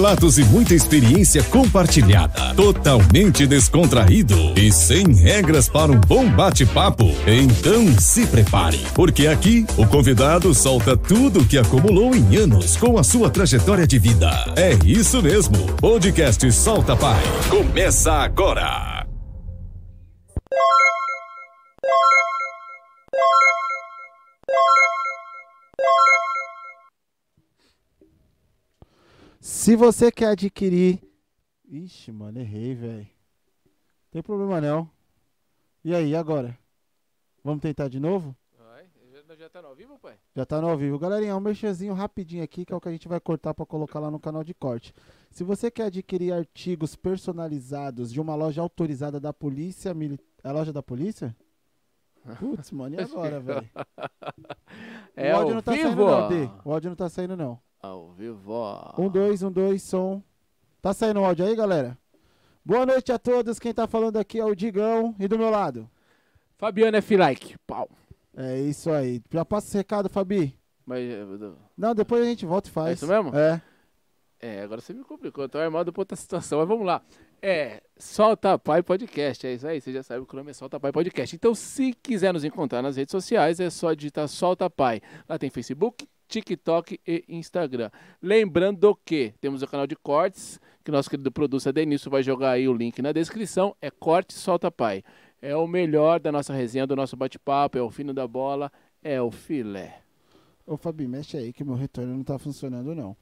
Relatos e muita experiência compartilhada, totalmente descontraído e sem regras para um bom bate-papo. Então se prepare, porque aqui o convidado solta tudo o que acumulou em anos com a sua trajetória de vida. É isso mesmo. Podcast Solta Pai. Começa agora. Se você quer adquirir. Ixi, mano, errei, velho. Tem problema não. E aí, agora? Vamos tentar de novo? Vai, já, já tá no ao vivo, pai? Já tá no ao vivo. Galerinha, um mexezinho rapidinho aqui, que é o que a gente vai cortar pra colocar lá no canal de corte. Se você quer adquirir artigos personalizados de uma loja autorizada da polícia militar. É a loja da polícia? Putz, mano, e agora, velho? É o áudio não tá vivo. saindo não, D. O áudio não tá saindo não. Ao vivo. Um, dois, um, dois, som. Tá saindo o áudio aí, galera? Boa noite a todos. Quem tá falando aqui é o Digão. E do meu lado? Fabiano F. Like. Pau. É isso aí. Já passa esse recado, Fabi. Mas. eh, do- Não, depois a gente volta e faz. É isso mesmo? É. É, agora você me complicou. Eu tô armado pra outra situação. Mas vamos lá. É, Solta Pai Podcast. É isso aí. Você já sabe que o nome é Solta Pai Podcast. Então, se quiser nos encontrar nas redes sociais, é só digitar Solta Pai. Lá tem Facebook, TikTok e Instagram. Lembrando que temos o canal de cortes, que nosso querido producer Denilson vai jogar aí o link na descrição. É Corte Solta Pai. É o melhor da nossa resenha, do nosso bate-papo, é o fino da bola, é o filé. Ô, Fabi, mexe aí que meu retorno não tá funcionando, não.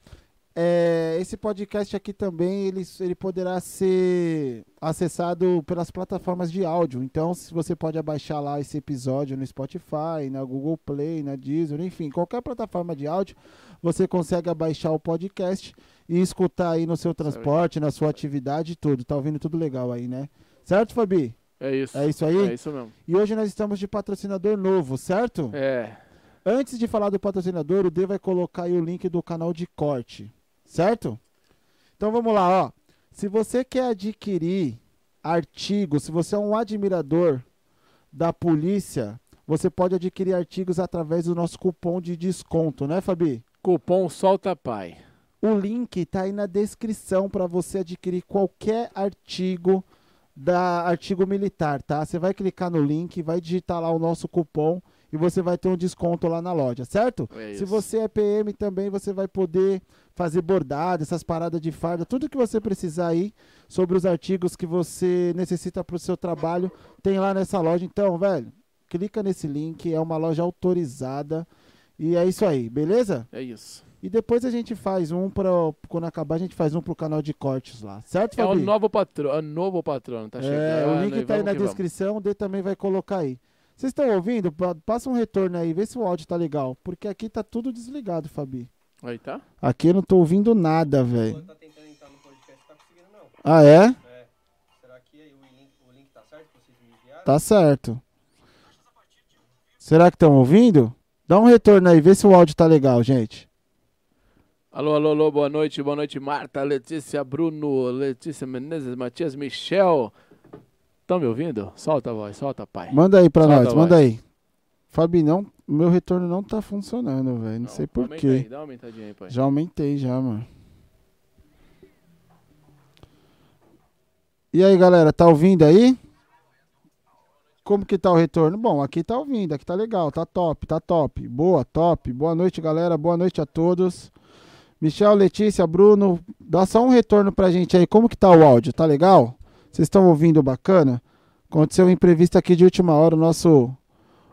É, esse podcast aqui também, ele, ele poderá ser acessado pelas plataformas de áudio. Então, se você pode abaixar lá esse episódio no Spotify, na Google Play, na Deezer, enfim, qualquer plataforma de áudio, você consegue abaixar o podcast e escutar aí no seu transporte, na sua atividade, tudo. Tá ouvindo tudo legal aí, né? Certo, Fabi? É isso. É isso aí? É isso mesmo. E hoje nós estamos de patrocinador novo, certo? É. Antes de falar do patrocinador, o D vai colocar aí o link do canal de corte, certo? Então vamos lá, ó. Se você quer adquirir artigos, se você é um admirador da polícia, você pode adquirir artigos através do nosso cupom de desconto, né, Fabi? Cupom Solta Pai. O link tá aí na descrição para você adquirir qualquer artigo da artigo militar, tá? Você vai clicar no link, vai digitar lá o nosso cupom e você vai ter um desconto lá na loja, certo? É Se você é PM também, você vai poder fazer bordado, essas paradas de farda, tudo que você precisar aí sobre os artigos que você necessita para o seu trabalho, tem lá nessa loja. Então, velho, clica nesse link, é uma loja autorizada e é isso aí, beleza? É isso. E depois a gente faz um para quando acabar a gente faz um pro canal de cortes lá, certo, É o Fabi? novo patrono, é o novo patrono, tá chegando. É, o link tá aí na que vamos. descrição, o D também vai colocar aí. Vocês estão ouvindo? Pa- Passa um retorno aí, vê se o áudio tá legal, porque aqui tá tudo desligado, Fabi. Aí tá? Aqui eu não tô ouvindo nada, velho. tá tentando entrar no podcast, tá conseguindo não. Ah, é? É. Será que aí o link, o link tá certo que vocês me enviaram? Tá certo. Será que estão ouvindo? Dá um retorno aí, vê se o áudio tá legal, gente. Alô, alô, alô, boa noite, boa noite, Marta, Letícia, Bruno, Letícia Menezes, Matias, Michel. Estão me ouvindo? Solta a voz, solta, pai. Manda aí pra Solta nós, manda aí. Fabi, não, meu retorno não tá funcionando, velho. Não, sei aumenta Aí, porquê. dá uma aumentadinha aí, pai. Já aumentei já, mano. E aí, galera, tá ouvindo aí? Como que tá o retorno? Bom, aqui tá ouvindo, aqui tá legal, tá top, tá top. Boa, top. Boa noite, galera. Boa noite a todos. Michel, Letícia, Bruno, dá só um retorno pra gente aí. Como que tá o áudio? Tá legal? Vocês estão ouvindo bacana? Aconteceu um imprevisto aqui de última hora, o nosso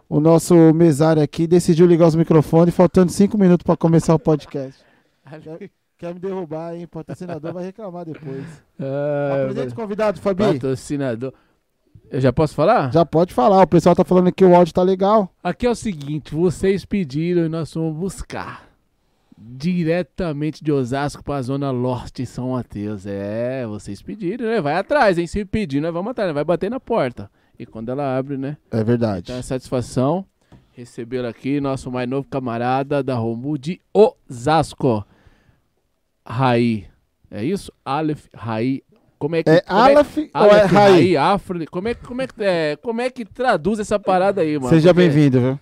o nosso mesário aqui decidiu ligar os microfones, faltando cinco minutos pra começar o podcast. Quer me derrubar, hein? Patrocinador vai reclamar depois. Ah, Apresente o convidado, Fabi. patrocinador. Eu já posso falar? Já pode falar, o pessoal tá falando que o áudio tá legal. Aqui é o seguinte, vocês pediram e nós fomos buscar. Diretamente de Osasco pra Zona Leste São Mateus. É, vocês pediram, né? Vai atrás, hein? Se pedir, nós vamos atrás, né? vai bater na porta. E quando ela abre, né? É verdade. Então é satisfação recebê-lo aqui, nosso mais novo camarada da Romu de Osasco. Raí. É isso? Aleph Raí. Como é que É como Aleph ou é Raí? Raí, Afro. Como é, como, é, que- é, como é que traduz essa parada aí, mano? Seja bem-vindo, viu?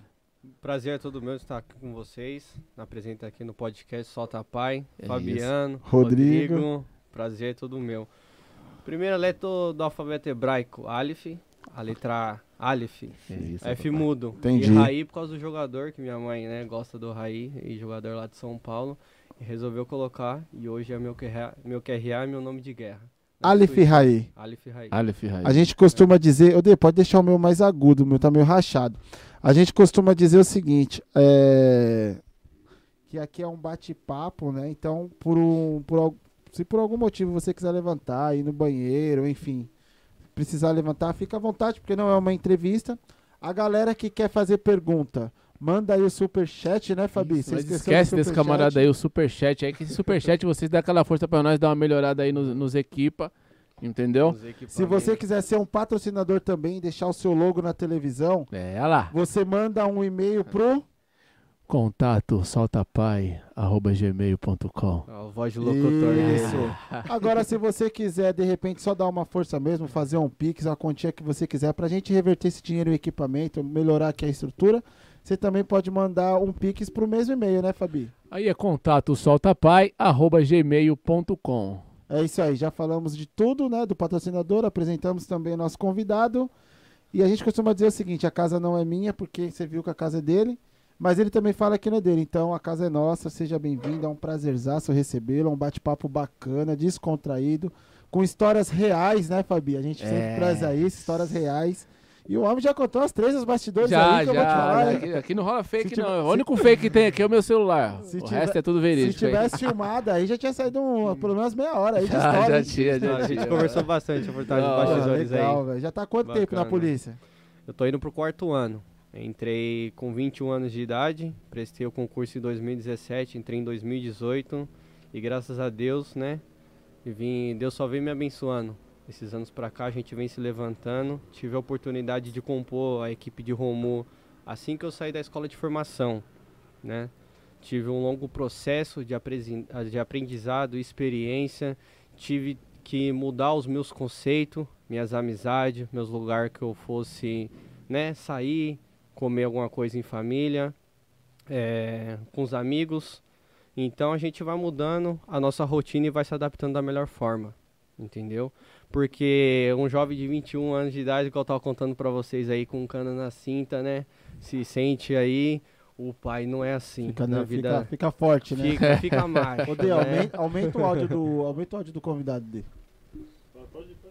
Prazer é todo meu estar aqui com vocês. Apresenta aqui no podcast Solta Pai, É Fabiano, Rodrigo. Rodrigo. Prazer é todo meu. Primeira letra do alfabeto hebraico, Aleph. A letra A, Aleph. É isso, F papai. mudo. Entendi. E Raí por causa do jogador, que minha mãe né, gosta do Raí, e jogador lá de São Paulo. E resolveu colocar, e hoje é meu QRA, meu QRA e meu nome de guerra. Aleph Raí. Aleph Raí. A gente costuma dizer, Odê, pode deixar o meu mais agudo, o meu tá meio rachado. A gente costuma dizer o seguinte, é, que aqui é um bate-papo, né? Então, por um, por, se por algum motivo você quiser levantar, ir no banheiro, enfim, precisar levantar, fica à vontade, porque não é uma entrevista. A galera que quer fazer pergunta, manda aí o superchat, né, Fabi? Isso, esquece desse camarada aí, o superchat aí, que esse superchat vocês dão aquela força pra nós, dar uma melhorada aí nos, nos equipa, entendeu? Se você quiser ser um patrocinador também, deixar o seu logo na televisão, É, lá. Você manda um e-mail pro. Contato soltapai.gmail.com a voz de locutor Isso. dele. Agora, se você quiser, de repente, só dar uma força mesmo, fazer um Pix, a quantia que você quiser, pra gente reverter esse dinheiro em equipamento, melhorar aqui a estrutura, você também pode mandar um Pix pro mesmo e-mail, né, Fabi? Aí é contato soltapai.gmail.com É isso aí, já falamos de tudo, né, do patrocinador, apresentamos também nosso convidado. E a gente costuma dizer o seguinte: a casa não é minha, porque você viu que a casa é dele. Mas ele também fala que não é dele. Então a casa é nossa, seja bem-vindo. É um prazerzaço recebê-lo. É um bate-papo bacana, descontraído, com histórias reais, né, Fabi? A gente sempre É. traz isso, histórias reais. E o homem já contou as três dos bastidores Já, aí que já. eu vou te falar. hein? aqui, aqui não rola fake, Se não. O se- único fake que tem aqui é o meu celular. Se o tiver- resto é tudo Se verídico. aí. tivesse filmado aí, já tinha saído um, pelo menos meia hora aí de Já, história. já tinha, já a gente conversou bastante sobre os Não, bastidores legal, aí. velho. Já tá há quanto tempo na Bacana. polícia? Eu tô indo pro quarto ano. Entrei com 21 anos de idade, prestei o concurso em 2017, entrei em 2018 e graças a Deus, né, e vim, Deus só vem me abençoando. Esses anos pra cá a gente vem se levantando. Tive a oportunidade de compor a equipe de Romu assim que eu saí da escola de formação, né? Tive um longo processo de, de aprendizado, experiência. Tive que mudar os meus conceitos, minhas amizades, meus lugares que eu fosse, né, sair, comer alguma coisa em família, é, com os amigos. Então a gente vai mudando a nossa rotina e vai se adaptando da melhor forma, entendeu? Porque um jovem de 21 anos de idade, que eu tava contando pra vocês aí, com cana na cinta, né, se sente aí, o pai não é assim. Fica, na né, vida fica, fica forte, né? fica, fica macho. Ô, Dê, né? aumenta, aumenta o áudio do, aumenta o áudio do convidado dele.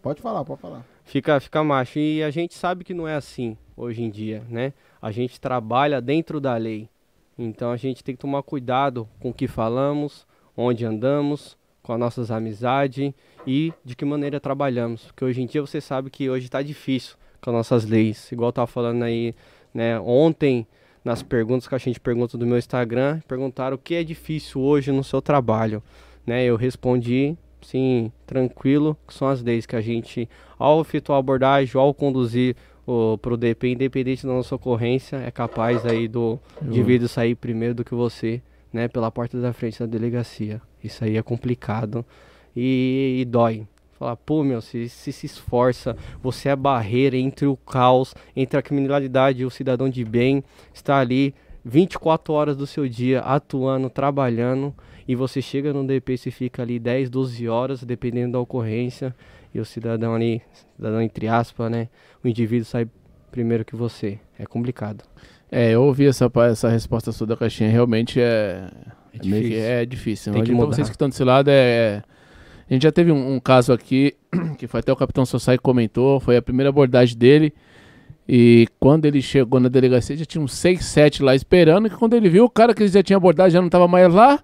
Pode falar, pode falar. Fica, fica macho. E a gente sabe que não é assim hoje em dia, né? A gente trabalha dentro da lei. Então a gente tem que tomar cuidado com o que falamos, onde andamos, com as nossas amizades e de que maneira trabalhamos. Porque hoje em dia você sabe que hoje está difícil com as nossas leis. Igual eu tava falando aí, né? Ontem, nas perguntas que a gente pergunta do meu Instagram, perguntaram o que é difícil hoje no seu trabalho. Né? Eu respondi, sim, tranquilo, que são as leis que a gente, ao efetuar a abordagem, ao conduzir o, pro DP, independente da nossa ocorrência, é capaz aí do indivíduo sair primeiro do que você, né, pela porta da frente da delegacia. Isso aí é complicado e, e dói. Falar, pô, meu, se, se se esforça, você é a barreira entre o caos, entre a criminalidade e o cidadão de bem, está ali 24 horas do seu dia atuando, trabalhando, e você chega no DP e fica ali 10, 12 horas, dependendo da ocorrência, e o cidadão ali, cidadão entre aspas, né, o indivíduo sai primeiro que você. É complicado. É, eu ouvi essa, essa resposta sua da caixinha, realmente é, É é difícil. é difícil. Tem que pra mudar. vocês que estão desse lado, é, a gente já teve um, um caso aqui, que foi até o Capitão Sossai que comentou, foi a primeira abordagem dele, e quando ele chegou na delegacia, já tinha uns 6, 7 lá esperando, e quando ele viu o cara que ele já tinha abordado, já não tava mais lá,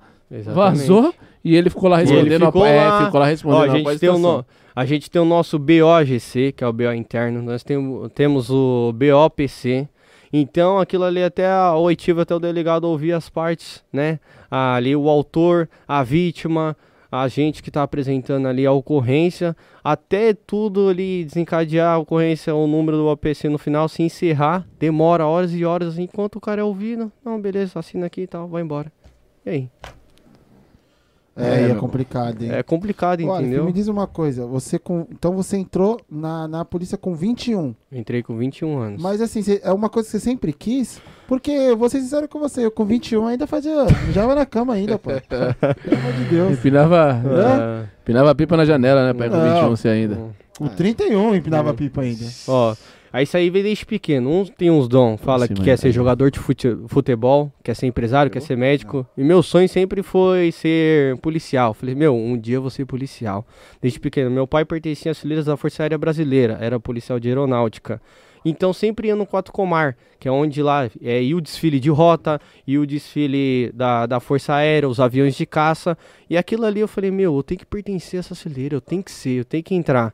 vazou, e ele ficou lá ele respondendo, ficou a- é, lá. ficou lá Ó, respondendo a, após gente tem o no- a gente tem o nosso BOGC, que é o BO interno, nós temos, temos o BOPC. Então aquilo ali até a oitiva, até o delegado ouvir as partes, né? Ali o autor, a vítima, a gente que está apresentando ali a ocorrência, até tudo ali desencadear a ocorrência, o número do OPC no final, se encerrar, demora horas e horas, enquanto o cara é ouvido, não, beleza, assina aqui e tal, vai embora. E aí? É, É, é complicado, hein? É complicado, Olha, entendeu? me diz uma coisa, você com, então você entrou na, na polícia com 21, Entrei com 21 anos. mas assim, cê- é uma coisa que você sempre quis, porque eu vou ser sincero com você, eu com 21 ainda fazia, já na cama ainda, pô. Pelo amor de Deus. Empinava, Ah, empinava a pipa na janela, né? Pai com Não. 21 você ainda. Com 31 empinava a pipa ainda. Ó, aí isso aí vem desde pequeno. Um tem uns dons, fala Assim, que quer aí- ser jogador de fute- futebol, quer ser empresário, quer ser médico. E meu sonho sempre foi ser policial. Falei, meu, um dia eu vou ser policial. Desde pequeno. Meu pai pertencia às fileiras da Força Aérea Brasileira, era policial de aeronáutica. Então sempre ia no Quatro Comar, que é onde lá é, ia o desfile de rota, e o desfile da, da Força Aérea, os aviões de caça. E aquilo ali eu falei, meu, eu tenho que pertencer a essa fileira, eu tenho que ser, eu tenho que entrar.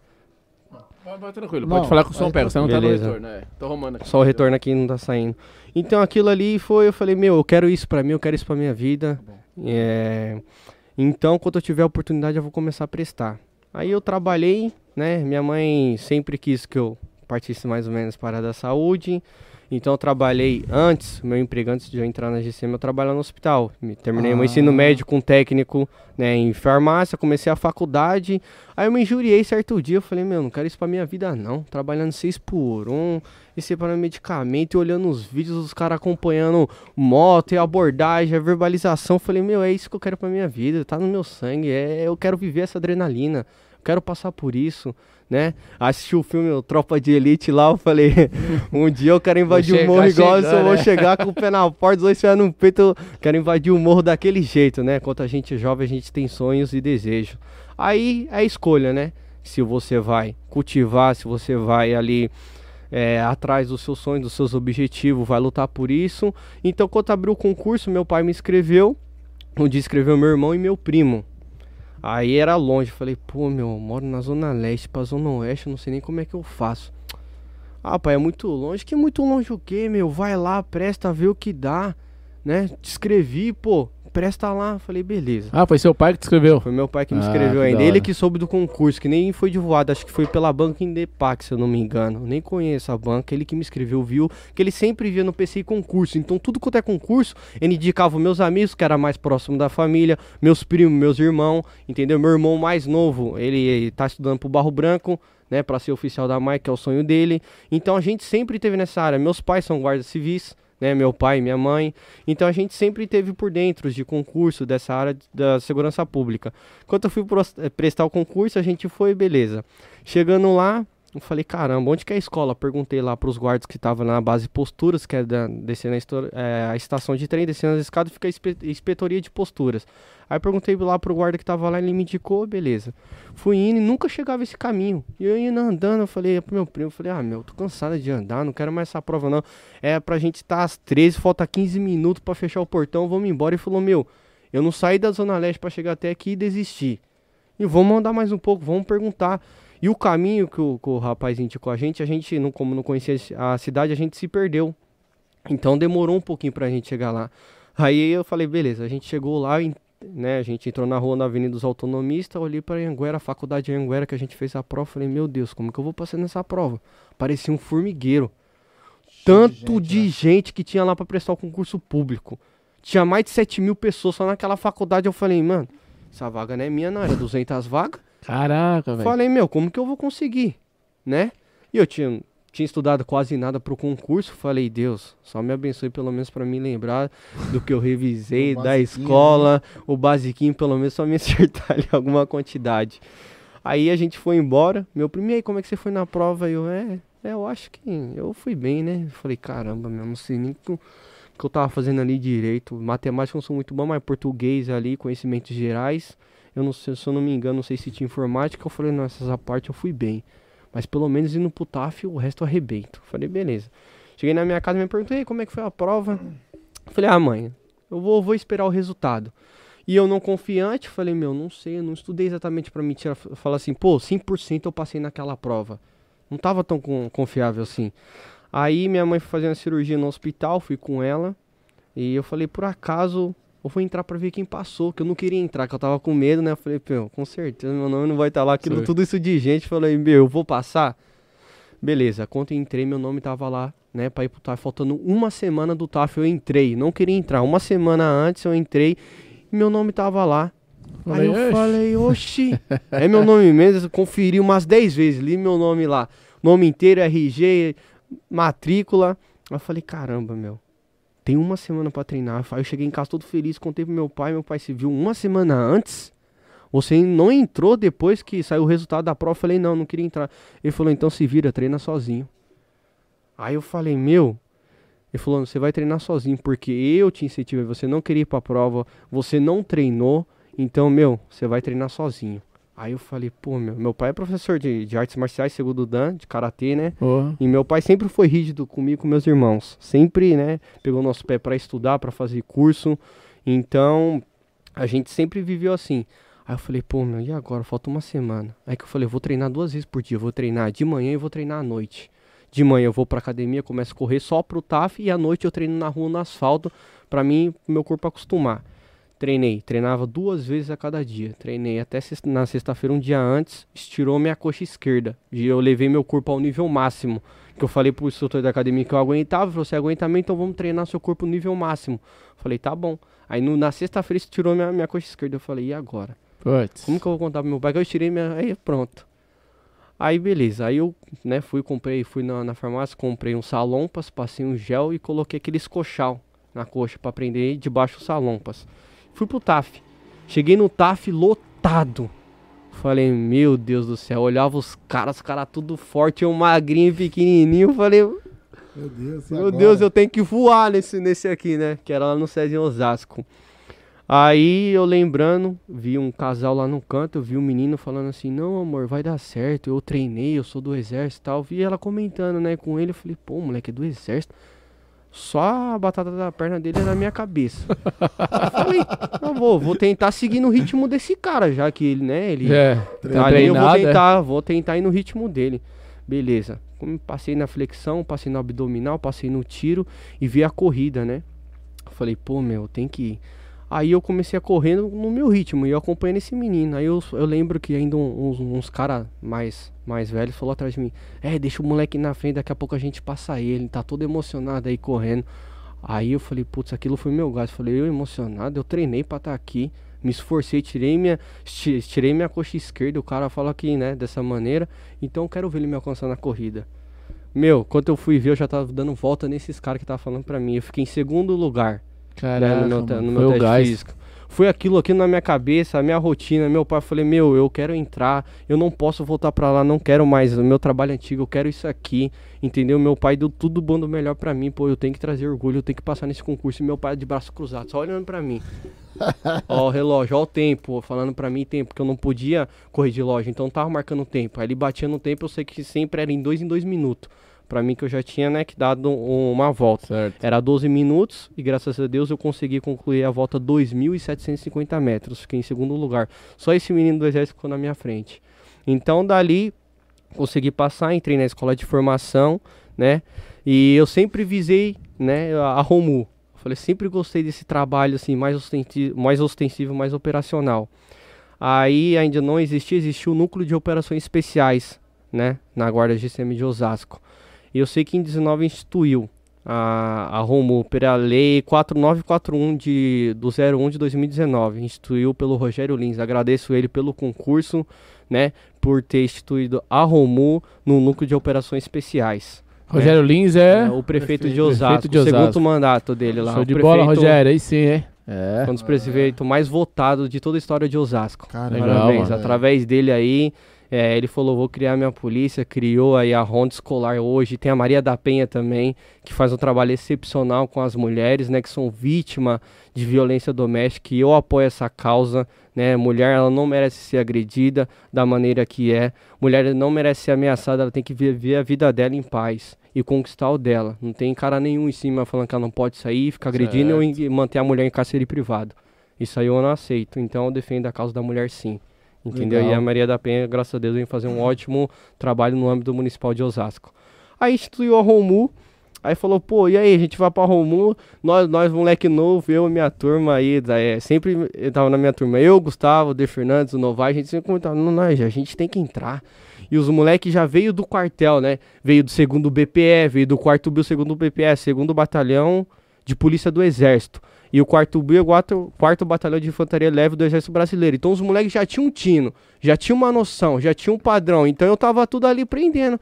Vai, vai tranquilo, Não, pode falar com o som pega, você não tá no Beleza. retorno, né? Tô arrumando aqui. Só o retorno aqui não tá saindo. Então aquilo ali foi, eu falei, meu, eu quero isso pra mim, eu quero isso pra minha vida. É, Então, quando eu tiver a oportunidade, eu vou começar a prestar. Aí eu trabalhei, né? Minha mãe sempre quis que eu partisse mais ou menos para a da saúde. Então eu trabalhei antes, meu emprego antes de eu entrar na GCM, eu trabalhava no hospital. Me- Terminei meu Ah. ensino médio com técnico né, em farmácia, comecei a faculdade. Aí eu me injuriei certo dia, eu falei, meu, não quero isso pra minha vida não. Trabalhando seis por um, e separando medicamento, e olhando os vídeos dos caras acompanhando moto e abordagem, a verbalização. Eu falei, meu, é isso que eu quero pra minha vida, tá no meu sangue, é, eu quero viver essa adrenalina, eu quero passar por isso. Né? Assisti o filme Tropa de Elite lá, eu falei, um dia eu quero invadir o morro igual eu vou né? chegar com o pé na porta, dois pés no peito, quero invadir o morro daquele jeito, né? Enquanto a gente é jovem, a gente tem sonhos e desejos. Aí é escolha, né? Se você vai cultivar, se você vai ali é, atrás dos seus sonhos, dos seus objetivos, vai lutar por isso. Então, quando abriu o concurso, meu pai me inscreveu, onde escreveu meu irmão e meu primo. Aí era longe, falei, pô, meu, eu moro na Zona Leste, pra Zona Oeste, eu não sei nem como é que eu faço. Ah, pai, é muito longe. Que muito longe o quê, meu? Vai lá, presta, vê o que dá, né? Te escrevi, pô, presta lá. Falei, beleza. Ah, foi seu pai que te escreveu. Foi meu pai que me Ah, escreveu que ainda. da Ele que soube do concurso, que nem foi divulgado, acho que foi pela banca Indepac, se eu não me engano. Nem conheço a banca, ele que me escreveu, viu, que ele sempre via no PC concurso. Então, tudo quanto é concurso, ele indicava os meus amigos, que era mais próximo da família, meus primos, meus irmãos, entendeu? Meu irmão mais novo, ele, ele tá estudando pro Barro Branco, né, para ser oficial da MAI, que é o sonho dele. Então, a gente sempre teve nessa área. Meus pais são guardas civis, né, meu pai minha mãe. Então a gente sempre teve por dentro de concurso dessa área da segurança pública. Quando eu fui eh, prestar o concurso, a gente foi, beleza. Chegando lá, eu falei, caramba, onde que é a escola? Perguntei lá pros guardas que estavam na base posturas, que é descendo a, eh, a estação de trem, descendo as escadas, fica a inspe- inspetoria de posturas. Aí perguntei lá pro guarda que tava lá, ele me indicou, beleza. Fui indo e nunca chegava esse caminho. E eu indo andando, eu falei pro meu primo, eu falei, ah, meu, tô cansado de andar, não quero mais essa prova não. É pra gente estar às 13, falta 15 minutos pra fechar o portão, vamos embora. E falou, meu, eu não saí da Zona Leste pra chegar até aqui e desistir. E vamos andar mais um pouco, vamos perguntar. E o caminho que o, que o rapaz indicou a gente, a gente, não, como não conhecia a cidade, a gente se perdeu. Então demorou um pouquinho pra gente chegar lá. Aí eu falei, beleza, a gente chegou lá, né? A gente entrou na rua na Avenida dos Autonomistas, olhei pra Anguera, a faculdade de Anguera que a gente fez a prova, falei, meu Deus, como que eu vou passar nessa prova? Parecia um formigueiro. Tanto de gente, que tinha lá pra prestar o concurso público. Tinha mais de 7 mil pessoas só naquela faculdade. Eu falei, mano, essa vaga não é minha, não. Era 200 vagas. Caraca, velho. Falei, meu, como que eu vou conseguir? Né? E eu tinha, tinha estudado quase nada pro concurso. Falei, Deus, só me abençoe pelo menos pra me lembrar do que eu revisei da basiquinho, escola, o basiquinho, pelo menos só me acertar ali alguma quantidade. Aí a gente foi embora. Meu primo, e aí, como é que você foi na prova? Eu, é, é, eu acho que eu fui bem, né? Falei, caramba, meu, não sei nem o que eu- tava fazendo ali direito. Matemática eu não sou muito bom, mas português ali, conhecimentos gerais. Eu não sei, se eu não me engano, não sei se tinha informática. Eu falei, não, essas parte eu fui bem. Mas pelo menos indo pro TAF, o resto eu arrebento. Falei, beleza. Cheguei na minha casa e me perguntei, "E aí, como é que foi a prova? Falei, ah, mãe, eu vou, vou esperar o resultado. E eu não confiante, falei, meu, não sei, eu não estudei exatamente pra me tirar. Falar assim, pô, 100% eu passei naquela prova. Não tava tão con- confiável assim. Aí minha mãe foi fazer uma cirurgia no hospital, fui com ela. E eu falei, por acaso, eu vou entrar pra ver quem passou, que eu não queria entrar, que eu tava com medo, né? Eu falei, pô, com certeza meu nome não vai estar lá, aquilo, tudo isso de gente. Falei, meu, eu vou passar. Beleza, quando eu entrei, meu nome tava lá, né, pra ir pro TAF. Faltando uma semana do TAF, eu entrei. Não queria entrar. Uma semana antes eu entrei e meu nome tava lá. Aí eu falei, oxi, é meu nome mesmo, conferi umas 10 vezes, li meu nome lá, nome inteiro, RG, matrícula. Aí eu falei, caramba, meu, tem uma semana pra treinar. Aí eu cheguei em casa todo feliz, contei pro meu pai, meu pai se viu uma semana antes. Você não entrou depois que saiu o resultado da prova? Eu falei, não, não queria entrar. Ele falou, então se vira, treina sozinho. Aí eu falei, meu, ele falou, você vai treinar sozinho, porque eu te incentivei, você não queria ir pra prova, você não treinou, então, meu, você vai treinar sozinho. Aí eu falei, pô, meu, meu pai é professor de, de artes marciais, segundo o Dan, de karatê, né? Porra. E meu pai sempre foi rígido comigo e com meus irmãos. Sempre, né, pegou nosso pé pra estudar, pra fazer curso. Então, a gente sempre viveu assim. Aí eu falei, pô, meu, e agora? Falta uma semana. Aí que eu falei, eu vou treinar duas vezes por dia. Eu vou treinar de manhã e vou treinar à noite. De manhã eu vou pra academia, começo a correr só pro TAF e à noite eu treino na rua, no asfalto, pra mim, meu corpo acostumar. Treinei, treinava duas vezes a cada dia. Treinei até sexta- na sexta-feira, um dia antes, estirou minha coxa esquerda. E eu levei meu corpo ao nível máximo. Que eu falei pro instrutor da academia que eu aguentava. Ele falou: Você aguenta mesmo, então vamos treinar seu corpo no nível máximo. Falei: Tá bom. Aí no- na sexta-feira estirou minha, minha coxa esquerda. Eu falei: E agora? Como que eu vou contar pro meu pai que eu estirei minha. Aí pronto. Aí beleza. Aí eu, né, fui, comprei, fui na, na farmácia, comprei um salompas, passei um gel e coloquei aquele escochal na coxa pra prender debaixo do salompas. Fui pro TAF. Cheguei no TAF lotado. Falei, meu Deus do céu, olhava os caras, os caras tudo forte, eu magrinho, pequenininho. Falei, Meu Deus, meu agora? Deus, eu tenho que voar nesse, nesse aqui, né? Que era lá no César em Osasco. Aí eu lembrando, vi um casal lá no canto, eu vi um menino falando assim, não amor, vai dar certo, eu treinei, eu sou do exército e tal. Vi ela comentando, né, com ele, eu falei, pô, moleque, é do exército. Só a batata da perna dele é na minha cabeça. eu falei, eu vou, vou tentar seguir no ritmo desse cara, já que ele, né, ele É, tá Ali eu vou é? tentar, vou tentar ir no ritmo dele. Beleza. Como Passei na flexão, passei no abdominal, passei no tiro e vi a corrida, né? Falei, pô, meu, tem que ir. Aí eu comecei a correr no, no meu ritmo e eu acompanhando esse menino. Aí eu, eu lembro que ainda uns, uns caras mais, mais velhos falou atrás de mim: É, deixa o moleque na frente, daqui a pouco a gente passa ele. Tá todo emocionado aí correndo. Aí eu falei: Putz, aquilo foi meu gás. Falei: Eu emocionado, eu treinei pra estar aqui. Me esforcei, tirei minha, tirei minha coxa esquerda. O cara fala aqui, né, dessa maneira. Então eu quero ver ele me alcançar na corrida. Meu, quando eu fui ver, eu já tava dando volta nesses caras que tava falando pra mim. Eu fiquei em segundo lugar né, Caraca, no meu, no meu teste gás. físico. Foi aquilo aqui na minha cabeça, a minha rotina, meu pai, falei, meu, eu quero entrar, eu não posso voltar pra lá, não quero mais o meu trabalho antigo, eu quero isso aqui, entendeu? Meu pai deu tudo bom do melhor pra mim, pô, eu tenho que trazer orgulho, eu tenho que passar nesse concurso, e meu pai de braço cruzado, só olhando pra mim. ó, o relógio, ó o tempo, falando pra mim tempo, que eu não podia correr de loja, então tava marcando tempo. Aí ele batia no tempo, eu sei que sempre era em dois em dois minutos. Pra mim que eu já tinha, né, que dado um- uma volta. Certo. Era 12 minutos e graças a Deus eu consegui concluir a volta 2.750 metros. Fiquei em segundo lugar. Só esse menino do exército ficou na minha frente. Então dali consegui passar, entrei na escola de formação, né? E eu sempre visei, né, a Romu. Falei, sempre gostei desse trabalho assim, mais, ostenti mais ostensivo, mais operacional. Aí ainda não existia, existia o núcleo de operações especiais, né, na Guarda GCM de Osasco. E eu sei que em 19 instituiu a, a Romu pela lei 4941 de, do 01 de 2019, instituiu pelo Rogério Lins. Agradeço ele pelo concurso, né, por ter instituído a Romu no núcleo de operações especiais. Rogério Lins é. É, o prefeito, de prefeito Osasco, de o Osasco. segundo mandato dele lá. Show de bola, prefeito- Rogério. Aí sim, é. É. Foi um dos prefeitos mais votados de toda a história de Osasco. Caramba, Legal, Parabéns. mano. Através dele aí, é, ele falou, vou criar minha polícia, criou aí a Ronda Escolar hoje, tem a Maria da Penha também, que faz um trabalho excepcional com as mulheres, né, que são vítimas de violência doméstica, e eu apoio essa causa, né, mulher, ela não merece ser agredida da maneira que é, mulher não merece ser ameaçada, ela tem que viver a vida dela em paz. E conquistar o dela. Não tem cara nenhum em cima falando que ela não pode sair, ficar agredindo ou em- manter a mulher em cárcere privado. Isso aí eu não aceito. Então eu defendo a causa da mulher sim. Entendeu? E Legal. a Maria da Penha, graças a Deus, vem fazer um ótimo trabalho no âmbito municipal de Osasco. Aí instituiu a Romu. Aí falou, pô, e aí, a gente vai pra Romu, nós, nós moleque novo, eu e minha turma aí, é, sempre eu tava na minha turma, eu, Gustavo, o De Fernandes, o Novai, a gente sempre comentava, não, não, a gente tem que entrar. E os moleques já veio do quartel, né? Veio do segundo BPE, veio do quarto B, segundo BPE, segundo batalhão de polícia do exército. E o quarto B o quarto, quarto batalhão de infantaria leve do exército brasileiro. Então os moleques já tinham um tino, já tinham uma noção, já tinham um padrão. Então eu tava tudo ali prendendo.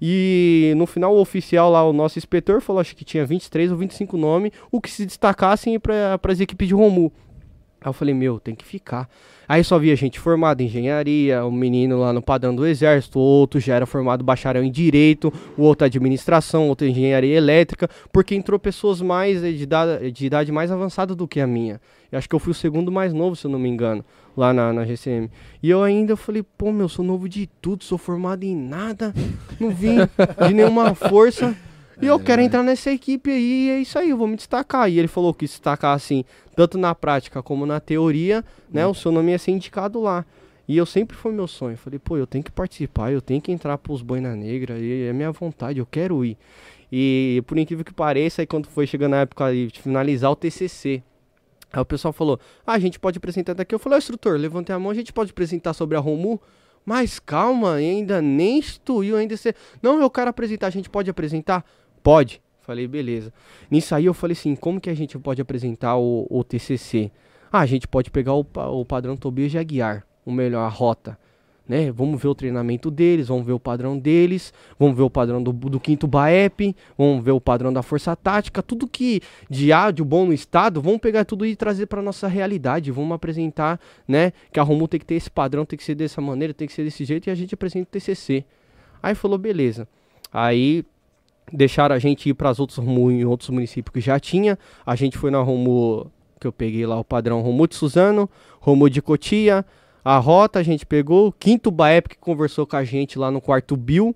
E no final o oficial lá, o nosso inspetor, falou acho que tinha 23 ou 25 nomes, o que se destacassem para as equipes de Romu. Aí eu falei, meu, tem que ficar. Aí só via gente formada em engenharia, um menino lá no padrão do exército, outro já era formado bacharel em direito, o outro administração, outro engenharia elétrica, porque entrou pessoas mais de idade, de idade mais avançada do que a minha. Eu acho que eu fui o segundo mais novo, se eu não me engano, lá na, na GCM. E eu ainda falei, pô, meu, sou novo de tudo, sou formado em nada, não vim de nenhuma força. E eu quero entrar nessa equipe aí, é isso aí, eu vou me destacar. E ele falou que destacar assim, tanto na prática como na teoria, né, o seu nome ia ser indicado lá. E eu sempre foi meu sonho. Falei, pô, eu tenho que participar, eu tenho que entrar pros Boina Negra, e é minha vontade, eu quero ir. E por incrível que pareça, aí quando foi chegando a época de finalizar o TCC, aí o pessoal falou, ah, a gente pode apresentar daqui. Eu falei, ó, instrutor, levantei a mão, a gente pode apresentar sobre a Romu? Mas calma, ainda nem instruiu, ainda você... Não, eu quero apresentar, a gente pode apresentar? Pode? Falei, beleza. Nisso aí eu falei assim, como que a gente pode apresentar o, o TCC? Ah, a gente pode pegar o, o padrão Tobias de Aguiar, o melhor, a rota. Né? Vamos ver o treinamento deles, vamos ver o padrão deles, vamos ver o padrão do, do quinto BAEP, vamos ver o padrão da força tática, tudo que de áudio bom no estado, vamos pegar tudo e trazer para nossa realidade, vamos apresentar, né, que a Romu tem que ter esse padrão, tem que ser dessa maneira, tem que ser desse jeito e a gente apresenta o TCC. Aí falou, beleza. Aí deixaram a gente ir para os outros em outros municípios que já tinha. A gente foi na Romu que eu peguei lá o padrão Romu de Suzano, Romu de Cotia, a Rota a gente pegou, o Quinto Baep que conversou com a gente lá no quarto Bill.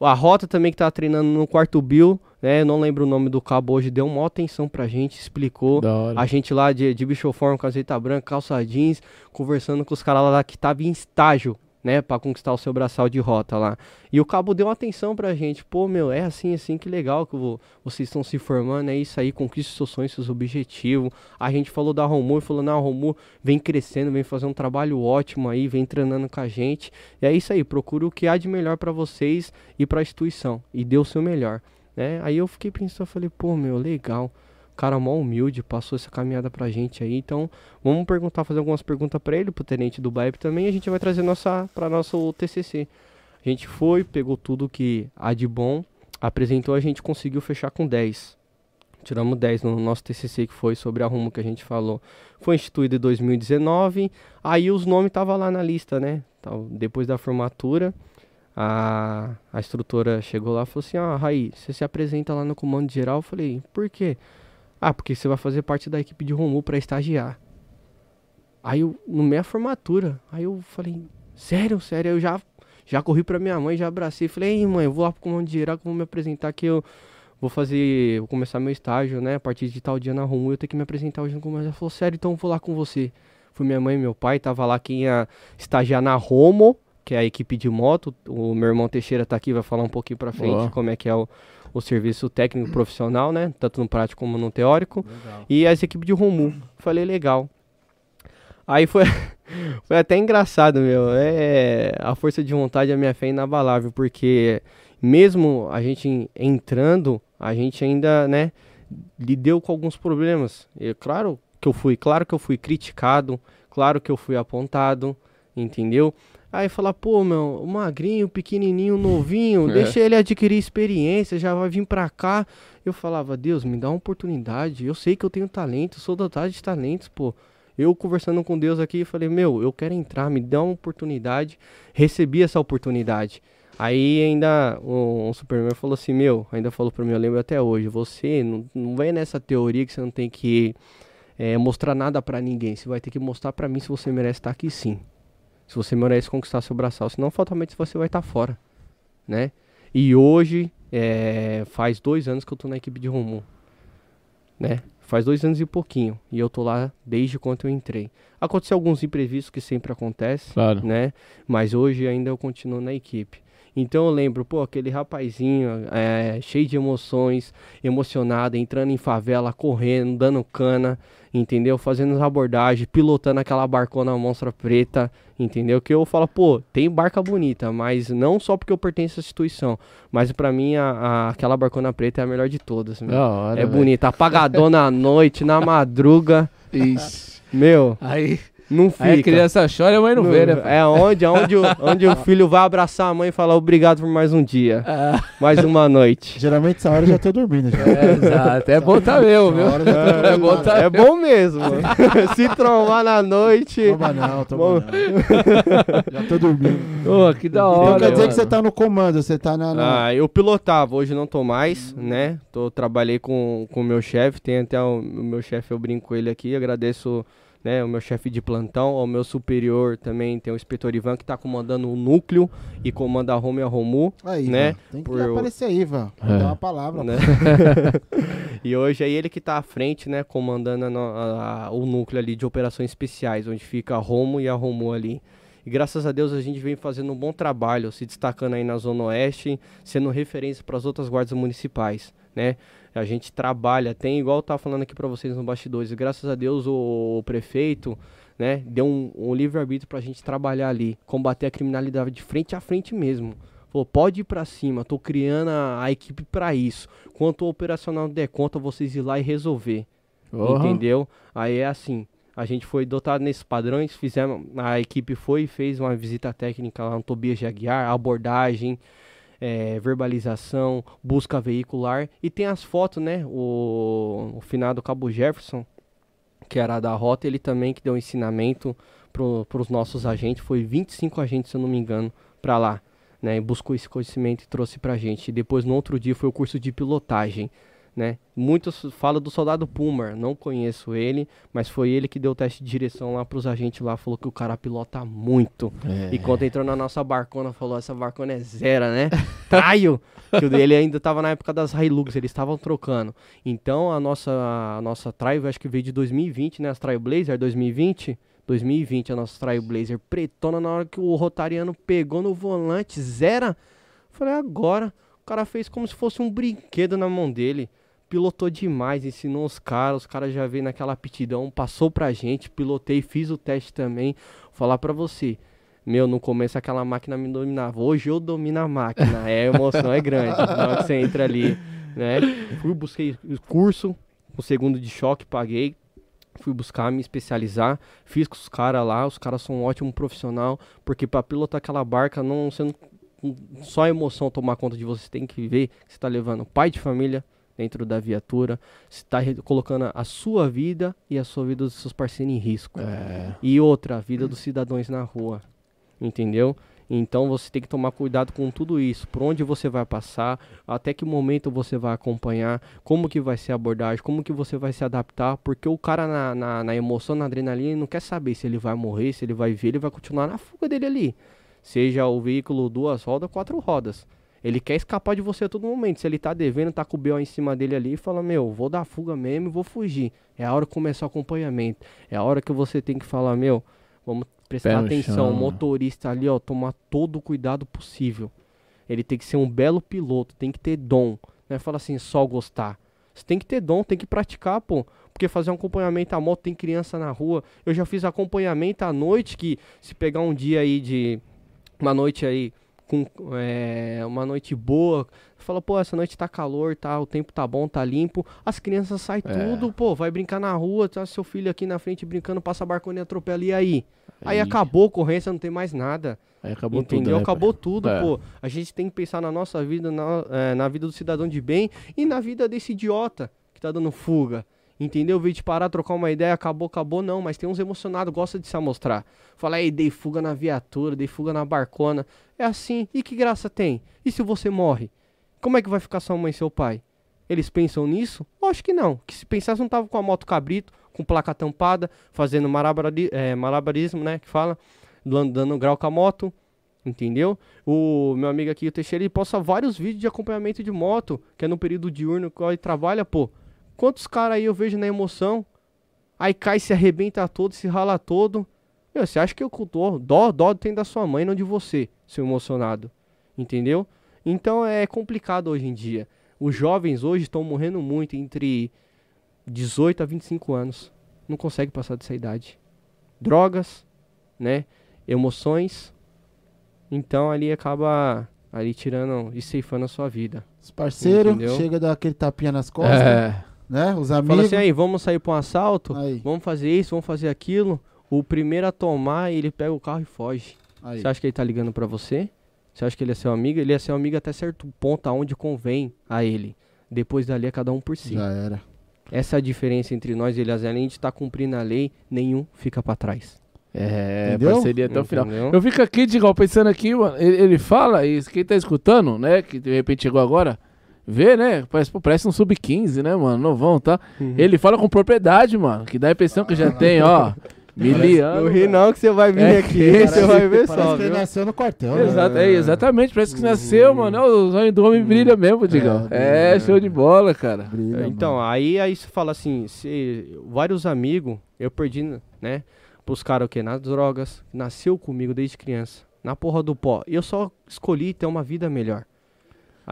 A Rota também que tá treinando no quarto Bill, né? Eu não lembro o nome do cabo hoje, deu uma atenção pra gente, explicou. A gente lá de, de bichoforme, caseta branca, calça jeans, conversando com os caras lá que tava em estágio né, para conquistar o seu braçal de rota lá. E o cabo deu atenção pra gente, pô, meu, é assim, assim, que legal que vocês estão se formando, é isso aí, conquiste seus sonhos, seus objetivos. A gente falou da Romu e falou, não, Romu vem crescendo, vem fazendo um trabalho ótimo aí, vem treinando com a gente. E é isso aí, procura o que há de melhor para vocês e para a instituição. E dê o seu melhor, né? Aí eu fiquei pensando, falei, pô, meu, legal cara mó humilde, passou essa caminhada pra gente aí. Então, vamos perguntar, fazer algumas perguntas para ele, pro tenente do BAEP também, e a gente vai trazer nossa para nosso TCC. A gente foi, pegou tudo que há de bom, apresentou, a gente conseguiu fechar com 10. Tiramos 10 no nosso TCC que foi sobre a rumo que a gente falou. Foi instituído em 2019. Aí os nomes estavam lá na lista, né? Então, depois da formatura, a, a instrutora chegou lá e falou assim: Ah, Raí, você se apresenta lá no comando geral? Eu falei: Por quê? Ah, porque você vai fazer parte da equipe de Romu para estagiar. Aí eu, no minha formatura, aí eu falei, sério, sério, eu já já corri pra minha mãe, já abracei, falei, ei mãe, eu vou lá pro comando geral que vou me apresentar que eu vou fazer, vou começar meu estágio, né, a partir de tal dia na Romu, eu tenho que me apresentar hoje no comando. Ela falou, sério, então eu vou lá com você. Fui minha mãe e meu pai, tava lá quem ia estagiar na Romo, que é a equipe de moto. O meu irmão Teixeira tá aqui, vai falar um pouquinho pra frente oh. como é que é o, o serviço técnico profissional, né? Tanto no prático como no teórico. Legal. E as equipes de Romu. Falei, legal. Aí foi, foi até engraçado, meu. É, a força de vontade, a minha fé é inabalável, porque mesmo a gente entrando, a gente ainda, né, lidou com alguns problemas. E claro que eu fui, claro que eu fui criticado, claro que eu fui apontado, entendeu? Aí fala, pô, meu, magrinho, pequenininho, novinho, é. deixa ele adquirir experiência, já vai vir pra cá. Eu falava, Deus, me dá uma oportunidade. Eu sei que eu tenho talento, sou dotado de talentos, pô. Eu conversando com Deus aqui, falei, meu, eu quero entrar, me dá uma oportunidade. Recebi essa oportunidade. Aí ainda um, um Superman falou assim, meu, ainda falou pra mim, eu lembro até hoje, você não, não vem nessa teoria que você não tem que é, mostrar nada para ninguém. Você vai ter que mostrar para mim se você merece estar aqui sim se você merece conquistar seu braçal, senão fatalmente você vai estar tá fora, né? E hoje, é, faz dois anos que eu tô na equipe de Romu, né? Faz dois anos e pouquinho, e eu tô lá desde quando eu entrei. Aconteceu alguns imprevistos que sempre acontece, claro. né? Mas hoje ainda eu continuo na equipe. Então eu lembro, pô, aquele rapazinho é, cheio de emoções, emocionado, entrando em favela, correndo, dando cana, entendeu? Fazendo as abordagens, pilotando aquela barcona monstra preta, entendeu? Que eu falo, pô, tem barca bonita, mas não só porque eu pertenço à instituição, mas para mim a, a, aquela barcona preta é a melhor de todas. Hora, é bonita, apagadona à noite, na madruga. Isso. Meu, Aí, não fica. aí a criança chora e a mãe não, vê, né? É onde, onde, o, onde o filho vai abraçar a mãe e falar obrigado por mais um dia, Ah, mais uma noite. Geralmente essa hora eu já tô dormindo já. é, exato. É bom tá meu, viu? É bom tá É bom mesmo. Se trombar na noite. Toma não, toma Bom. não. Já tô dormindo. Ô, que da hora. Então quer dizer mano. que você tá no comando, você tá na... na- Ah, eu pilotava, hoje não tô mais, né? Tô, trabalhei com o meu chefe, tem até o, o meu chefe, eu brinco com ele aqui, agradeço né, o meu chefe de plantão, ao meu superior também tem o inspetor Ivan que tá comandando o núcleo e comanda a Roma e a Romu, Aí, né? Ivan, Tem que Por- aparecer aí, Ivan. É. Dá uma palavra. né? e hoje é ele que tá à frente, né, comandando a a- a- o núcleo ali de operações especiais, onde fica a Romo e a Romu ali. E graças a Deus a gente vem fazendo um bom trabalho, se destacando aí na Zona Oeste, sendo referência para as outras guardas municipais, né? A gente trabalha, tem igual eu tava falando aqui para vocês nos bastidores, graças a Deus o, o prefeito, né, deu um, um livre-arbítrio pra gente trabalhar ali, combater a criminalidade de frente a frente mesmo. Falou, pode ir pra cima, tô criando a, a equipe pra isso. Quanto o operacional der conta, vocês ir lá e resolver. Porra. Entendeu? Aí é assim. A gente foi dotado nesses padrões, fizemos, a equipe foi e fez uma visita técnica lá no Tobias de Aguiar, abordagem, eh, verbalização, busca veicular. E tem as fotos, né? O, o finado Cabo Jefferson, que era da rota, ele também que deu ensinamento para os nossos agentes. Foi 25 agentes, se eu não me engano, para lá. Né, buscou esse conhecimento e trouxe pra gente. E depois, no outro dia, foi o curso de pilotagem. Né? Muitos falam do soldado Pumar, não conheço ele, mas foi ele que deu o teste de direção lá pros agentes lá, falou que o cara pilota muito. É. E quando entrou na nossa barcona, falou, essa barcona é zero, né? Traio! que o dele ainda tava na época das Hilux, eles estavam trocando. Então a nossa, a nossa Trail, acho que veio de 2020, né? As Trail Blazer 2020. 2020, a nossa Trail Blazer pretona na hora que o Rotariano pegou no volante, zera. Falei, agora. O cara fez como se fosse um brinquedo na mão dele. Pilotou demais, ensinou os caras, os caras já veio naquela aptidão, passou pra gente, pilotei, fiz o teste também. Vou falar pra você. Meu, no começo aquela máquina me dominava. Hoje eu domino a máquina. É, a emoção é grande. Na hora que você entra ali, né? Fui, busquei curso, o segundo de choque, paguei. Fui buscar me especializar, fiz com os caras lá, os caras são um ótimo profissional, porque pra pilotar aquela barca, não sendo só emoção tomar conta de você tem que ver que você tá levando pai de família dentro da viatura, você tá re- colocando a sua vida e a sua vida dos seus parceiros em risco. É. E outra, a vida dos cidadãos na rua. Entendeu? Então você tem que tomar cuidado com tudo isso. Por onde você vai passar, até que momento você vai acompanhar, como que vai ser a abordagem, como que você vai se adaptar, porque o cara na, na, na emoção, na adrenalina, ele não quer saber se ele vai morrer, se ele vai ver, ele vai continuar na fuga dele ali. Seja o veículo duas rodas, quatro rodas. Ele quer escapar de você a todo momento. Se ele tá devendo, tá com o B.O. em cima dele ali, fala, meu, vou dar fuga mesmo e vou fugir. É a hora que começar o acompanhamento. É a hora que você tem que falar, meu, vamos prestar atenção. O motorista ali, ó, tomar todo o cuidado possível. Ele tem que ser um belo piloto, tem que ter dom. Não é falar assim, só gostar. Você tem que ter dom, tem que praticar, pô. Porque fazer um acompanhamento à moto, tem criança na rua. Eu já fiz acompanhamento à noite, que se pegar um dia aí de. Uma noite aí com é, uma noite boa, fala, pô, essa noite tá calor, tá, o tempo tá bom, tá limpo, as crianças saem É. tudo, pô, vai brincar na rua, tá seu filho aqui na frente brincando, passa a barcona e atropela, e aí? Aí, Aí- acabou a ocorrência, não tem mais nada. Aí acabou Entendeu? tudo. né, Acabou pai? tudo, É. pô. A gente tem que pensar na nossa vida, na, é, na vida do cidadão de bem e na vida desse idiota que tá dando fuga. Entendeu? Veio de parar, trocar uma ideia, acabou, acabou, não. Mas tem uns emocionados, gosta de se amostrar. Fala aí, dei fuga na viatura, dei fuga na barcona. É assim. E que graça tem? E se você morre? Como é que vai ficar sua mãe e seu pai? Eles pensam nisso? Acho que não. Que se pensasse, não tava com a moto cabrito, com placa tampada, fazendo é, malabarismo, né? Que fala, dando grau com a moto. Entendeu? O meu amigo aqui, o Teixeira, ele posta vários vídeos de acompanhamento de moto, que é no período diurno que ele trabalha, pô. Quantos caras aí eu vejo na emoção? Aí cai, se arrebenta todo, se rala todo. Meu, você acha que eu dó, dó, dó tem da sua mãe, não de você, seu emocionado. Entendeu? Então é complicado hoje em dia. Os jovens hoje estão morrendo muito entre 18 a 25 anos. Não consegue passar dessa idade. Drogas, né? Emoções. Então ali acaba ali tirando e ceifando a sua vida. Os parceiros, chega a dar aquele tapinha nas costas, É. né? Os Fala amigos. assim, aí, vamos sair para um assalto? Aí, Vamos fazer isso, vamos fazer aquilo. O primeiro a tomar, ele pega o carro e foge. aí. Você acha que ele tá ligando pra você? Você acha que ele é seu amigo? Ele é seu amigo até certo ponto, aonde convém a ele. Depois dali é cada um por si. Já era. Essa é a diferença entre nós e eles. Além de estar cumprindo a lei, nenhum fica pra trás. É, Entendeu? parceria até o final. Entendeu? Eu fico aqui, Digão, pensando aqui, mano, ele, ele fala, e quem tá escutando, né, que de repente chegou agora, vê, né, parece, pô, parece um sub-15, né, mano, novão, tá? Uhum. Ele fala com propriedade, mano, que dá a impressão que já tem, ó, miliano. Não ri não que você vai vir É, aqui, parece- você vai ver Parece só, que ele viu? nasceu no quartel, né? Exato, é, exatamente, parece que nasceu, mano, é, o sonho do homem brilha mesmo, Digão. É, É, show de bola, cara. Brilha, Então, mano. aí, aí você fala assim, se, vários amigos, eu perdi, né? Pros caras o quê? Nas drogas, nasceu comigo desde criança, na porra do pó. E eu só escolhi ter uma vida melhor.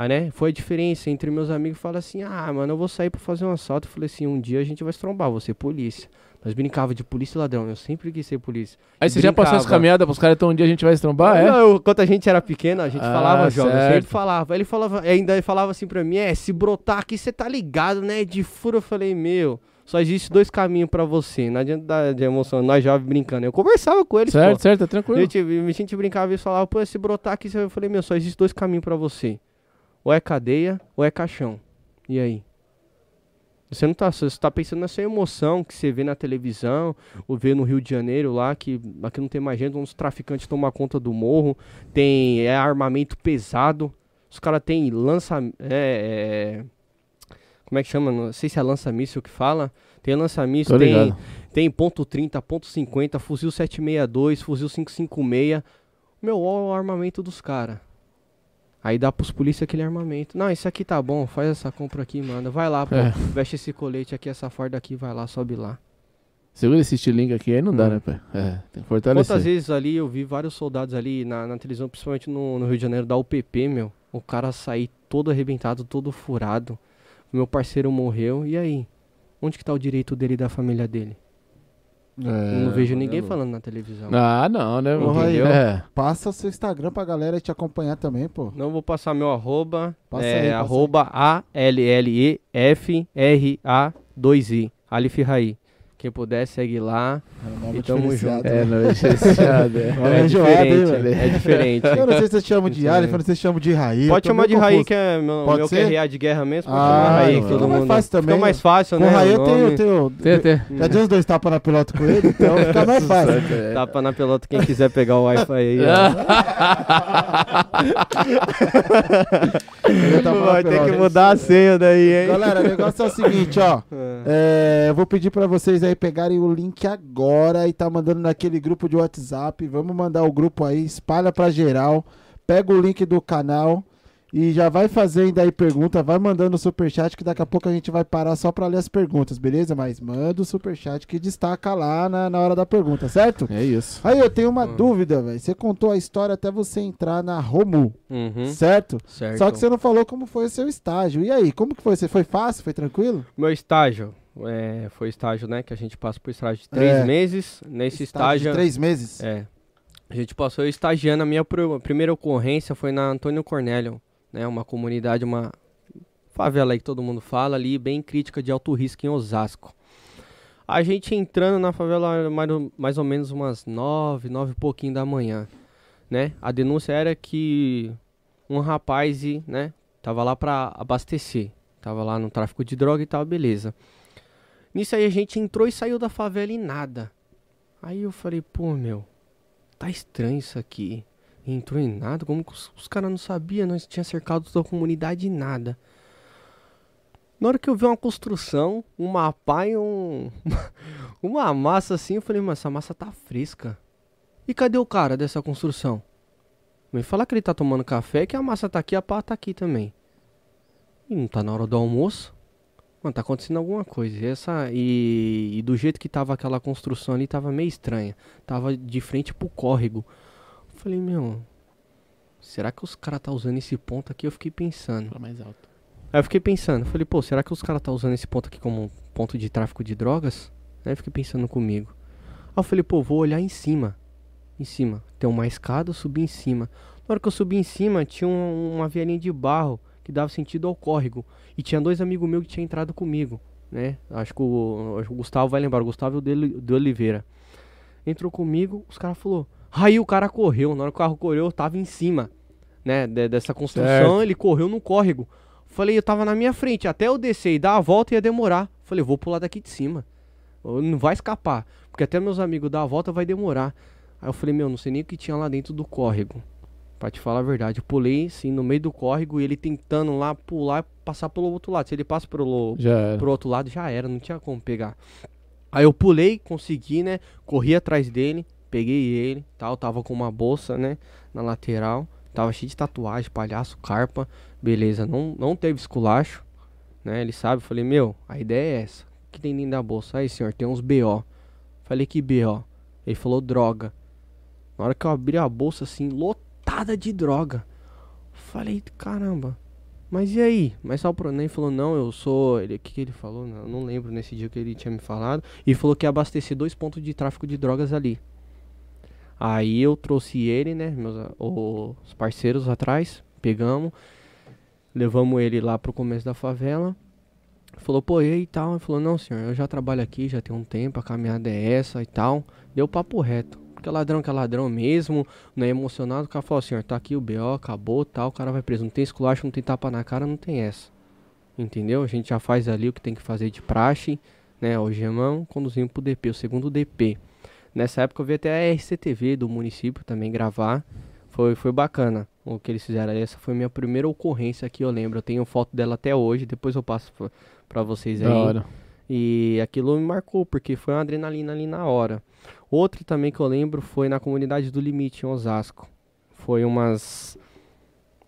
Aí, né? Foi a diferença entre meus amigos. Fala assim, ah, mano, eu vou sair pra fazer um assalto. Eu falei assim, um dia a gente vai se trombar, você polícia. Nós brincava de polícia e ladrão, eu sempre quis ser polícia. Aí você já passou as Brincava. caminhadas pros caras, então um dia a gente vai se trombar, é? Não, eu- quando a gente era pequeno, a gente Ah, falava, eu certo. sempre falava. Ele falava, ainda ele falava assim pra mim, é, se brotar aqui, você tá ligado, né? De furo, eu falei, meu, só existe dois caminhos pra você. Não adianta dar de emoção, nós jovens brincando. Eu conversava com eles, certo, pô. certo, tá A tranquilo. gente, a gente brincava e eles falavam, pô, se brotar aqui, eu falei, meu, só existe dois caminhos pra você. Ou é cadeia, ou é caixão. E aí? Você não tá, você tá pensando nessa emoção que você vê na televisão, ou vê no Rio de Janeiro lá, que aqui não tem mais gente, uns traficantes tomam conta do morro, tem é, armamento pesado, os caras têm lança. É, é, como é que chama? Não sei se é lança-míssil que fala. Tem lança-míssil, tem, tem ponto .30, ponto .50, fuzil 762, fuzil 556. Meu, olha o armamento dos caras. Aí dá pros polícia aquele armamento. Não, isso aqui tá bom, faz essa compra aqui, manda. Vai lá, pô, É. veste esse colete aqui, essa farda aqui, vai lá, sobe lá. Segura esse estilingue aqui, aí não dá, Hum. né, pai? É, tem que fortalecer. Quantas vezes ali eu vi vários soldados ali na, na televisão, principalmente no, no Rio de Janeiro, da UPP, meu. O cara sair todo arrebentado, todo furado. Meu parceiro morreu, e aí? Onde que tá o direito dele e da família dele? Eu não vejo ninguém falando na televisão. Ah, não, né, mano? Porra, aí, É. Passa seu Instagram pra galera te acompanhar também, pô. Não vou passar meu arroba. Passa é aí, passa arroba A-L-L-E-F-R-A-2-I. Alif Rai. Quem puder, segue lá. nome E tamo diferenciado, junto. É, né? não, licenciado, é. Nome enjoado, hein, diferente, velho? é diferente. Eu não sei se vocês chamam de Alif, eu não sei se chamam de Raí. Pode chamar de Raí, que é meu, Pode meu ser? QRA de guerra mesmo. Pode Ah, Raí, que todo fica mais mundo. fácil também, Fica mais né? fácil, Com né? o Raí eu tenho, eu tenho. Tem, tem. Já dei uns dois tapas na pelota com ele, então fica mais fácil. É. Tapa na pelota quem quiser pegar o Wi-Fi aí. Vai ter que mudar a senha daí, hein? Galera, o negócio é o seguinte, ó. É, eu vou pedir pra vocês aí pegarem o link agora e tá mandando naquele grupo de WhatsApp. Vamos mandar o grupo aí, espalha pra geral. Pega o link do canal e já vai fazendo aí pergunta, vai mandando o superchat que daqui a pouco a gente vai parar só pra ler as perguntas, beleza? Mas manda o superchat que destaca lá na, na hora da pergunta, certo? É isso. Aí eu tenho uma Hum. dúvida, velho. Você contou a história até você entrar na Romu, Uhum, certo? certo. Só que você não falou como foi o seu estágio. E aí, como que foi? Você foi fácil? Foi tranquilo? Meu estágio, é, foi estágio, né? Que a gente passa por estágio de três É. meses. Nesse estágio. de três meses? É. A gente passou estagiando. A minha pro- primeira ocorrência foi na Antônio Cornélio, né? Uma comunidade, uma favela aí que todo mundo fala ali, bem crítica de alto risco em Osasco. A gente entrando na favela mais, mais ou menos umas nove, nove e pouquinho da manhã, né? A denúncia era que um rapaz, né? Tava lá pra abastecer. Tava lá no tráfico de droga e tal, beleza. Nisso aí a gente entrou e saiu da favela e nada. Aí eu falei, pô, meu, tá estranho isso aqui. Entrou em nada, como os, os caras não sabiam, nós tinha cercado toda a comunidade e nada. Na hora que eu vi uma construção, uma pá e um, uma massa assim, eu falei, mas essa massa tá fresca. E cadê o cara dessa construção? Me fala que ele tá tomando café, que a massa tá aqui, a pá tá aqui também. E não tá na hora do almoço? Mano, tá acontecendo alguma coisa. E, essa, e, e do jeito que tava aquela construção ali, tava meio estranha. Tava de frente pro córrego. Falei, meu. será que os caras tá usando esse ponto aqui? Eu fiquei pensando. Fala mais alto. Aí eu fiquei pensando, falei, pô, será que os caras tá usando esse ponto aqui como um ponto de tráfico de drogas? Aí eu fiquei pensando comigo. Aí eu falei, pô, vou olhar em cima. Em cima. Tem uma escada, eu subi em cima. Na hora que eu subi em cima, tinha um- uma vielinha de barro que dava sentido ao córrego. E tinha dois amigos meus que tinham entrado comigo, né? Acho que o, acho que o Gustavo vai lembrar, o Gustavo e o de, de Oliveira. Entrou comigo, os caras falou. Aí o cara correu, na hora que o carro correu, eu tava em cima, né? de- dessa construção, Certo. ele correu no córrego. Falei, eu tava na minha frente, até eu descer e dar a volta ia demorar. Falei, vou pular daqui de cima. Não vai escapar, porque até meus amigos dar a volta vai demorar. Aí eu falei, meu, não sei nem o que tinha lá dentro do córrego. Pra te falar a verdade, eu pulei assim no meio do córrego e ele tentando lá pular e passar pelo outro lado. Se ele passa pelo, pro outro lado, já era, não tinha como pegar. Aí eu pulei, consegui, né? Corri atrás dele, peguei ele, tal, tava com uma bolsa, né, na lateral, tava cheio de tatuagem, palhaço, carpa, beleza, não, não teve esculacho, né? Ele sabe, falei, meu, a ideia é essa. O que tem dentro da bolsa? Aí, senhor, tem uns BO. Falei, que BO? Ele falou, droga. Na hora que eu abri a bolsa, assim, lotada de droga. Falei, caramba. Mas e aí? Mas só o Pronem falou, não, eu sou. Ele, que, que ele falou? Não, não lembro nesse dia que ele tinha me falado. E falou que ia abastecer dois pontos de tráfico de drogas ali. Aí eu trouxe ele, né? Meus, os parceiros atrás, pegamos, levamos ele lá pro começo da favela. Falou, pô, e e tal? Ele falou, não, senhor, eu já trabalho aqui, já tem um tempo, a caminhada é essa e tal. Deu papo reto. Porque ladrão que é ladrão mesmo, não é emocionado. O cara falou, senhor, tá aqui o BO, acabou tal, o cara vai preso. Não tem esculacho, não tem tapa na cara, não tem essa. Entendeu? A gente já faz ali o que tem que fazer de praxe, né? O gemão, conduzimos pro DP, o segundo DP. Nessa época eu vi até a RCTV do município também gravar. Foi, foi bacana o que eles fizeram. Essa foi minha primeira ocorrência que eu lembro. Eu tenho foto dela até hoje, depois eu passo pra, pra vocês aí. Da hora. E aquilo me marcou, porque foi uma adrenalina ali na hora. Outro também que eu lembro foi na comunidade do Limite, em Osasco. Foi umas.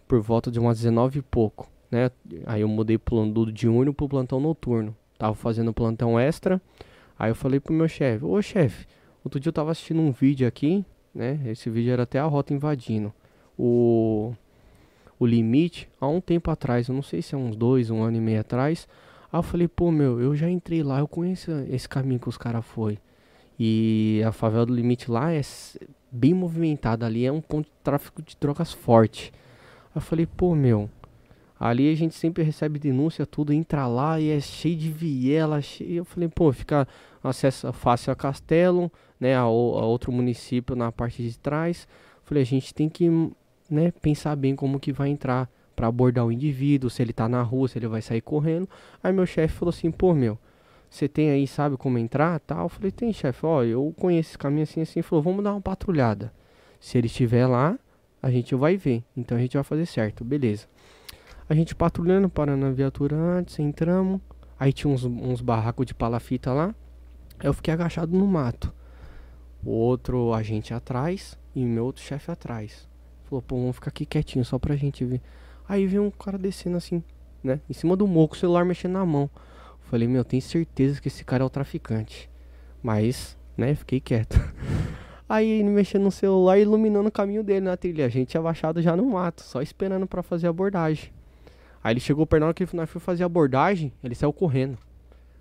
por volta de umas 19 e pouco, né? Aí eu mudei do diurno pro plantão noturno. Tava fazendo plantão extra. Aí eu falei pro meu chefe: Ô chefe, outro dia eu tava assistindo um vídeo aqui, né? Esse vídeo era até a rota invadindo. O. O limite, há um tempo atrás, eu não sei se é uns dois, um ano e meio atrás. Aí eu falei, pô, meu, eu já entrei lá, eu conheço esse caminho que os caras foi. E a favela do limite lá é bem movimentada ali, é um ponto de tráfico de drogas forte. Eu falei, pô, meu, ali a gente sempre recebe denúncia, tudo, entra lá e é cheio de viela, cheio. Eu falei, pô, fica acesso fácil a Castelo, né, a, a outro município na parte de trás. Falei, a gente tem que, né, pensar bem como que vai entrar pra abordar o indivíduo, se ele tá na rua, se ele vai sair correndo. Aí meu chefe falou assim, pô, meu, você tem aí, sabe como entrar, tal? Eu falei, tem, chefe, ó, eu conheço esse caminho assim, assim. Ele falou, vamos dar uma patrulhada. Se ele estiver lá, a gente vai ver. Então a gente vai fazer certo, beleza. A gente patrulhando, parando na viatura antes, entramos. Aí tinha uns, uns barracos de palafita lá. Eu fiquei agachado no mato. O outro agente atrás e meu outro chefe atrás. Falou, pô, vamos ficar aqui quietinho só pra gente ver. Aí veio um cara descendo assim, né? Em cima do morro, com o celular mexendo na mão. Falei, meu, tenho certeza que esse cara é o traficante. Mas, né, fiquei quieto. Aí ele mexendo no celular iluminando o caminho dele na trilha. A gente abaixado já no mato, só esperando pra fazer a abordagem. Aí ele chegou perto na hora que nós foi fazer a abordagem, ele saiu correndo.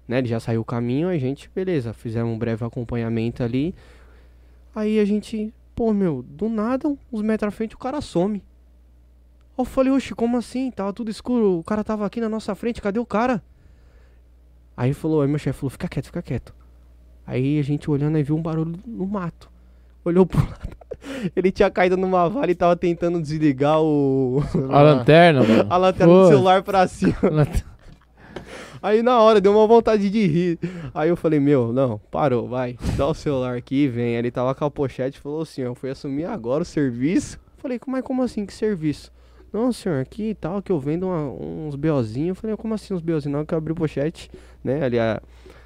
Né, ele já saiu o caminho, a gente, beleza, fizemos um breve acompanhamento ali. Aí a gente, pô, meu, do nada, uns metros à frente o cara some. Eu falei, oxe, como assim? Tava tudo escuro, o cara tava aqui na nossa frente, cadê o cara? Aí falou, aí meu chefe falou, fica quieto, fica quieto. Aí a gente olhando e viu um barulho no mato. Olhou pro lado. Ele tinha caído numa vala e tava tentando desligar o. A lanterna, mano. a lanterna do Pô. celular pra cima. Aí na hora deu uma vontade de rir. Aí eu falei, meu, não, parou, vai. Dá o celular aqui e vem. Aí Ele tava com a pochete e falou assim, eu fui assumir agora o serviço. Falei, mas como assim, que serviço? Não, senhor, aqui e tal, que eu vendo uma- uns BOzinhos. Eu falei, como assim uns BOzinhos? Não, que eu abri pochete, né? Ali a-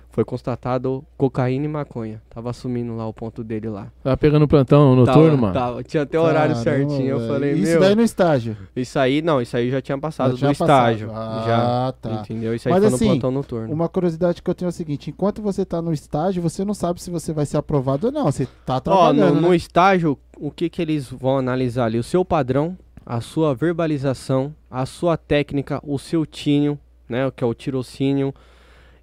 foi constatado cocaína e maconha. Tava assumindo lá o ponto dele lá. Tava pegando plantão noturno, Tava- mano. tava, tinha até o horário Caramba, certinho. Eu velho. falei, Isso meu. daí no estágio. Isso aí, não, isso aí já tinha passado Já tinha do estágio. passado. Já. Ah, tá. Entendeu? Isso aí Mas foi assim, no plantão noturno. Uma curiosidade que eu tenho é o seguinte: enquanto você tá no estágio, você não sabe se você vai ser aprovado ou não. Você tá Ó, trabalhando. no, no né? estágio, o que que eles vão analisar ali? O seu padrão, a sua verbalização, a sua técnica, o seu tinho, né, que é o tirocínio,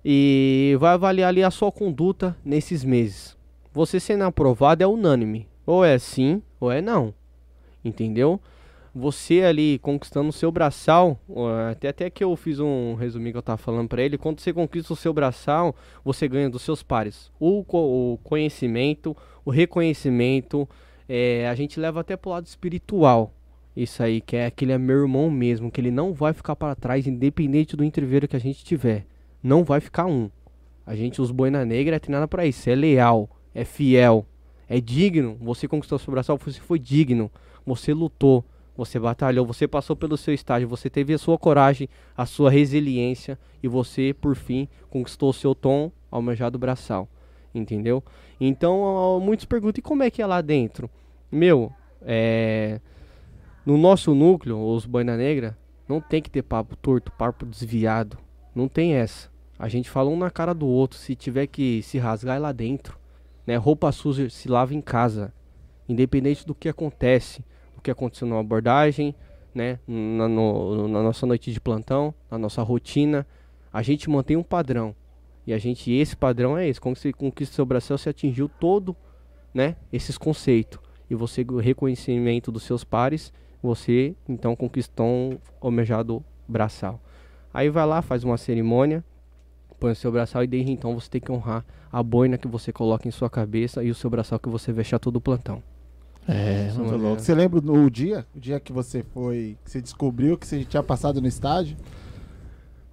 e vai avaliar ali a sua conduta nesses meses. Você sendo aprovado é unânime, ou é sim ou é não, entendeu? Você ali conquistando o seu braçal, até, até que eu fiz um resuminho que eu tava falando para ele, quando você conquista o seu braçal, você ganha dos seus pares. O, o conhecimento, o reconhecimento, é, a gente leva até pro lado espiritual, isso aí, que é aquele é meu irmão mesmo, que ele não vai ficar para trás, independente do entreveiro que a gente tiver. Não vai ficar um. A gente, os boina negra, é treinado para isso. É leal, é fiel, é digno. Você conquistou seu braçal, você foi digno. Você lutou, você batalhou, você passou pelo seu estágio, você teve a sua coragem, a sua resiliência e você, por fim, conquistou o seu tom almejado braçal. Entendeu? Então, muitos perguntam: e como é que é lá dentro? Meu, é no nosso núcleo, os boina negra, não tem que ter papo torto, papo desviado. Não tem essa. A gente fala um na cara do outro. Se tiver que se rasgar, é lá dentro. Né? Roupa suja se lava em casa. Independente do que acontece. Do que aconteceu na abordagem, né? Na, no, na nossa noite de plantão, na nossa rotina. A gente mantém um padrão. E a gente, esse padrão é esse. Quando você conquista seu braço, você atingiu todo, né? Esses conceitos. E você, o reconhecimento dos seus pares você então conquistou um almejado braçal. Aí vai lá, faz uma cerimônia, põe o seu braçal e desde então você tem que honrar a boina que você coloca em sua cabeça e o seu braçal que você fecha todo o plantão. É, muito louco. Você lembra o dia? O dia que você foi, que você descobriu que você tinha passado no estágio?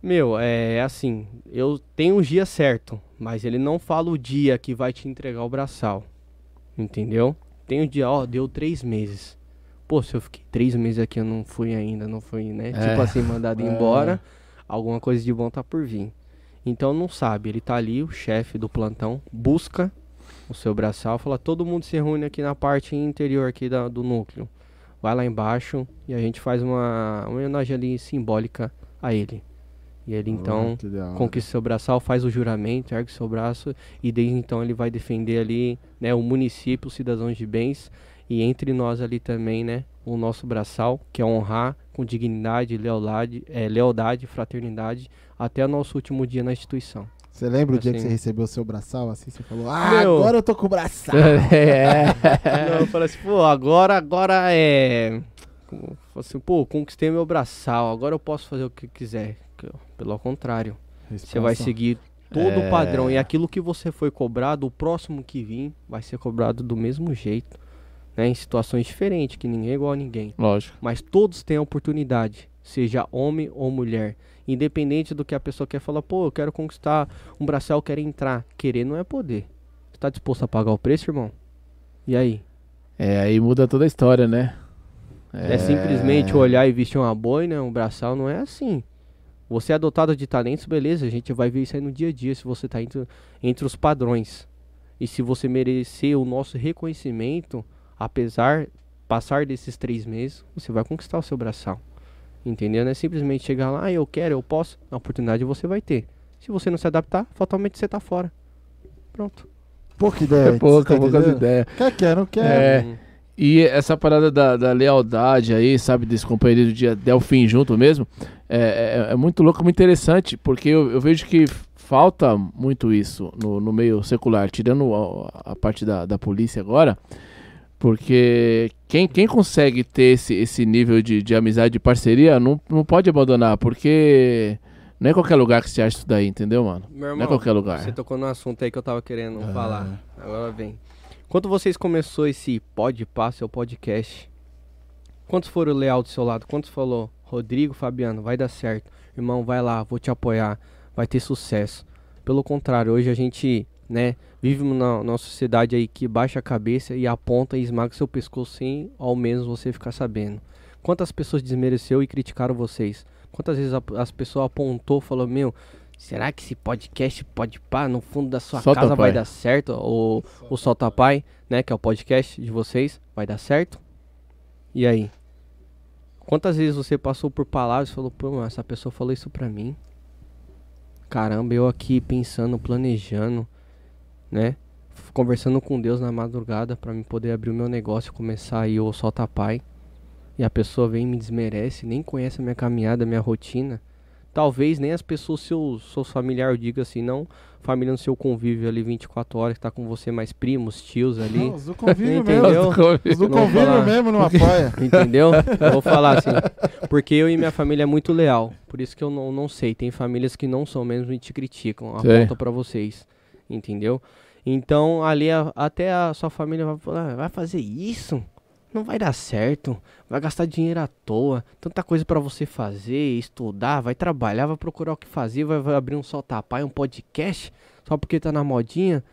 Meu, é assim, eu tenho um dia certo, mas ele não fala o dia que vai te entregar o braçal. Entendeu? Tem um dia, ó, deu três meses. Pô, se eu fiquei três meses aqui, eu não fui ainda, não fui, né? É. Tipo assim, mandado é. embora, alguma coisa de bom tá por vir. Então não sabe, ele tá ali, o chefe do plantão, busca o seu braçal, fala, todo mundo se reúne aqui na parte interior aqui da, do núcleo. Vai lá embaixo e a gente faz uma, uma homenagem ali simbólica a ele. E ele então conquista seu braçal, faz o juramento, ergue seu braço e desde então ele vai defender ali né, o município, os cidadãos de bens e entre nós ali também, né, o nosso braçal, que é honrar com dignidade, lealdade, é, lealdade, fraternidade, até o nosso último dia na instituição. Você lembra assim, o dia que assim. você recebeu o seu braçal, assim, você falou, ah, Meu... agora eu tô com o braçal. é. Não, eu falei assim, pô, agora, agora é... Assim, pô, conquistei meu braçal, agora eu posso fazer o que quiser. Pelo contrário, você vai seguir todo é... o padrão. E aquilo que você foi cobrado, o próximo que vir vai ser cobrado do mesmo jeito né, em situações diferentes, que ninguém é igual a ninguém. Lógico. Mas todos têm a oportunidade, seja homem ou mulher. Independente do que a pessoa quer falar, pô, eu quero conquistar um braçal, eu quero entrar. Querer não é poder. Você tá disposto a pagar o preço, irmão? E aí? É, aí muda toda a história, né? É, é simplesmente olhar e vestir uma boina, um braçal, não é assim. Você é adotado de talentos, beleza, a gente vai ver isso aí no dia a dia, se você tá entre, entre os padrões. E se você merecer o nosso reconhecimento, apesar passar desses três meses, você vai conquistar o seu braçal. Entendeu? Não é simplesmente chegar lá, ah, eu quero, eu posso. A oportunidade você vai ter. Se você não se adaptar, fatalmente você tá fora. Pronto. Pouca ideia. É pouca, tá poucas ideias. Quer, quer, não quer. É. Hum. E essa parada da, da, lealdade aí, sabe, desse companheiro de até o fim junto mesmo, é, é, é muito louco, muito interessante, porque eu, eu, vejo que falta muito isso no, no meio secular, tirando a, a parte da, da polícia agora. Porque quem, quem consegue ter esse, esse nível de, de amizade, de parceria, não, não pode abandonar, porque não é qualquer lugar que você acha isso daí, entendeu, mano? Meu irmão, não é qualquer lugar. Você tocou no assunto aí que eu tava querendo ah. falar. Agora vem. Quando vocês começou esse Pode Pá, seu podcast, quantos foram leal do seu lado? Quantos falou, Rodrigo, Fabiano, vai dar certo. Irmão, vai lá, vou te apoiar, vai ter sucesso. Pelo contrário, hoje a gente né? Vive na nossa sociedade aí que baixa a cabeça e aponta e esmaga seu pescoço sem ao menos você ficar sabendo. Quantas pessoas desmereceu e criticaram vocês? Quantas vezes a, as pessoas apontou, falou, meu, será que esse podcast pode pá no fundo da sua Solta casa vai dar certo? O, o Solta Pai, né, que é o podcast de vocês, vai dar certo? E aí? Quantas vezes você passou por palavras e falou, pô, essa pessoa falou isso pra mim? Caramba, eu aqui pensando, planejando, né? Conversando com Deus na madrugada para me poder abrir o meu negócio, começar aí o Solta Pai. e a pessoa vem e me desmerece, nem conhece a minha caminhada, a minha rotina, talvez nem as pessoas, seus, seus familiares, diga assim, não família no seu convívio ali 24 horas, que tá com você mais primos, tios ali. Não, os do convívio Entendeu? mesmo. Os do convívio falar. mesmo não apoia. Entendeu? Eu vou falar assim. Porque eu e minha família é muito leal. Por isso que eu não, não sei. Tem famílias que não são mesmo e te criticam. Sei. Aponta pra vocês. Entendeu? Então, ali a- até a sua família vai falar: "Ah, vai fazer isso? Não vai dar certo. Vai gastar dinheiro à toa. Tanta coisa pra você fazer, estudar, vai trabalhar, vai procurar o que fazer, vai, vai abrir um solta-pai, um podcast, só porque tá na modinha.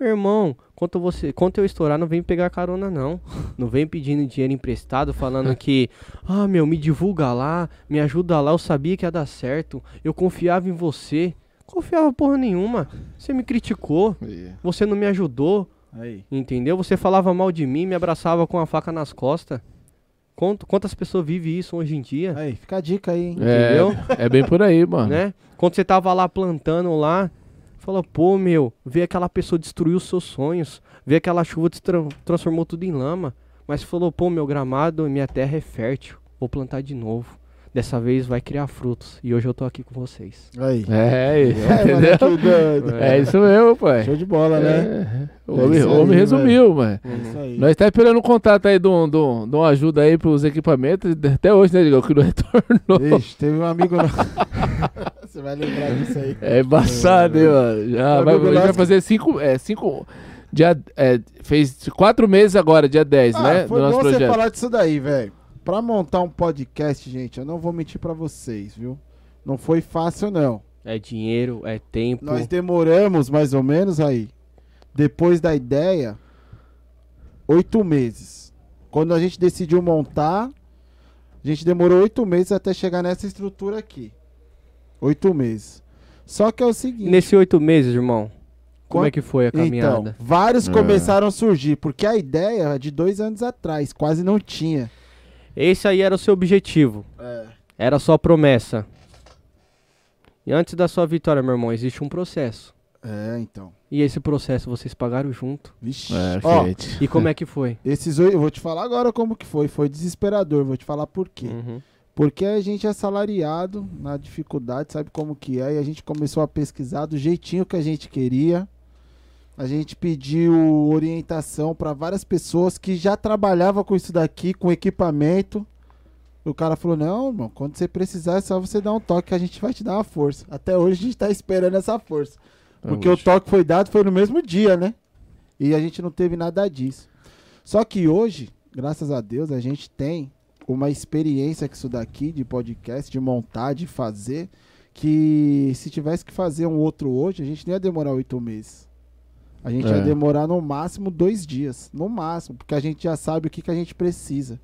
Meu irmão, quanto você, quanto eu estourar, não vem pegar carona não. Não vem pedindo dinheiro emprestado, falando que, ah, meu, me divulga lá, me ajuda lá, eu sabia que ia dar certo. Eu confiava em você. Confiava porra nenhuma. Você me criticou, você não me ajudou, Aí. entendeu? Você falava mal de mim, me abraçava com a faca nas costas. Quanto- quantas pessoas vivem isso hoje em dia? Aí, fica a dica aí, hein? É, Entendeu? é bem por aí, mano. né? Quando você tava lá plantando lá, falou, pô, meu, vê aquela pessoa destruir os seus sonhos, vê aquela chuva te tran- transformou tudo em lama, mas falou, pô, meu gramado, minha terra é fértil, vou plantar de novo. Dessa vez vai criar frutos. E hoje eu tô aqui com vocês. Aí. É, É, entendeu? moleque doido. É isso mesmo, pai. Show de bola, né? É, O homem, isso o homem aí, resumiu, mano. É isso aí. Nós tá esperando um contato aí de, um, de, um- de uma ajuda aí pros equipamentos. Até hoje, né, Digão? Que não retornou. Ixi, teve um amigo. no- Você vai lembrar disso aí. É embaçado, hein, mano? Já vai, gente vai fazer cinco. É, cinco. Dia, é, fez quatro meses agora, dia 10, Ah, né? foi do nosso bom você projeto. falar disso daí, velho. Pra montar um podcast, gente, eu não vou mentir pra vocês, viu? Não foi fácil, não. É dinheiro, é tempo. Nós demoramos mais ou menos aí. Depois da ideia, oito meses. Quando a gente decidiu montar, a gente demorou oito meses até chegar nessa estrutura aqui. Oito meses. Só que é o seguinte. Nesses oito meses, irmão, como é que foi a Então, caminhada? vários É. começaram a surgir, porque a ideia é de dois anos atrás, quase não tinha. Esse aí era o seu objetivo. Era a sua promessa. E antes da sua vitória, meu irmão, existe um processo. É, então. E esse processo vocês pagaram junto. Vixe. É, Ó. E como é que foi? esses oito, eu vou te falar agora como que foi. Foi desesperador, vou te falar por quê. Uhum. Porque a gente é salariado na dificuldade, sabe como que é, e a gente começou a pesquisar do jeitinho que a gente queria. A gente pediu orientação para várias pessoas que já trabalhavam com isso daqui, com equipamento. O cara falou: Não, irmão, quando você precisar é só você dar um toque que a gente vai te dar uma força. Até hoje a gente tá esperando essa força. Porque o toque foi dado foi no mesmo dia, né? E a gente não teve nada disso. Só que hoje, graças a Deus, a gente tem uma experiência com isso daqui de podcast, de montar, de fazer, que se tivesse que fazer um outro hoje, a gente não ia demorar oito meses. A gente É. demorar no máximo dois dias. No máximo, porque a gente já sabe o que, que a gente precisa.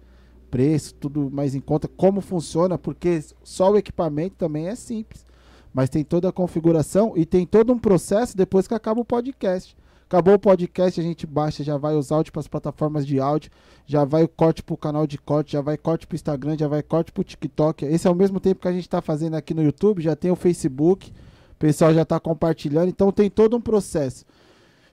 Preço, tudo mais em conta, como funciona, porque só o equipamento também é simples. Mas tem toda a configuração e tem todo um processo depois que acaba o podcast. Acabou o podcast, a gente baixa, já vai os áudios para as plataformas de áudio, já vai o corte pro canal de corte, já vai corte pro Instagram, já vai corte pro TikTok. Esse é o mesmo tempo que a gente tá fazendo aqui no YouTube, já tem o Facebook, o pessoal já tá compartilhando, então tem todo um processo.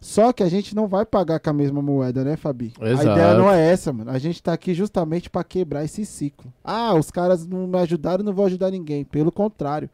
Só que a gente não vai pagar com a mesma moeda, né, Fabi? Exato. A ideia não é essa, mano. A gente tá aqui justamente para quebrar esse ciclo. Ah, os caras não me ajudaram, não vou ajudar ninguém. Pelo contrário.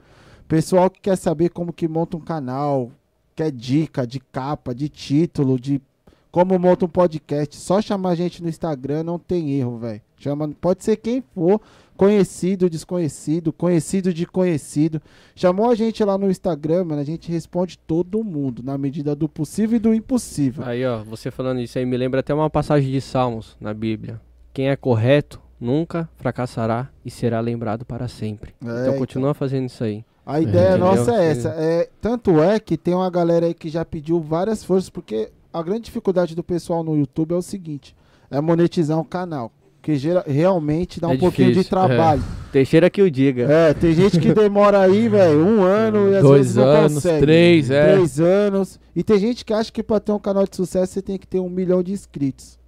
Pessoal que quer saber como que monta um canal, quer dica de capa, de título, de como monta um podcast, só chamar a gente no Instagram não tem erro, velho. Chama, pode ser quem for, conhecido, desconhecido, conhecido de conhecido. Chamou a gente lá no Instagram, mano, a gente responde todo mundo na medida do possível e do impossível. Aí, ó, você falando isso aí me lembra até uma passagem de Salmos na Bíblia. Quem é correto nunca fracassará e será lembrado para sempre. É, então continua fazendo isso aí. A ideia Entendeu? nossa é essa. É, tanto é que tem uma galera aí que já pediu várias forças, porque a grande dificuldade do pessoal no YouTube é o seguinte: é monetizar um canal. Que gera, realmente dá um É pouquinho de difícil, trabalho. Teixeira que o diga. É. tem gente que demora aí, velho, um ano e às Dois vezes não anos, consegue. três, é. Três anos. E tem gente que acha que pra ter um canal de sucesso você tem que ter um milhão de inscritos.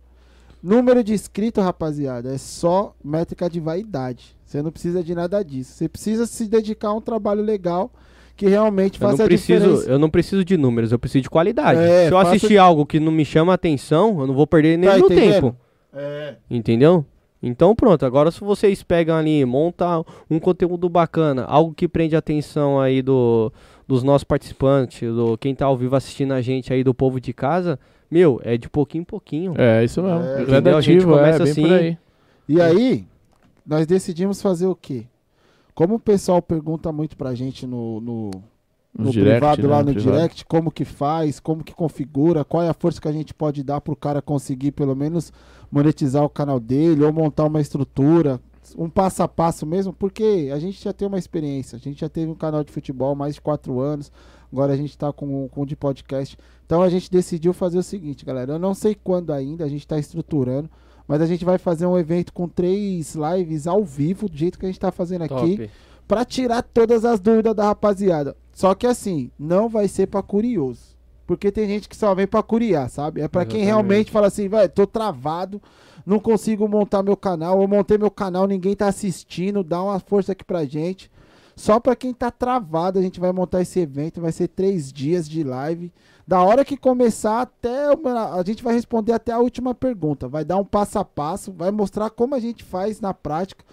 Número de inscritos, rapaziada, é só métrica de vaidade. Você não precisa de nada disso. Você precisa se dedicar a um trabalho legal que realmente Eu não, faça a preciso, diferença. eu não preciso de números, eu preciso de qualidade. É, Se eu faça- assistir algo que não me chama a atenção, eu não vou perder nem Tá meu entendendo? tempo. É. Entendeu? Então pronto, agora se vocês pegam ali, monta um conteúdo bacana, algo que prende a atenção aí do, dos nossos participantes, do quem tá ao vivo assistindo a gente aí do povo de casa, meu, é de pouquinho em pouquinho. É, isso mesmo. É, É, entendeu? A gente é, começa bem assim. aí. E aí, nós decidimos fazer o quê? Como o pessoal pergunta muito pra gente no, no, No no direct, privado né, lá no privado. direct, como que faz, como que configura, qual é a força que a gente pode dar pro cara conseguir pelo menos monetizar o canal dele ou montar uma estrutura, um passo a passo mesmo, porque a gente já tem uma experiência, a gente já teve um canal de futebol mais de quatro anos, agora a gente tá com, com o de podcast. Então a gente decidiu fazer o seguinte, galera, eu não sei quando ainda, a gente tá estruturando, mas a gente vai fazer um evento com três lives ao vivo, do jeito que a gente tá fazendo aqui Top. pra tirar todas as dúvidas da rapaziada. Só que assim, não vai ser pra curioso. Porque tem gente que só vem pra curiar, sabe? É pra quem realmente fala assim, velho, tô travado, não consigo montar meu canal, eu montei meu canal, ninguém tá assistindo, dá uma força aqui pra gente. Só pra quem tá travado, a gente vai montar esse evento, vai ser três dias de live. Da hora que começar até. uma- A gente vai responder até a última pergunta. Vai dar um passo a passo, vai mostrar como a gente faz na prática.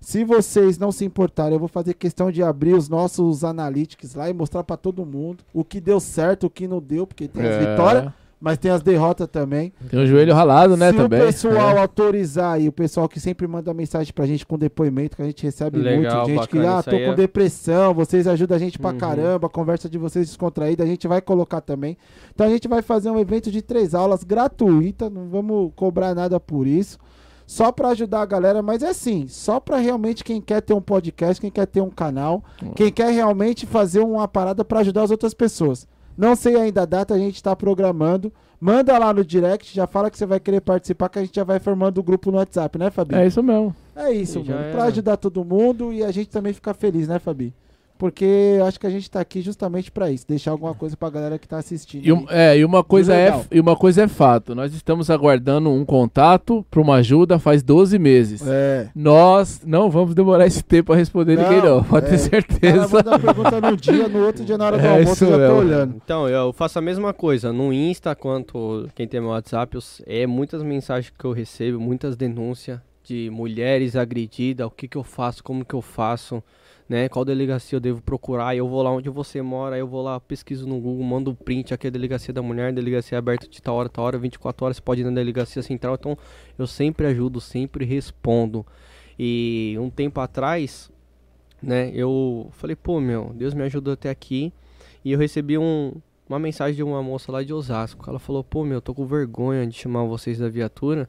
Se vocês não se importarem, eu vou fazer questão de abrir os nossos analytics lá e mostrar pra todo mundo o que deu certo, o que não deu, porque tem as É. vitórias, mas tem as derrotas também. Tem o joelho ralado, né, Se também. o pessoal É. autorizar aí, o pessoal que sempre manda mensagem pra gente com depoimento, que a gente recebe Legal, muito, gente que, ah, tô com é- depressão, vocês ajudam a gente pra Uhum. caramba, a conversa de vocês descontraída, a gente vai colocar também. Então a gente vai fazer um evento de três aulas gratuita, não vamos cobrar nada por isso. Só pra ajudar a galera, mas é assim, só pra realmente quem quer ter um podcast, quem quer ter um canal, quem quer realmente fazer uma parada pra ajudar as outras pessoas. Não sei ainda a data, a gente tá programando. Manda lá no direct, já fala que você vai querer participar, que a gente já vai formando o grupo no WhatsApp, né, Fabi? É isso mesmo. É isso, E mano. Pra ajudar todo mundo e a gente também ficar feliz, né, Fabi? Porque acho que a gente tá aqui justamente pra isso, deixar alguma coisa pra galera que tá assistindo. E, um- é, e uma coisa é, e uma coisa é fato. Nós estamos aguardando um contato para uma ajuda faz 12 meses. É. Nós não vamos demorar esse tempo a responder ninguém, Não, não. Pode é. ter O cara certeza. manda a pergunta num dia, no outro dia, na hora do É almoço, eu já tô olhando. Então, eu faço a mesma coisa. No Insta, quanto quem tem meu WhatsApp, eu é muitas mensagens que eu recebo, muitas denúncias de mulheres agredidas, o que que eu faço, como que eu faço, né? Qual delegacia eu devo procurar? Eu vou lá onde você mora, eu vou lá, pesquiso no Google, mando um print, aqui é a delegacia da mulher, delegacia aberta de tal hora, tal hora, 24 horas, pode ir na delegacia central. Então, eu sempre ajudo, sempre respondo. E um tempo atrás, né, eu falei, pô, meu, Deus me ajudou até aqui. E eu recebi um, uma mensagem de uma moça lá de Osasco. Ela falou, pô, meu, tô com vergonha de chamar vocês da viatura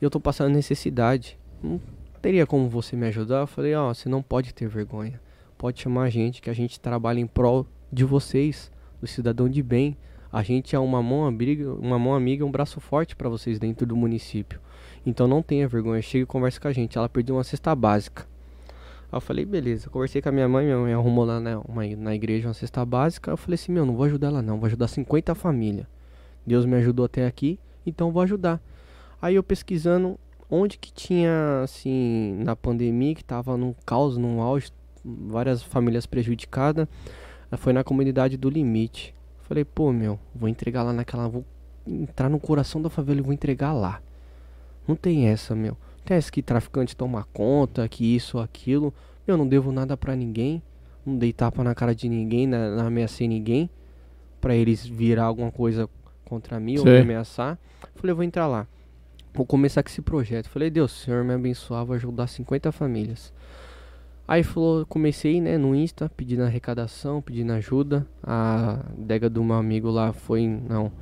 e eu tô passando necessidade. Não teria como você me ajudar? Eu falei, ó, você não pode ter vergonha. Pode chamar a gente, que a gente trabalha em prol de vocês, do cidadão de bem. A gente é uma mão amiga, uma mão amiga, um braço forte para vocês dentro do município. Então não tenha vergonha, chega e conversa com a gente. Ela perdeu uma cesta básica. Eu falei, beleza. Conversei com a minha mãe, minha mãe arrumou lá na, uma, na igreja uma cesta básica. Eu falei assim, meu, não vou ajudar ela não, vou ajudar 50 famílias. Deus me ajudou até aqui, então vou ajudar. Aí eu pesquisando onde que tinha, assim, na pandemia, que tava num caos, num auge, várias famílias prejudicadas, eh, foi na comunidade do Limite. Falei, pô, meu, vou entregar lá naquela, vou entrar no coração da favela e vou entregar lá. Não tem essa, meu. Tem essa que traficante toma conta, que isso, aquilo. Eu não devo nada pra ninguém. Não dei tapa na cara de ninguém, na, não ameacei ninguém. Pra eles virar alguma coisa contra mim ou me ameaçar. Falei, eu vou entrar lá. Vou começar com esse projeto. Falei, Deus, Senhor me abençoar, vou ajudar 50 famílias. Aí falou, comecei, né, no Insta, pedindo arrecadação, pedindo ajuda. A adega do meu amigo lá foi, não,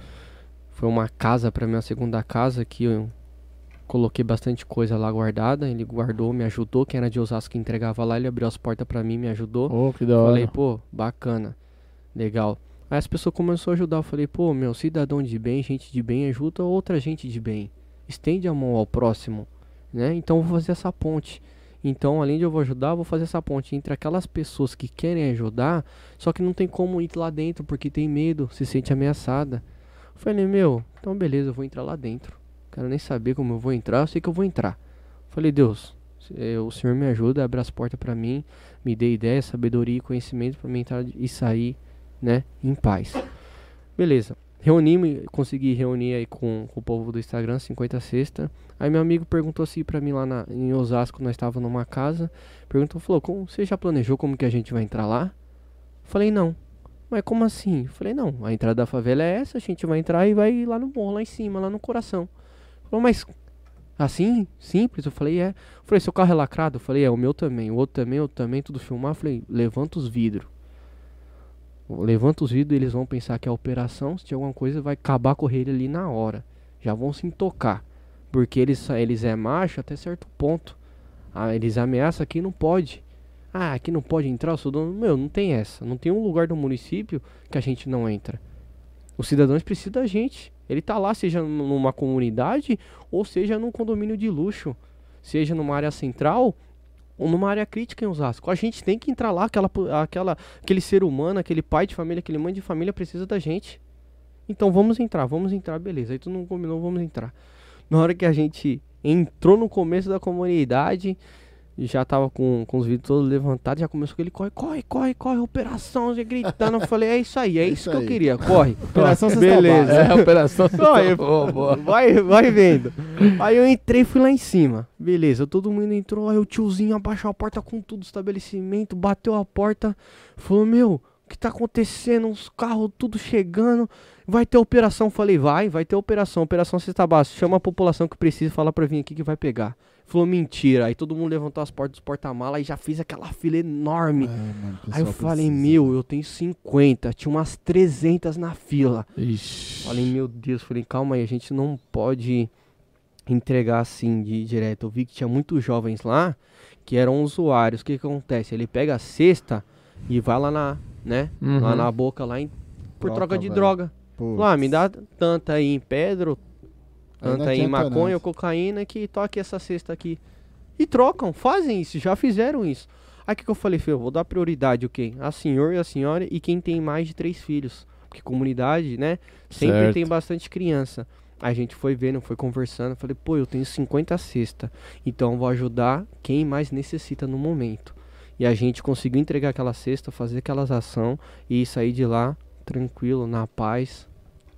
foi uma casa pra mim, uma segunda casa que eu coloquei bastante coisa lá guardada. Ele guardou, me ajudou. Quem era de Osasco que entregava lá, ele abriu as portas pra mim, me ajudou. Oh, que da hora. Falei, pô, bacana, legal. Aí as pessoas começaram a ajudar. Eu falei, pô, meu, cidadão de bem, gente de bem, ajuda outra gente de bem. Estende a mão ao próximo, né? Então eu vou fazer essa ponte. Então, além de eu vou ajudar, eu vou fazer essa ponte entre aquelas pessoas que querem ajudar, só que não tem como ir lá dentro porque tem medo, se sente ameaçada. Eu falei, meu, então beleza, eu vou entrar lá dentro. Quero nem saber como eu vou entrar, eu sei que eu vou entrar. Falei, Deus, eh, o Senhor me ajuda, abre as portas pra mim, me dê ideia, sabedoria e conhecimento pra mim entrar e sair, né, em paz. Beleza. Reuni, consegui reunir aí com, com, o povo do Instagram, 50 sexta. Aí meu amigo perguntou assim pra mim lá na, em Osasco, nós estávamos numa casa. Perguntou, falou, como, você já planejou como que a gente vai entrar lá? Falei, não. Mas como assim? Falei, não, a entrada da favela é essa, a gente vai entrar e vai lá no morro, lá em cima, lá no coração. Falou, mas assim, simples? Eu falei, é. falei, seu carro é lacrado? Eu falei, é, o meu também, o outro também, o outro também, tudo filmar. Eu falei, levanta os vidros. Levanta os vidros, eles vão pensar que é operação, se tiver alguma coisa, vai acabar com ele ali na hora. Já vão se tocar. Porque eles, eles é macho até certo ponto. Ah, eles ameaçam aqui não pode. Ah, aqui não pode entrar, eu sou dono. Meu, não tem essa. Não tem um lugar do município que a gente não entra. Os cidadãos precisam da gente. Ele tá lá, seja numa comunidade ou seja num condomínio de luxo. Seja numa área central numa área crítica em Osasco. A gente tem que entrar lá, aquela, aquela, aquele ser humano, aquele pai de família, aquele mãe de família precisa da gente. Então vamos entrar, vamos entrar, beleza. Aí tu não combinou, vamos entrar. Na hora que a gente entrou no começo da comunidade, já tava com, com os vídeos todos levantados, já começou aquele corre, corre, corre, corre, operação, já gritando. Eu falei, é isso aí, é, é isso, isso que aí. eu queria, corre. Operação Beleza. É, operação corre, vai, vai vendo. Aí eu entrei fui lá em cima. Beleza, todo mundo entrou, aí o tiozinho abaixou a porta com tudo, estabelecimento, bateu a porta, falou, meu, o que tá acontecendo? Uns carros tudo chegando. Vai ter operação. Falei, vai, vai ter operação. Operação Cesta Básica. Chama a população que precisa falar pra vir aqui que vai pegar. Falou mentira. Aí todo mundo levantou as portas dos porta-malas e já fez aquela fila enorme. É, mano, aí eu falei, precisa. meu, eu tenho 50. Tinha umas 300 na fila. Ixi. Falei, meu Deus. Falei, calma aí, a gente não pode entregar assim de direto. Eu vi que tinha muitos jovens lá que eram usuários. O que, que acontece? Ele pega a cesta e vai lá na, né? Uhum. Lá na boca, lá em, por troca, troca de véio. droga. Lá, me dá tanta aí em pedro, Tanta aí maconha ou cocaína que toque essa cesta aqui. E trocam, fazem isso, já fizeram isso. Aí que, que eu falei, filho, vou dar prioridade o quê? A senhor e a senhora e quem tem mais de três filhos. Porque comunidade, né? Sempre certo. tem bastante criança. A gente foi vendo, foi conversando. Falei, pô, eu tenho 50 cesta. Então vou ajudar quem mais necessita no momento. E a gente conseguiu entregar aquela cesta, fazer aquelas ação e sair de lá tranquilo, na paz,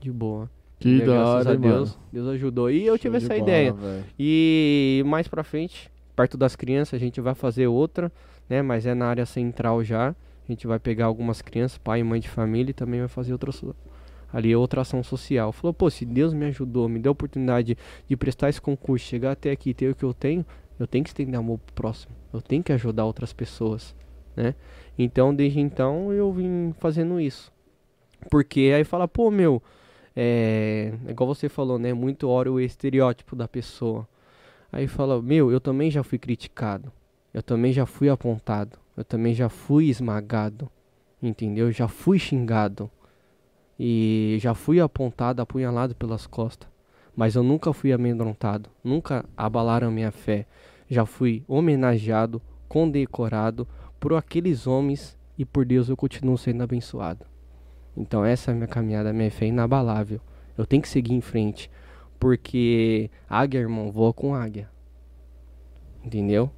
de boa. Que da hora, a Deus, mano. Deus ajudou. E eu tive essa bola, ideia. Véio. E mais pra frente, perto das crianças, a gente vai fazer outra, né? Mas é na área central já. A gente vai pegar algumas crianças, pai e mãe de família, e também vai fazer outra ali outra ação social. Falou, pô, se Deus me ajudou, me deu a oportunidade de prestar esse concurso, chegar até aqui, ter o que eu tenho, eu tenho que estender amor pro próximo. Eu tenho que ajudar outras pessoas, né? Então, desde então, eu vim fazendo isso. Porque aí fala, pô, meu, é, igual você falou, né? Muito hora o estereótipo da pessoa. Aí fala, meu, eu também já fui criticado. Eu também já fui apontado. Eu também já fui esmagado. Entendeu? Já fui xingado. E já fui apontado, apunhalado pelas costas. Mas eu nunca fui amedrontado. Nunca abalaram minha fé. Já fui homenageado, condecorado por aqueles homens e por Deus eu continuo sendo abençoado. Então essa é a minha caminhada, a minha fé é inabalável. Eu tenho que seguir em frente. Porque águia, irmão, voa com águia. Entendeu?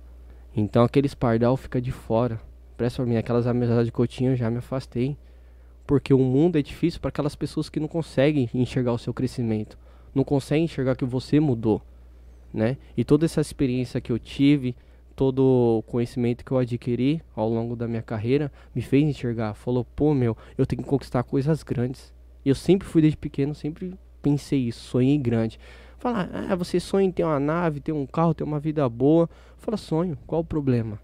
Então aqueles pardal fica de fora. Presta pra mim, aquelas amizades que eu tinha eu já me afastei. Porque o mundo é difícil para aquelas pessoas que não conseguem enxergar o seu crescimento. Não conseguem enxergar que você mudou. Né? E toda essa experiência que eu tive, todo o conhecimento que eu adquiri ao longo da minha carreira me fez enxergar. Falou, pô, meu, eu tenho que conquistar coisas grandes. E eu sempre fui desde pequeno, sempre pensei isso, sonhei grande. Falar, ah, você sonha em ter uma nave, ter um carro, ter uma vida boa. Fala, sonho, qual o problema?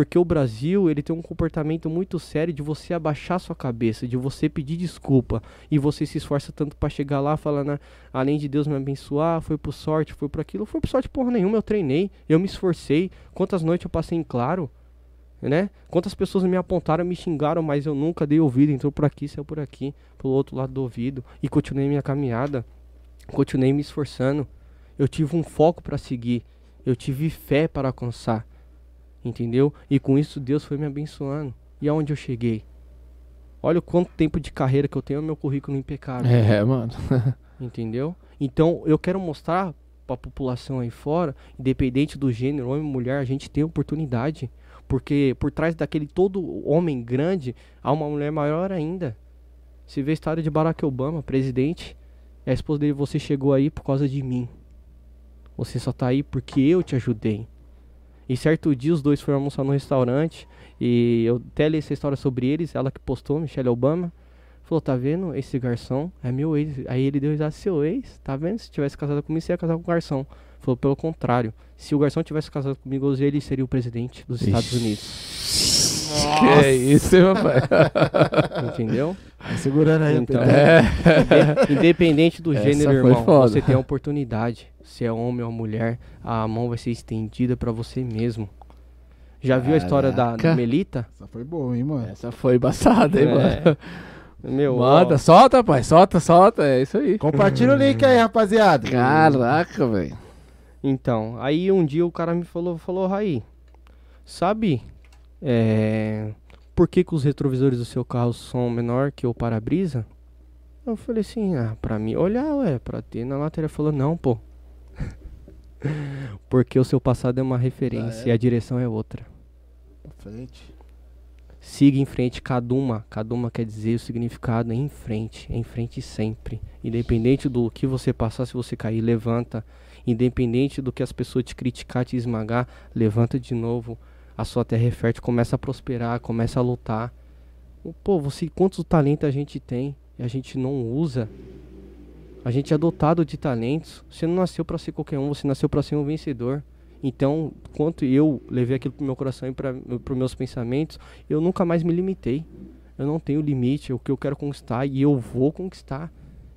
Porque o Brasil, ele tem um comportamento muito sério de você abaixar sua cabeça, de você pedir desculpa. E você se esforça tanto para chegar lá falando, além de Deus me abençoar, foi por sorte, foi por aquilo. Foi por sorte porra nenhuma, eu treinei, eu me esforcei. Quantas noites eu passei em claro, né? Quantas pessoas me apontaram, me xingaram, mas eu nunca dei ouvido. Entrou por aqui, saiu por aqui, pelo outro lado do ouvido. E continuei minha caminhada, continuei me esforçando. Eu tive um foco para seguir, eu tive fé para alcançar. Entendeu? E com isso Deus foi me abençoando. E aonde eu cheguei? Olha o quanto tempo de carreira que eu tenho, meu currículo impecável. É, mano. Entendeu? Então eu quero mostrar para a população aí fora, independente do gênero, homem ou mulher, a gente tem oportunidade. Porque por trás daquele todo homem grande, há uma mulher maior ainda. Você vê a história de Barack Obama, presidente, a esposa dele, você chegou aí por causa de mim. Você só tá aí porque eu te ajudei. E certo dia os dois foram almoçar no restaurante e eu até li essa história sobre eles, ela que postou, Michelle Obama. Falou, tá vendo? Esse garçom é meu ex. Aí ele deu risada, seu ex? Tá vendo? Se tivesse casado comigo, você ia casar com o garçom. Falou, pelo contrário. Se o garçom tivesse casado comigo, ele seria o presidente dos Estados Unidos. Que é isso, papai? Entendeu? Vai segurando aí, Então, inde- independente do gênero, irmão, foda. você tem a oportunidade. Se é homem ou mulher, a mão vai ser estendida pra você mesmo. Já viu a história da, da Caraca. Melita? Essa foi boa, hein, mano? Essa foi embaçada, hein, É. mano? Meu, Manda, ó, solta, pai. Solta, solta. É isso aí. Compartilha o link aí, rapaziada. Caraca, velho. Então, aí um dia o cara me falou, falou, Raí, sabe é, por que, que os retrovisores do seu carro são menor que o para-brisa? Eu falei assim, ah, pra mim olhar, ué, pra ter na lateral. Ele falou, não, pô. Porque o seu passado é uma referência Ah, é? e a direção é outra. Pra frente. Siga em frente, Kaduma. Kaduma quer dizer o significado é em frente, é em frente sempre. Independente do que você passar, se você cair, levanta. Independente do que as pessoas te criticar, te esmagar, levanta de novo. A sua terra é fértil, começa a prosperar, começa a lutar. Pô, você, quantos talentos a gente tem e a gente não usa? A gente é dotado de talentos. Você não nasceu para ser qualquer um, você nasceu para ser um vencedor. Então, quanto eu levei aquilo pro meu coração e para meus pensamentos, eu nunca mais me limitei. Eu não tenho limite, é o que eu quero conquistar e eu vou conquistar.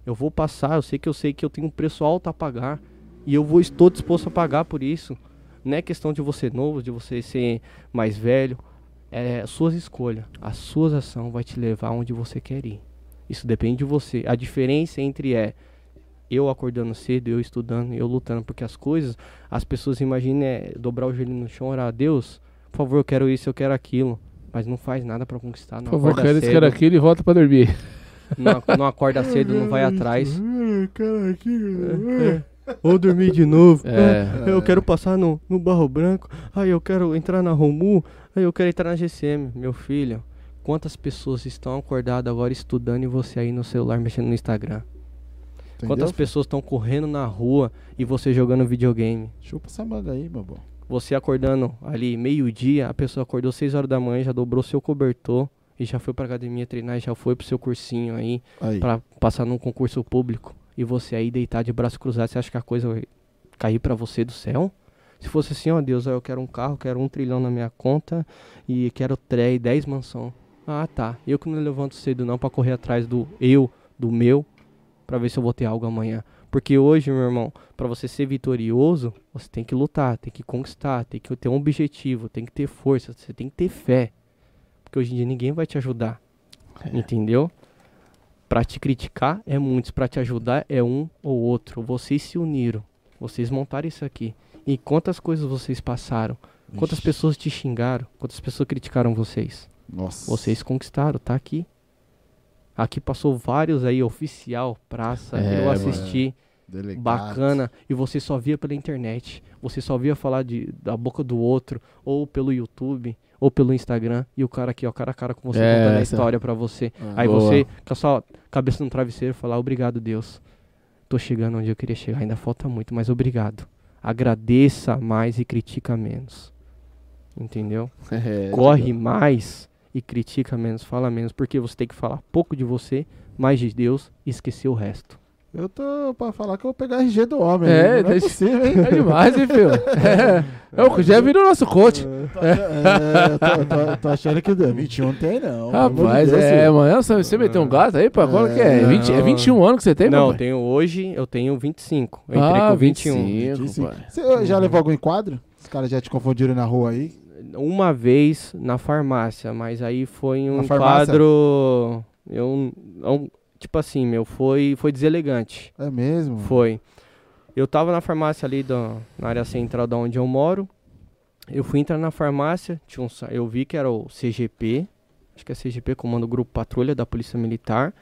Eu vou passar, eu sei que eu sei que eu tenho um preço alto a pagar e eu vou estou disposto a pagar por isso. Não é questão de você novo, de você ser mais velho, é as suas escolhas, as suas ações vai te levar onde você quer ir. Isso depende de você. A diferença entre é eu acordando cedo, eu estudando, eu lutando, porque as coisas, as pessoas imaginam é, dobrar o joelho no chão, orar a Deus, por favor, eu quero isso, eu quero aquilo, mas não faz nada pra conquistar, não Por favor, quero isso, quero aquilo e volta pra dormir. não, não acorda cedo, não vai atrás. Cara, aqui. Ou dormir de novo. É. Eu quero passar no, no Barro Branco. Aí eu quero entrar na Romu. Aí eu quero entrar na GCM. Meu filho, quantas pessoas estão acordadas agora estudando e você aí no celular mexendo no Instagram? Quantas pessoas estão correndo na rua e você jogando videogame? Chupa essa manga aí, meu bom. Você acordando ali meio-dia, a pessoa acordou 6 horas da manhã, já dobrou seu cobertor e já foi pra academia treinar, já foi pro seu cursinho aí Aí. pra passar num concurso público e você aí deitar de braço cruzado, você acha que a coisa vai cair pra você do céu? Se fosse assim, ó Deus, eu quero um carro, quero um trilhão na minha conta e quero 3, 10 mansão. Ah, tá. Eu que não levanto cedo não pra correr atrás do eu, do meu, pra ver se eu vou ter algo amanhã. Porque hoje, meu irmão, pra você ser vitorioso, você tem que lutar, tem que conquistar, tem que ter um objetivo, tem que ter força, você tem que ter fé. Porque hoje em dia ninguém vai te ajudar. Entendeu? Pra te criticar é muitos, pra te ajudar é um ou outro. Vocês se uniram, vocês montaram isso aqui. E quantas coisas vocês passaram? Quantas Ixi. pessoas te xingaram? Quantas pessoas criticaram vocês? Nossa. Vocês conquistaram, tá aqui. Aqui passou vários aí, oficial, praça, É, eu assisti, Delegado. bacana, e você só via pela internet, você só via falar de, da boca do outro, ou pelo YouTube, ou pelo Instagram, e o cara aqui, ó, cara a cara com você, É, contando a história pra você. Ah, Aí Boa. você, com a sua cabeça no travesseiro, falar, obrigado Deus, tô chegando onde eu queria chegar, ainda falta muito, mas obrigado. Agradeça mais e critica menos. Entendeu? É, corre mais e critica menos, fala menos, porque você tem que falar pouco de você, mais de Deus e esquecer o resto. Eu tô pra falar que eu vou pegar RG do homem. É, não é deixa- possível, hein? É demais, hein, filho? É, é o já virou nosso coach. É, eu tô, eu tô- tô achando que 21 tem, não. Rapaz, Deus, é, filho. amanhã você, você meteu um gato aí, pá? Qual que é? É, 20, é não. 21 anos que você tem, Não, eu papai? tenho hoje, eu tenho 25. Eu entrei ah, com 21. 25, 25. pai. Você já levou algum enquadro? Os caras já te confundiram na rua aí? Uma vez na farmácia, mas aí foi um quadro. Eu, não- tipo assim, meu, foi, foi deselegante. É mesmo? Foi. Eu tava na farmácia ali da, na área central da onde eu moro. Eu fui entrar na farmácia, tinha um, eu vi que era o CGP, acho que é CGP, Comando Grupo Patrulha da Polícia Militar.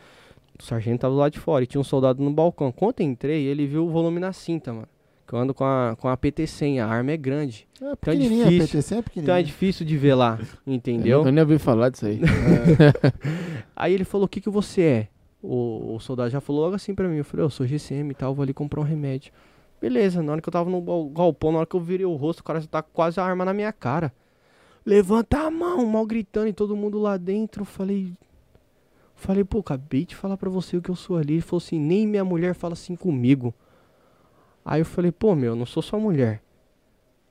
O sargento tava lá de fora e tinha um soldado no balcão. Quando eu entrei, ele viu o volume na cinta, mano. Que eu ando com a, com a PT-100, a arma é grande. É pequenininha, a difícil. PTC é Então é difícil de ver lá, entendeu? Eu nem ouvi falar disso aí. Aí ele falou: O que, que você é? O, o soldado já falou logo assim pra mim. Eu falei, eu sou GCM e tal, vou ali comprar um remédio. Beleza, na hora que eu tava no gal- galpão, na hora que eu virei o rosto, o cara já tá quase a arma na minha cara. Levanta a mão, mal gritando e todo mundo lá dentro. Eu Falei. Falei, pô, acabei de falar pra você o que eu sou ali. Ele falou assim, nem minha mulher fala assim comigo. Aí eu falei, pô, meu, eu não sou sua mulher.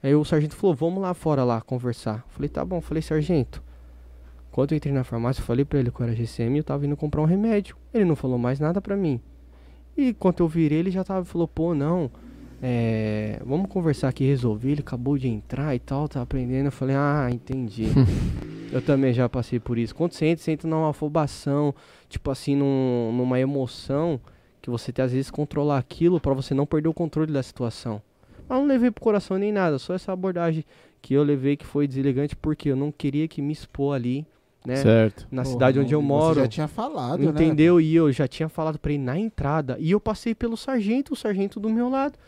Aí o sargento falou, vamos lá fora lá conversar. Eu Falei, tá bom. Eu Falei, sargento. Quando eu entrei na farmácia, eu falei pra ele que eu era GCM e eu tava indo comprar um remédio. Ele não falou mais nada pra mim. E quando eu virei, ele já tava, falou, pô, não. É, vamos conversar aqui, resolvi. Ele acabou de entrar e tal, tá aprendendo. Eu falei, ah, entendi. eu também já passei por isso. Quando você entra, você entra numa afobação, tipo assim, num- numa emoção que você tem às vezes controlar aquilo pra você não perder o controle da situação. Mas não levei pro coração nem nada, só essa abordagem que eu levei que foi deselegante porque eu não queria que me expor ali, né? Certo. Na Porra, cidade onde eu você moro. já tinha falado, né? Entendeu? E eu já tinha falado pra ele na entrada. E eu passei pelo sargento, o sargento do meu lado.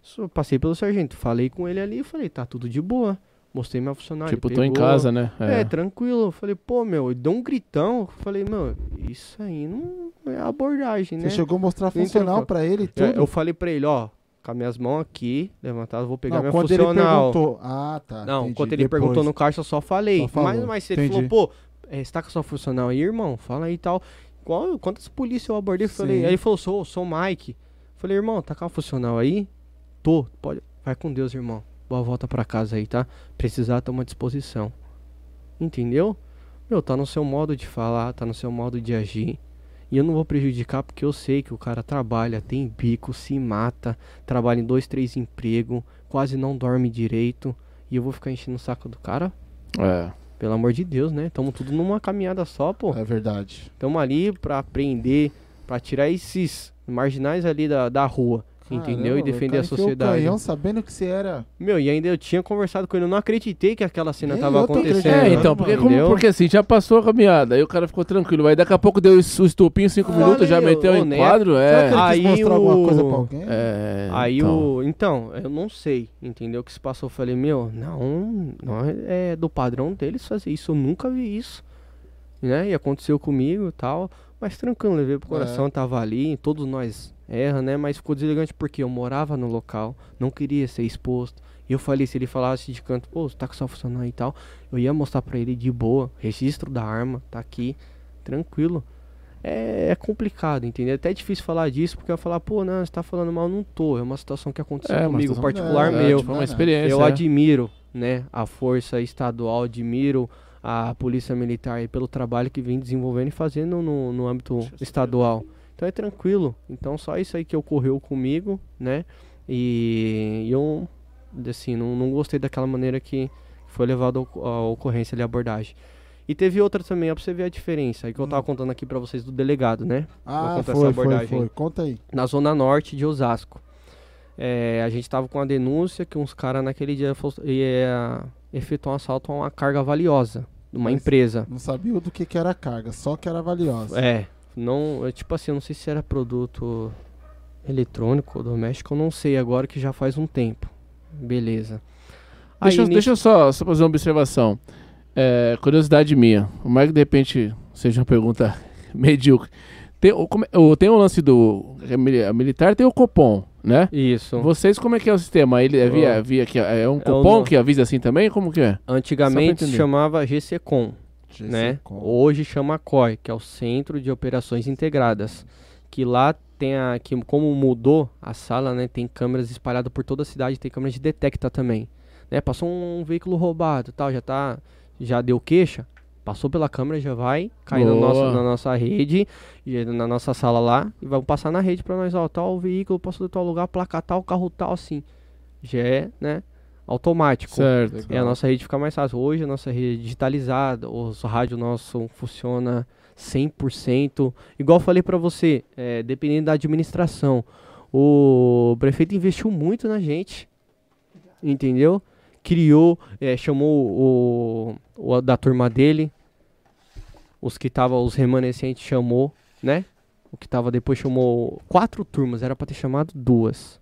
Só passei pelo sargento, falei com ele ali e falei, tá tudo de boa. Mostrei minha funcionária. tipo, ele tô em pegou. casa, né? É, tranquilo. Eu falei, pô, meu, ele deu um gritão. Eu falei, meu, isso aí não é abordagem, Você né? chegou a mostrar funcional então, pra ele É, tudo? eu falei pra ele, ó, com as minhas mãos aqui, levantadas, vou pegar não, minha quando funcional. ele perguntou... Ah, tá. Não, entendi. quando ele Depois. perguntou no caixa, eu só falei. Só mas, mas ele entendi. falou, pô, é, você tá com sua funcional aí, irmão? Fala aí e tal. Qual, quantas polícias eu abordei? Falei, aí ele falou, sou, sou o Mike. Falei, irmão, tá com a funcional aí? Tô, pode. Vai com Deus, irmão. Boa volta pra casa aí, tá? Precisar, toma disposição. Entendeu? Meu, tá no seu modo de falar, tá no seu modo de agir. E eu não vou prejudicar porque eu sei que o cara trabalha, tem bico, se mata, trabalha em dois, três empregos, quase não dorme direito. E eu vou ficar enchendo o saco do cara? É. Pelo amor de Deus, né? Tamo tudo numa caminhada só, pô. É verdade. Tamo ali pra aprender, pra tirar esses marginais ali da, da rua. Entendeu? E defender a sociedade. O canhão sabendo que você era... Meu, e ainda eu tinha conversado com ele, eu não acreditei que aquela cena Nem tava eu tô acontecendo. É, então, porque, como, porque assim, já passou a caminhada, aí o cara ficou tranquilo. Aí daqui a pouco deu o estupinho, cinco Falei, minutos, já meteu em quadro, é. Aí o- alguma coisa pra alguém? É, Aí então. o. Então, eu não sei, entendeu? O que se passou. Eu falei, meu, não, não é do padrão deles fazer isso. Eu nunca vi isso. Né? E aconteceu comigo e tal. Mas tranquilo, levei pro coração, tava ali, todos nós erra, né? Mas ficou deselegante porque eu morava no local, não queria ser exposto. E eu falei, se ele falasse de canto, pô, você tá com sua funcionária e tal, eu ia mostrar pra ele de boa, registro da arma, tá aqui, tranquilo. É, é complicado, entendeu? É até difícil falar disso, porque eu ia falar, pô, não, você tá falando mal, não tô. É uma situação que aconteceu É, comigo, situação- particular É, meu. tipo, uma É, experiência. Eu é. admiro, né, a força estadual, admiro a polícia militar aí pelo trabalho que vem desenvolvendo e fazendo no, no âmbito estadual. Então é tranquilo. Então só isso aí que ocorreu comigo, né? E eu, assim, não, não gostei daquela maneira que foi levada a oco- a ocorrência ali, a abordagem. E teve outra também, ó, pra você ver a diferença. Aí que eu tava contando aqui pra vocês do delegado, né? Ah, foi, foi, foi. Conta aí. na zona norte de Osasco. É, a gente tava com a denúncia que uns caras naquele dia ia efetuar um assalto a uma carga valiosa de uma Mas- empresa. Não sabia do que, que era a carga, só que era valiosa. É, não, tipo assim, eu não sei se era produto eletrônico ou doméstico, eu não sei agora que já faz um tempo. Beleza. Deixa, eu- Aí, deixa eu só, só fazer uma observação. É, curiosidade minha. O mais que de repente seja uma pergunta medíocre. Tem, o, é- o- tem o lance do é mili- é militar, tem o Copom, né? Isso. Vocês, como é que é o sistema? Ele é via, via que é um É o Copom no- que avisa assim também? Como que é? Antigamente chamava GCCOM. né? GCCom. Hoje chama COI, que é o Centro de Operações Integradas, que lá tem a que como mudou a sala, né, tem câmeras espalhadas por toda a cidade, tem câmeras de detecta também, né? Passou um veículo roubado, tal, já tá já deu queixa, passou pela câmera, já vai cair no Boa. nosso, na nossa rede, e na nossa sala lá e vai passar na rede para nós, ó, tal veículo passou de tal lugar, placa tal, carro tal assim. Já é, né, automático. Certo. É, a nossa rede fica mais fácil. Hoje a nossa rede é digitalizada, o rádio nosso funciona 100%. Igual eu falei pra você, é, dependendo da administração, o prefeito investiu muito na gente, entendeu? Criou, é, chamou o, o da turma dele, os que tava, os remanescentes chamou, né? O que tava depois chamou quatro turmas, era pra ter chamado duas.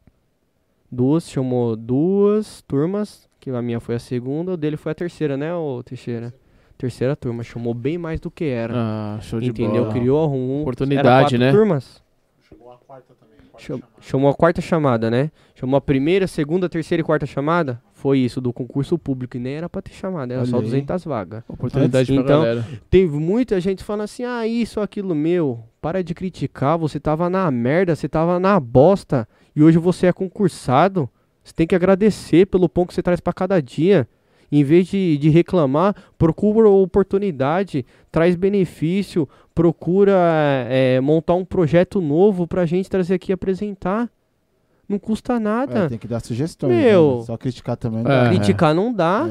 Duas, chamou duas turmas, que a minha foi a segunda, o dele foi a terceira, né, ô Teixeira? terceira turma. Chamou bem mais do que era. Ah, show de entendeu? bola. Criou um. Oportunidade, né? turmas? Chegou a quarta também. Cham- Chamou a quarta chamada, né? Chamou a primeira, segunda, terceira e quarta chamada. Foi isso, do concurso público. E nem era pra ter chamada, era só aí. 200 vagas. Oportunidade pra Então, galera. Teve muita gente falando assim: ah, isso, aquilo, meu. Para de criticar, você tava na merda, você tava na bosta. E hoje você é concursado. Você tem que agradecer pelo pão que você traz pra cada dia. Em vez de, de reclamar, procura oportunidade, traz benefício, procura eh, montar um projeto novo pra gente trazer aqui e apresentar. Não custa nada. É, tem que dar sugestões. Meu. né? Só criticar também. não É. dá. Criticar não dá.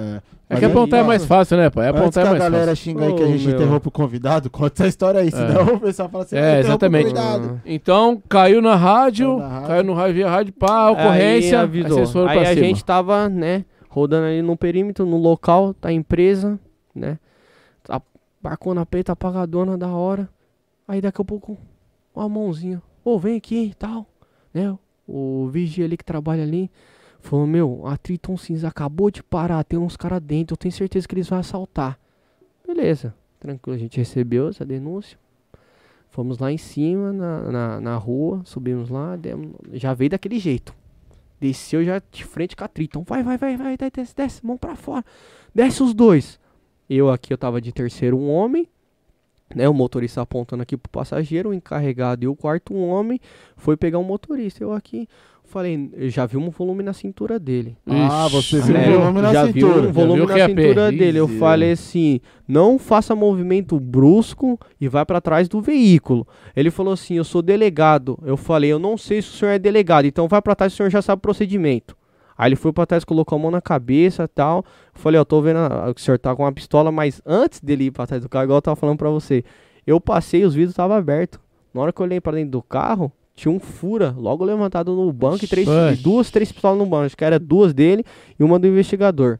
É. É que apontar é mais fácil, né, pai? Antes Apontar que é a mais galera fácil. xinga aí que a gente meu. interrompe o convidado, conta essa história aí, senão o pessoal fala assim, É, "Ah, interrompe o exatamente. convidado." Então, caiu na rádio, Caiu na rádio. caiu no rádio via rádio, pá, ocorrência, Aí, avisou. aí pra a cima. gente tava, né, rodando ali no perímetro, no local da empresa, né? Tá barcona preta apagadona da hora. Aí daqui a pouco, uma mãozinha. Ô, vem aqui e tal. Né? O vigia ali que trabalha ali. Falou, meu, a Triton Cinza acabou de parar, tem uns caras dentro, eu tenho certeza que eles vão assaltar. Beleza, tranquilo, a gente recebeu essa denúncia. Fomos lá em cima, na, na, na rua, subimos lá, demos- já veio daquele jeito. Desceu já de frente com a Triton. Vai, vai, vai, vai, desce, desce, mão pra fora. Desce os dois. Eu aqui, eu tava de terceiro, um homem. Né, o motorista apontando aqui pro passageiro, o encarregado e o quarto, um homem. Foi pegar um motorista. Eu aqui, falei, eu já vi um volume na cintura dele. Ah, você viu É, o volume na já vi cintura. um volume na é cintura dele. Eu falei assim: não faça movimento brusco e vai pra trás do veículo. Ele falou assim: eu sou delegado. Eu falei: eu não sei se o senhor é delegado, então vai pra trás, o senhor já sabe o procedimento. Aí ele foi pra trás, colocou a mão na cabeça e tal. Falei: eu tô vendo a- que o senhor tá com uma pistola, mas antes dele ir pra trás do carro, igual eu tava falando pra você, eu passei, os vidros estavam abertos. Na hora que eu olhei pra dentro do carro, tinha um fura logo levantado no banco e três, duas, três pistolas no banco. Acho que era duas dele e uma do investigador.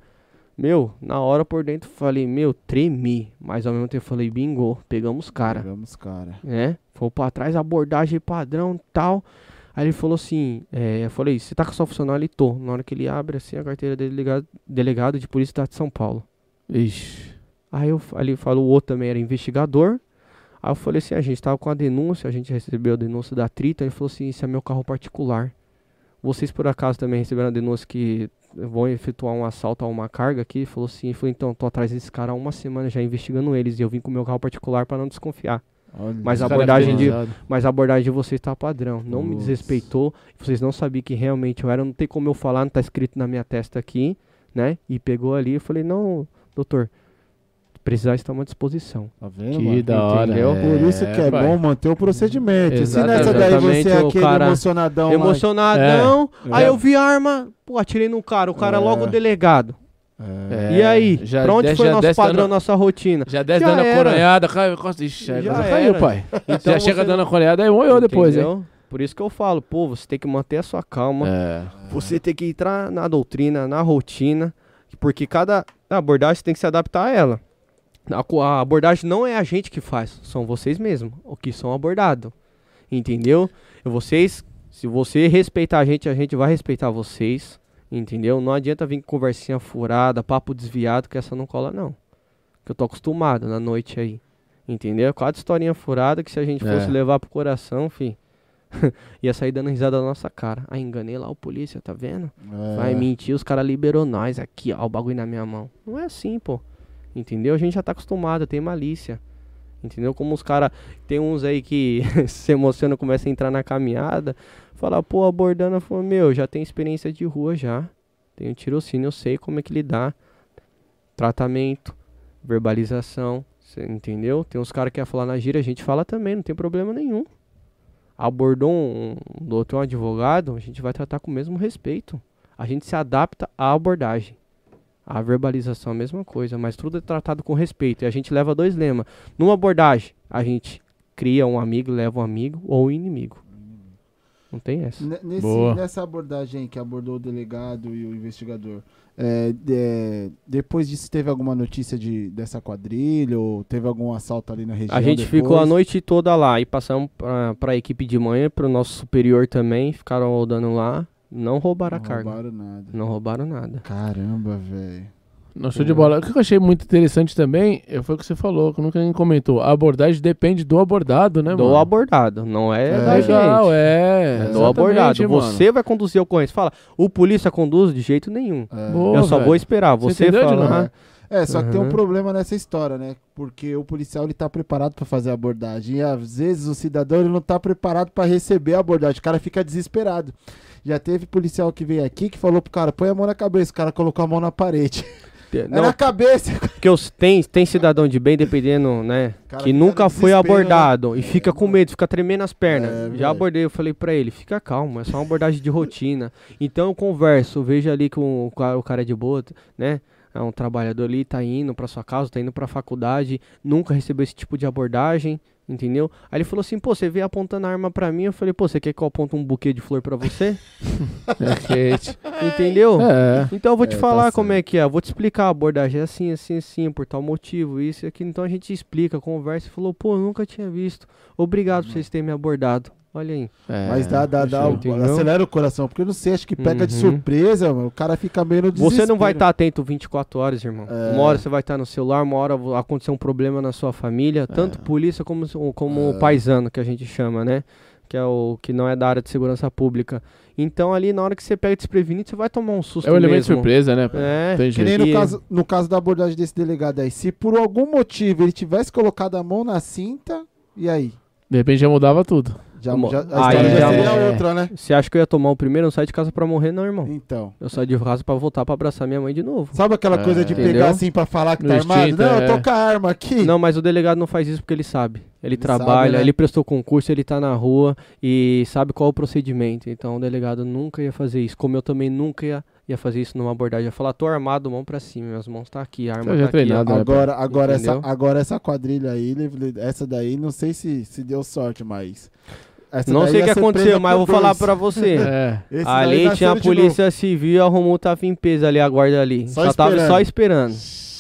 Meu, na hora por dentro falei, meu, tremi. Mas ao mesmo tempo falei, bingo, pegamos os cara, Pegamos, cara. né? Foi pra trás, abordagem padrão e tal. Aí ele falou assim, é, eu falei, você tá com a sua funcionária? Ele tô. Na hora que ele abre assim a carteira dele, delegado, delegado de polícia da de São Paulo. Ixi. Aí eu, ali falou, o outro também era investigador. Aí eu falei assim, a gente tava com a denúncia, a gente recebeu a denúncia da Trita, ele falou assim, isso é meu carro particular. Vocês por acaso também receberam a denúncia que vão efetuar um assalto a uma carga aqui? Ele falou assim, ele falou, então, tô atrás desse cara há uma semana já investigando eles e eu vim com o meu carro particular para não desconfiar. Olha. Mas a abordagem de, mas a abordagem de vocês tá padrão. Não me Putz. desrespeitou. Vocês não sabiam que realmente eu era. Não tem como eu falar, não tá escrito na minha testa aqui, né? E pegou ali. Eu falei, não, doutor, precisar estar à disposição. Tá vendo, Que mano? da hora. Entendeu? Por isso que é pai. bom manter o procedimento. Se nessa daí você é aquele cara emocionadão. É. Aí É. eu vi a arma, pô, atirei no cara. O cara É. logo delegado. É. e aí? já pra onde desce- foi nosso desce padrão, dando- nossa rotina? Já desce Já dando a coronhada, caiu. Ixi, Já já caiu, era. pai. Então já chega dando a coronhada, aí moeu depois, hein? Por isso que eu falo, pô, você tem que manter a sua calma. É. Você tem que entrar na doutrina, na rotina, porque cada abordagem tem que se adaptar a ela. A, abordagem não é a gente que faz, são vocês mesmos, o que são abordados. Entendeu? Vocês, se você respeitar a gente, a gente vai respeitar vocês. Entendeu? Não adianta vir com conversinha furada, papo desviado, que essa não cola, não. Que eu tô acostumado na noite aí. Entendeu? Cada historinha furada que se a gente É. fosse levar pro coração, fi, ia sair dando risada na nossa cara. Ah, enganei lá o polícia, tá vendo? É. Vai mentir, os caras liberou nós aqui, ó, o bagulho na minha mão. Não é assim, pô. Entendeu? A gente já tá acostumado, tem malícia. Entendeu? Como os caras. Tem uns aí que se emociona, começa a entrar na caminhada. Fala, pô, abordando, falou, meu, já tem experiência de rua já. Tenho tirocínio, eu sei como é que lidar. Tratamento, verbalização, cê entendeu? Tem uns caras que falar na gíria, a gente fala também, não tem problema nenhum. Abordou um, um doutor, um advogado, a gente vai tratar com o mesmo respeito. A gente se adapta à abordagem. A verbalização é a mesma coisa, mas tudo é tratado com respeito. E a gente leva dois lemas. Numa abordagem, a gente cria um amigo, leva um amigo ou um inimigo. Não tem essa. Ne- Nesse, Boa. nessa abordagem que abordou o delegado e o investigador, é, de- depois disso teve alguma notícia de, dessa quadrilha ou teve algum assalto ali na região? A gente depois? ficou a noite toda lá e passamos pra, pra equipe de manhã, pro nosso superior também. Ficaram rodando lá. Não roubaram Não a carga. roubaram nada. Não roubaram nada. Caramba, velho. Não, show de bola. O que eu achei muito interessante também é, foi o que você falou, que nunca ninguém comentou. A abordagem depende do abordado, né, do mano? abordado, não é, É. da Legal, gente. é. É do abordado. mano. Você vai conduzir a ocorrência. Fala, o polícia conduz de jeito nenhum. É. Boa, eu só velho. vou esperar. Você Você, fala? "Ah, É, só que tem um Uhum. problema nessa história, né? Porque o policial ele tá preparado pra fazer a abordagem e às vezes o cidadão ele não tá preparado pra receber a abordagem. O cara fica desesperado. Já teve policial que veio aqui que falou pro cara, põe a mão na cabeça. O cara colocou a mão na parede. É Não, na cabeça. porque os, tem, tem cidadão de bem, dependendo, né? Cara, que nunca foi desespero, abordado né? e fica com medo, fica tremendo as pernas. É, Já abordei, eu falei pra ele, fica calmo, é só uma abordagem de rotina. Então eu converso, vejo ali que o, o cara é de boa, né? É um trabalhador ali, tá indo pra sua casa, tá indo pra faculdade, nunca recebeu esse tipo de abordagem, entendeu? Aí ele falou assim, pô, você veio apontando a arma pra mim, eu falei, pô, você quer que eu aponte um buquê de flor pra você? É quente. entendeu? É. Então eu vou te É, tá falar como certo. é que é. Eu vou te explicar a abordagem é assim, assim, assim, por tal motivo, isso e aquilo. Então a gente explica, conversa e falou, pô, eu nunca tinha visto. Obrigado por vocês terem me abordado. Olha aí. é. Mas dá, dá, dá. Acelera o coração. Porque eu não sei, acho que pega de Uhum. surpresa, mano. O cara fica meio no Você não vai desespero. estar atento 24 horas, irmão. É. Uma hora você vai estar no celular, uma hora acontecer um problema na sua família, tanto polícia como, como É. o paisano, que a gente chama, né? Que é o que não é da área de segurança pública. Então ali, na hora que você pega desprevenido, você vai tomar um susto É o elemento de mesmo. surpresa, né? É. Tem Que nem no E- caso, no caso da abordagem desse delegado aí. Se por algum motivo ele tivesse colocado a mão na cinta, e aí? De repente já mudava tudo. Já, já- a aí história já já seria é. outra, né? Você acha que eu ia tomar o primeiro? Eu não saio de casa pra morrer, não, irmão. Então. Eu saio de casa pra voltar pra abraçar minha mãe de novo. Sabe aquela É. coisa de Entendeu? pegar assim pra falar que No tá armado? instinto, Não, é. eu tô com a arma aqui. Não, mas o delegado não faz isso porque ele sabe. Ele, Ele trabalha, sabe, né? ele prestou concurso, ele tá na rua e sabe qual é o procedimento. Então o delegado nunca ia fazer isso. Como eu também nunca ia, ia fazer isso numa abordagem. Ia falar, tô armado, mão pra cima, minhas mãos tá aqui, a arma tá treinado, aqui. né? Agora, agora, essa, agora essa quadrilha aí, essa daí, não sei se, se deu sorte, mas. Essa Não sei o ia que aconteceu, mas eu vou falar pra você. É. Ali nasceu tinha a polícia civil, a Romulo tava em peso ali, a guarda ali. Só Só, tava só esperando.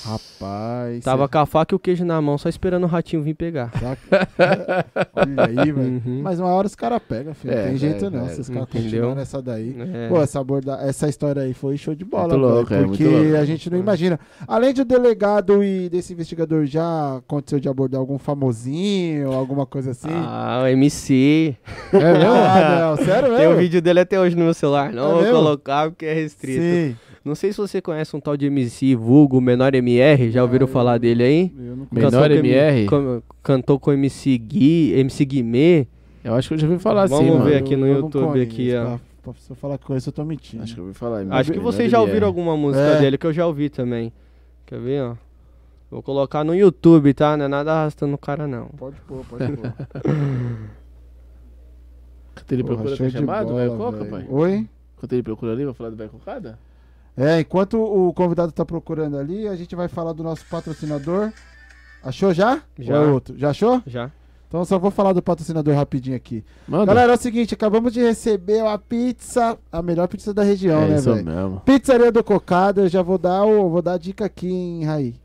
Rapaz. Tava cê- com a faca e o queijo na mão, só esperando o ratinho vir pegar. Olha aí, velho. Uhum. Mas uma hora os caras pegam, filho. Não É, tem jeito é, não. é. Se os caras continuarem nessa daí. É. Pô, essa, aborda... essa história aí foi show de bola, Muito velho, louco, é, muito porque louco. a gente não imagina. Além de o delegado e desse investigador, já aconteceu de abordar algum famosinho, alguma coisa assim? Ah, o MC. É mesmo? Ah, não, sério Tem o mesmo? vídeo dele até hoje no meu celular. Não É vou mesmo? colocar porque é restrito. Sim. Não sei se você conhece um tal de MC Vulgo, Menor MR. Já ouviram Ah, eu- falar dele aí? Eu não Menor Cantou com MR? com- cantou com MC Gui, MC Guimê. Eu acho que eu já ouvi falar Vamos assim, mano. ver aqui no eu YouTube, aqui, ó. Pra, pra, se eu falar com isso, eu tô mentindo. Acho que eu ouvi falar. Acho que Menor vocês já ouviram alguma música É. dele, que eu já ouvi também. Quer ver, ó? Vou colocar no YouTube, tá? Não é nada arrastando o cara, não. Pode pôr, pode pôr. Enquanto ele procura tá chamado, bola, vai Coca, pai? Oi? Enquanto ele procura ali, vai falar do Vai Cocada? É, enquanto o convidado tá procurando ali, a gente vai falar do nosso patrocinador. Achou já? Já. É outro? Já achou? Já? Então só vou falar do patrocinador rapidinho aqui. Manda. Galera, é o seguinte, acabamos de receber uma pizza, a melhor pizza da região, é né, velho? mesmo. Pizzaria do Cocada, eu já vou dar, o, vou dar a dica aqui, hein, Raí.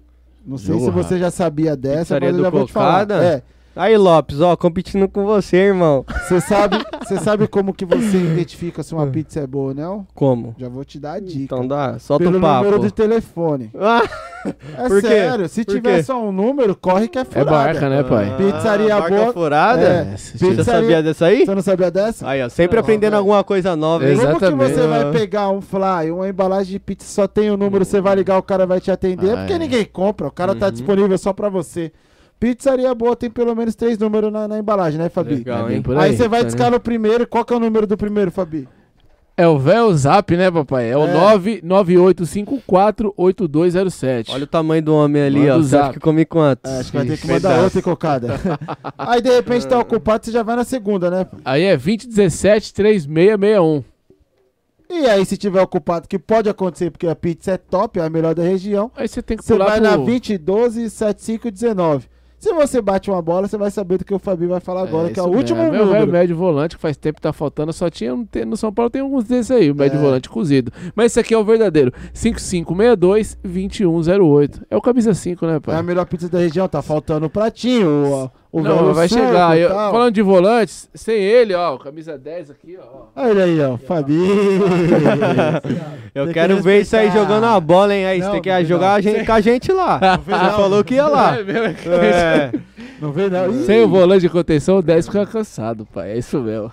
Não sei Jogo se você já sabia dessa, Pizzaria mas eu já vou te falar. É, Aí, Lopes, ó, competindo com você, irmão. você sabe, você sabe como que você identifica se uma pizza é boa ou não? Como? Já vou te dar a dica. Então dá, solta Pelo o papo. número de telefone. Ah, É Por quê? sério, se Por tiver quê? só um número, corre que é É furada. barca, né, pai? Pizzaria barca boa- furada? É. se Pizza- Você sabia dessa aí? Você não sabia dessa? Aí, ó, sempre Não, aprendendo velho. alguma coisa nova? Exato. Como que você Exatamente. vai pegar um fly, uma embalagem de pizza só tem o número, você vai ligar, o cara vai te atender? É Ah, porque é. ninguém compra, o cara tá Uhum. disponível só pra você. Pizzaria boa tem pelo menos três números na, na embalagem, né, Fabi? Legal, É bem hein? Aí aí, você vai tá, discar no primeiro, qual que é o número do primeiro, Fabi? É o véu Zap, né, papai? É o É. 998548207. Olha o tamanho do homem ali, Manda ó. o Você acha zap. que come quantos? É, acho que vai ter que Pedaço. mandar outra, cocada. Aí de repente tá ocupado, você já vai na segunda, né? Aí é 2017-3661. E aí, se tiver ocupado, que pode acontecer, porque a pizza é top, é a melhor da região, Aí você tem que você pular vai pro... na 20, 12, 75 19. Se você bate uma bola, você vai saber do que o Fabi vai falar agora, que é o isso último mesmo. Meu número. médio volante, que faz tempo que tá faltando, só tinha no São Paulo tem alguns desses aí, o médio É. volante cozido. Mas esse aqui é o verdadeiro, 5562-2108. É o camisa 5, né, É a pai? melhor pizza da região, tá faltando o pratinho, o, o Não, vai chegar. Eu- falando de volantes, sem ele, ó, camisa 10 aqui, ó. Olha aí, ó, Fabinho. Eu Tem que quero ver isso aí jogando a bola, hein? Aí você Não, tem que jogar não. a gente, com a gente lá. Você não. falou que ia lá. É mesmo, é É. Não vê não. Ih, Sem o volante de contenção, o 10 fica cansado, pai. É isso mesmo.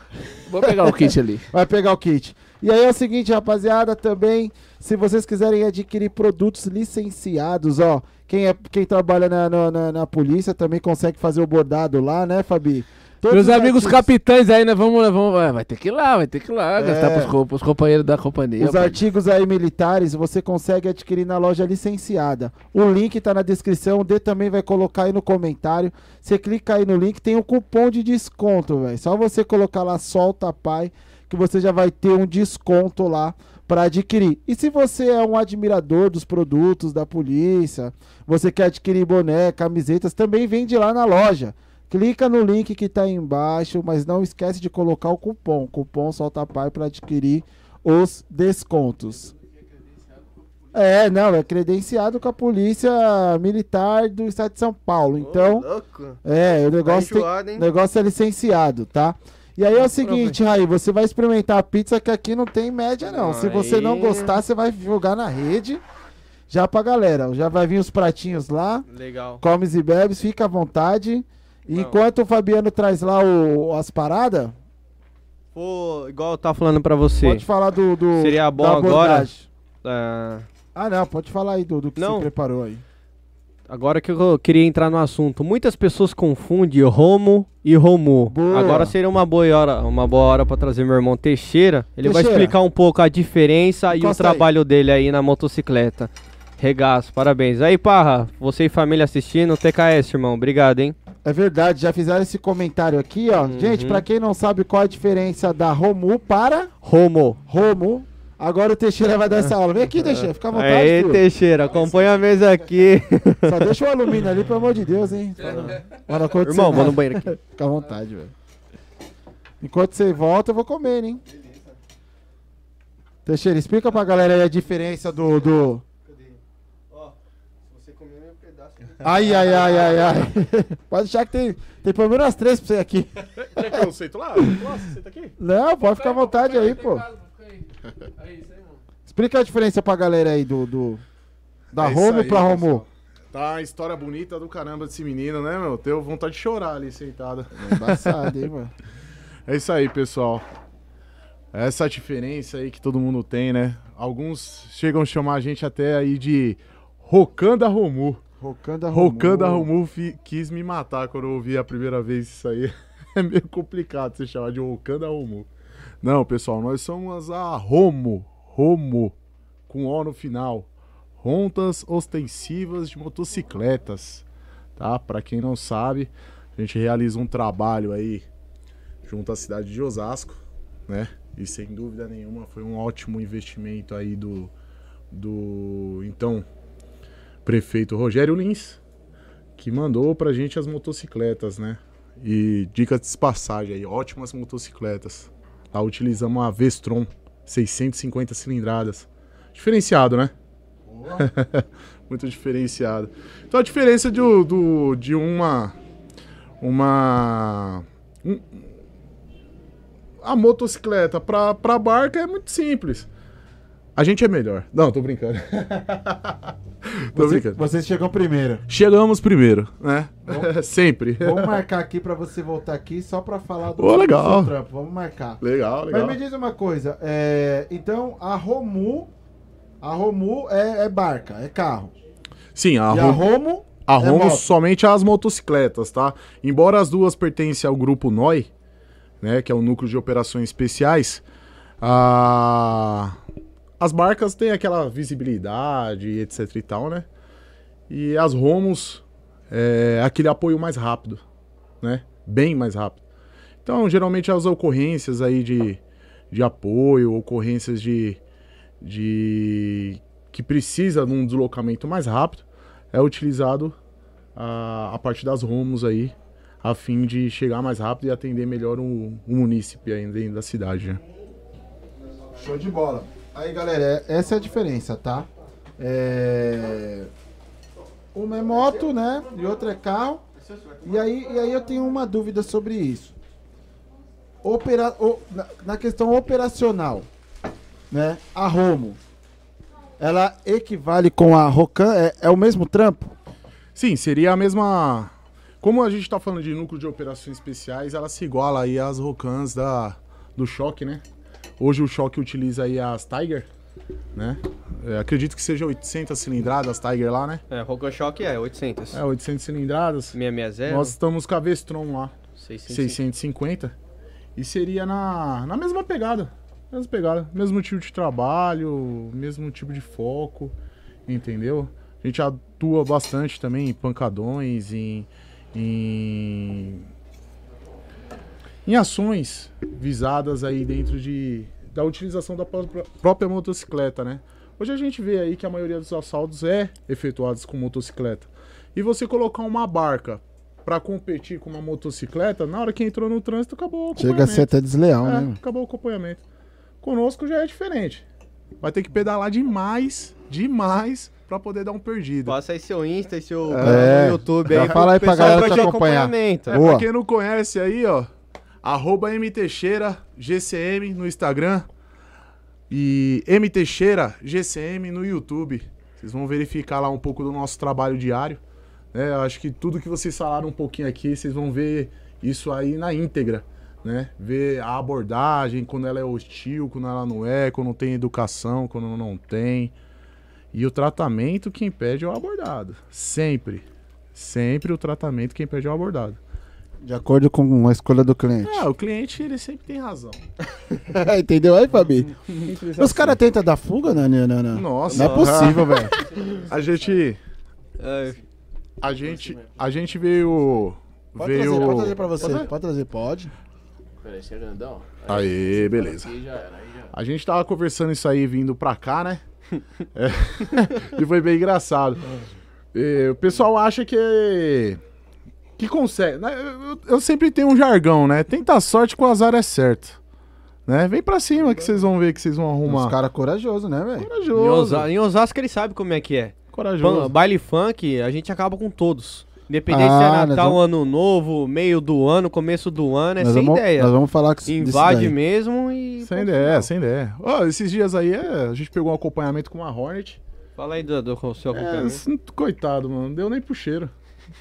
Vou pegar o kit ali. Vai pegar o kit. E aí é o seguinte, rapaziada, também, se vocês quiserem adquirir produtos licenciados, ó, quem, é, quem trabalha na, na, na- polícia também consegue fazer o bordado lá, né, Fabi? Todos Meus os amigos artigos- capitães aí, né? Vamos, vamos, vai vai ter que ir lá, vai ter que ir lá, É. gastar pros, co- pros companheiros da companhia. Os pai. artigos aí militares você consegue adquirir na loja licenciada. O link tá na descrição, o D também vai colocar aí no comentário. Você clica aí no link, tem um cupom de desconto, velho. Só você colocar lá solta pai que você já vai ter um desconto lá para adquirir. E se você é um admirador dos produtos da polícia, você quer adquirir boné, camisetas, também vende lá na loja. Clica no link que tá aí embaixo, mas não esquece de colocar o cupom, cupom solta pai para adquirir os descontos. É, não, é credenciado com a Polícia Militar do Estado de São Paulo. Então, louco. é, o negócio, tem, enjoado, o negócio é licenciado, tá? E aí é o seguinte, Raí, você vai experimentar a pizza que aqui não tem média, não. Se você não gostar, você vai jogar na rede. Já pra galera, já vai vir os pratinhos lá, Legal. comes e bebes, fica à vontade. E enquanto o Fabiano traz lá o- as paradas, Pô, igual eu tava falando pra você. pode falar do, do Seria bom da agora-. Ah, Ah, não, pode falar aí do, do que Não. você preparou aí. Agora que eu queria entrar no assunto. Muitas pessoas confundem Romo e Romu. Boa. Agora seria uma boa hora, uma boa hora para trazer meu irmão Teixeira. Ele vai Teixeira. explicar um pouco a diferença e o Encosta aí. trabalho dele aí na motocicleta. Regaço, parabéns. Aí, Parra, você e família assistindo, TKS, irmão. Obrigado, hein? É verdade, já fizeram esse comentário aqui, ó. Uhum. Gente, pra quem não sabe qual a diferença da Romu para Romo. Romo, agora o Teixeira vai dar essa aula. Vem aqui, Teixeira, fica à vontade, Aí, filho. Teixeira, acompanha a mesa aqui. Só deixa o alumínio ali, pelo amor de Deus, hein. Para acontecer irmão, vou nada. no banheiro aqui. Fica à vontade, velho. Enquanto você volta, eu vou comer, hein. Teixeira, explica pra galera aí a diferença do... do... Ai, ai, ai, ai, ai. Pode deixar que tem, tem pelo menos umas três pra você aqui. Quer que eu sento lá? Nossa, senta aqui. Não, pode ficar à vontade aí, pô. Explica a diferença pra galera aí do, do da É isso Romo aí, pra pessoal. Romo. Tá uma história bonita do caramba desse menino, né, meu? Tenho vontade de chorar ali sentado. Embaçado, hein, mano. É isso aí, pessoal. Essa diferença aí que todo mundo tem, né? Alguns chegam a chamar a gente até aí de Rocanda Romu. Rocanda Romu. Rocanda Romu fi- quis me matar quando eu ouvi a primeira vez isso aí. É meio complicado você chamar de Rocanda Romu. Não, pessoal, nós somos a Romo. Romo. Com O no final. Rontas ostensivas de motocicletas. Tá? Pra quem não sabe, a gente realiza um trabalho aí junto à cidade de Osasco, né? E sem dúvida nenhuma foi um ótimo investimento aí do, do então prefeito Rogério Lins, que mandou pra gente as motocicletas, né? E dica de passagem aí, ótimas motocicletas. Tá, utilizamos a Vestron 650 cilindradas. Diferenciado, né? Muito diferenciado. Então a diferença do, do- de uma. Uma. um- a motocicleta pra, pra barca é muito simples. A gente é melhor. Não, tô brincando. tô Você, brincando. vocês chegam primeiro. Chegamos primeiro, né? Sempre. Vamos marcar aqui pra você voltar aqui só pra falar do, Ô, legal. trampo. Vamos marcar. Legal, legal. Mas me diz uma coisa. é, então, a Romu... A Romu é, é barca, é carro. Sim, a, e a Rom- Romo... a é Romo somente as motocicletas, tá? Embora as duas pertencem ao grupo NOI, né? Que é o núcleo de operações especiais, a... as barcas têm aquela visibilidade, etc e tal, né? E as Romos é aquele apoio mais rápido, né? Bem mais rápido. Então, geralmente as ocorrências aí de, de apoio, ocorrências de, de que precisa de um deslocamento mais rápido, é utilizado a, a parte das Romos aí, a fim de chegar mais rápido e atender melhor o, o munícipe dentro da cidade. Né? Show de bola. Aí, galera, é- essa é a diferença, tá? É... Uma é moto, né? E outra é carro. E aí, e aí eu tenho uma dúvida sobre isso. Opera, o- na, questão operacional, né? A Romo, ela equivale com a Rocan? É, é o mesmo trampo? Sim, seria a mesma. Como a gente tá falando de núcleo de operações especiais, ela se iguala aí às Rocans da, do Choque, né? Hoje o Choque utiliza aí as Tiger, né? É, acredito que seja 800 cilindradas Tiger lá, né? É, Rogan Shock é 800. É, 800 cilindradas. 660, Nós estamos com a Vestron lá, 650. 650. E seria na, na mesma pegada. Mesma pegada. Mesmo tipo de trabalho, mesmo tipo de foco, entendeu? A gente atua bastante também em pancadões, em. em, em ações visadas aí dentro de, da utilização da pró- própria motocicleta, né? Hoje a gente vê aí que a maioria dos assaltos é efetuados com motocicleta. E você colocar uma barca pra competir com uma motocicleta, na hora que entrou no trânsito, acabou o Chega a acompanhamento. ser até desleal, É, né? acabou o acompanhamento. Conosco já é diferente. Vai ter que pedalar demais, demais, pra poder dar um perdido. Passa aí seu Insta e seu É. YouTube aí. fala aí pra galera te acompanhar. acompanhamento. É, Boa. pra quem não conhece aí, ó, arroba mteixeira GCM no Instagram e mteixeira GCM no YouTube. Vocês vão verificar lá um pouco do nosso trabalho diário. né? Eu acho que tudo que vocês falaram um pouquinho aqui, vocês vão ver isso aí na íntegra. Né? Ver a abordagem, quando ela é hostil, quando ela não é, quando tem educação, quando não tem. E o tratamento quem pede é o abordado. Sempre. Sempre o tratamento quem pede é o abordado. De acordo com a escolha do cliente. Ah, o cliente ele sempre tem razão. Entendeu aí, Fabi? Os caras tentam dar fuga, né? Não, não, não. Nossa. Não é possível, velho. A gente. A gente. A gente veio. Pode veio. trazer, pode trazer pra você. Pode trazer? Pode trazer, pode. Peraí, é grandão? Aê, beleza. Aqui já era, aí já. A gente tava conversando isso aí vindo pra cá, né? É. e foi bem engraçado. E o pessoal acha que. Que consegue. né? Eu, eu- eu sempre tenho um jargão, né? Tenta a sorte que o azar é certo. Né? Vem pra cima que vocês vão ver que vocês vão arrumar. Os caras corajosos, né, velho? em, Corajoso. Osa- em Osasco ele sabe como é que é. Corajoso. Pan- baile funk, a gente acaba com todos. Independente se Ah, é nós Natal, vamos- Ano Novo, meio do ano, começo do ano, é nós, sem vamos, ideia. nós vamos falar que Invade mesmo e. Sem ideia, sem ideia. Ó, esses dias aí é, a gente pegou um acompanhamento com uma Hornet. Fala aí do, do seu É, acompanhamento. assim, coitado, mano. Não deu nem pro cheiro.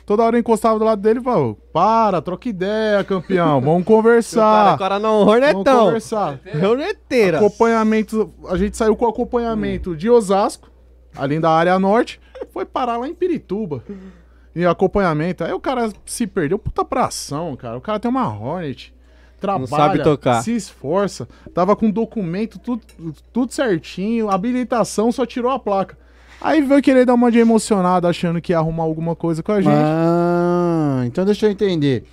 Toda hora eu encostava do lado dele e falava, para, troca ideia, campeão. Vamos conversar. o cara não, Vamos Hornetão. conversar. Horneteira. Acompanhamento, a gente saiu com acompanhamento de Osasco, ali da área norte, foi parar lá em Pirituba. E acompanhamento. Aí o cara se perdeu. Puta pra ação, cara. O cara tem uma Hornet. Trabalha, sabe tocar. se esforça. Tava com documento, tudo, tudo certinho. Habilitação, só tirou a placa. Aí veio querer dar uma de emocionada, achando que ia arrumar alguma coisa com a gente. Ah, então deixa eu entender.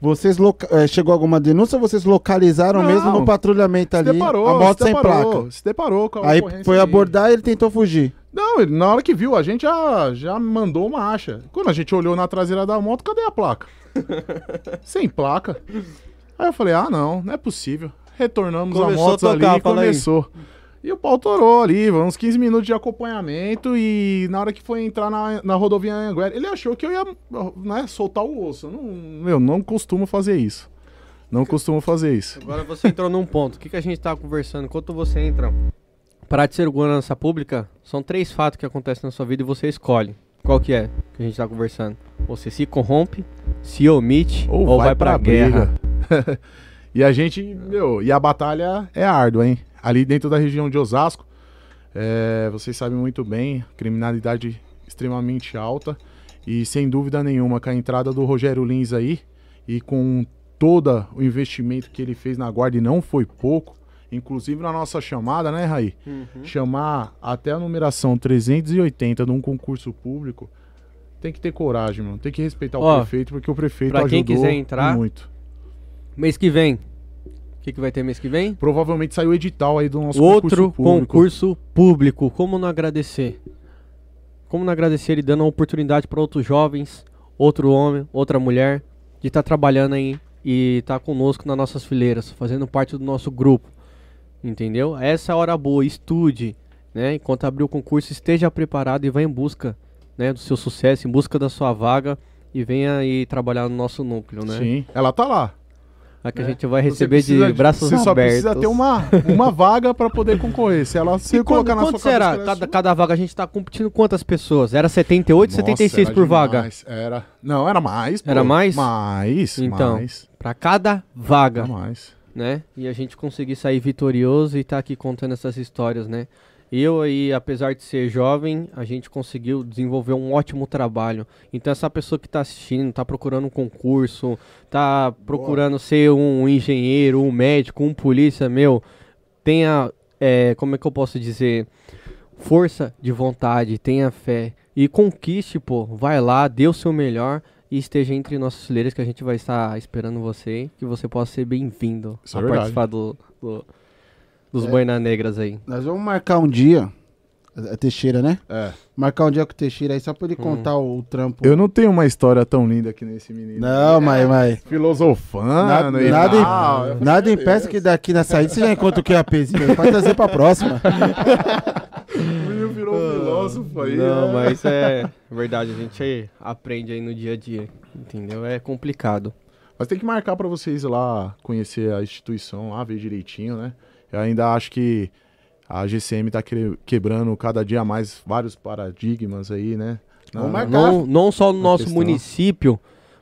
Vocês loca... eh, chegou alguma denúncia vocês localizaram Não. mesmo no patrulhamento se ali deparou, a moto se sem deparou, placa? Se deparou com a Aí foi abordar e ele tentou fugir. Não, ele- na hora que viu, a gente já, já mandou uma acha. Quando a gente olhou na traseira da moto, cadê a placa? Sem placa. Aí eu falei, ah, não, não é possível. Retornamos Começou a moto a tocar, ali e fala aí. E o pau torou ali, uns 15 minutos de acompanhamento e na hora que foi entrar na, na rodovia Anhanguera, ele achou que eu ia né, soltar o osso. Eu não, eu não costumo fazer isso. Não costumo fazer isso. Agora você entrou num ponto. O que, que a gente tá conversando? Enquanto você entra para de segurança pública, são três fatos que acontecem na sua vida e você escolhe. Qual que é que a gente tá conversando? Você se corrompe, se omite ou, vai, pra, guerra. e a gente, meu, e a batalha é árdua, hein? Ali dentro da região de Osasco, é, vocês sabem muito bem, criminalidade extremamente alta. E sem dúvida nenhuma, com a entrada do Rogério Lins aí, e com todo o investimento que ele fez na guarda, e não foi pouco, inclusive na nossa chamada, né, Raí? Uhum. Chamar até a numeração 380 de um concurso público, tem que ter coragem, mano. Tem que respeitar o Ó, prefeito, porque o prefeito pra quem ajudou quiser entrar, muito. Mês que vem. O que, que vai ter mês que vem? Provavelmente saiu o edital aí do nosso Outro concurso público. concurso público. Como não agradecer? Como não agradecer ele dando a oportunidade para outros jovens, outro homem, outra mulher, de estar trabalhando aí e estar conosco nas nossas fileiras, fazendo parte do nosso grupo. Entendeu? Essa é a hora boa, estude, né? Enquanto abrir o concurso, esteja preparado e vá em busca, né, do seu sucesso, em busca da sua vaga e venha aí trabalhar no nosso núcleo, né? Sim, ela tá lá. É que a É. gente vai Você receber de braços Você abertos. só precisa ter uma, uma vaga pra poder concorrer. Se ela se E quando, colocar na quanto sua será? cabeça Cada, cada vaga a gente tá competindo quantas pessoas? Era 78, Nossa, 76 era por vaga. demais. Era. Não, era mais. pô. Era mais? Mais. Então. Pra cada vaga. Era mais. né? E a gente conseguir sair vitorioso e tá aqui contando essas histórias, né? Eu aí, apesar de ser jovem, a gente conseguiu desenvolver um ótimo trabalho. Então essa pessoa que tá assistindo, tá procurando um concurso, tá procurando ser um engenheiro, um médico, um polícia, meu, tenha, é, como é que eu posso dizer, força de vontade, tenha fé e conquiste, pô, vai lá, dê o seu melhor e esteja entre nossos fileiros que a gente vai estar esperando você, que você possa ser bem-vindo é a verdade. participar do, do- dos É. Boina Negras aí. Nós vamos marcar um dia. É Teixeira, né? É. Marcar um dia com o Teixeira aí só pra ele contar o, o trampo. Eu não tenho uma história tão linda que nesse menino. Não, mas, mas. Filosofando Nada, e nada, tal. im- nada impeça que daqui na saída você já encontra o QAPzinho. Pode trazer pra próxima. O menino virou um filósofo aí. Não, né? mas é verdade, a gente aprende aí no dia a dia, entendeu? É complicado. Mas tem que marcar pra vocês ir lá conhecer a instituição lá, ver direitinho, né? Eu ainda acho que a GCM tá que- quebrando cada dia mais vários paradigmas aí, né? Vamos Na- marcar. Não, não só no nosso questão. município,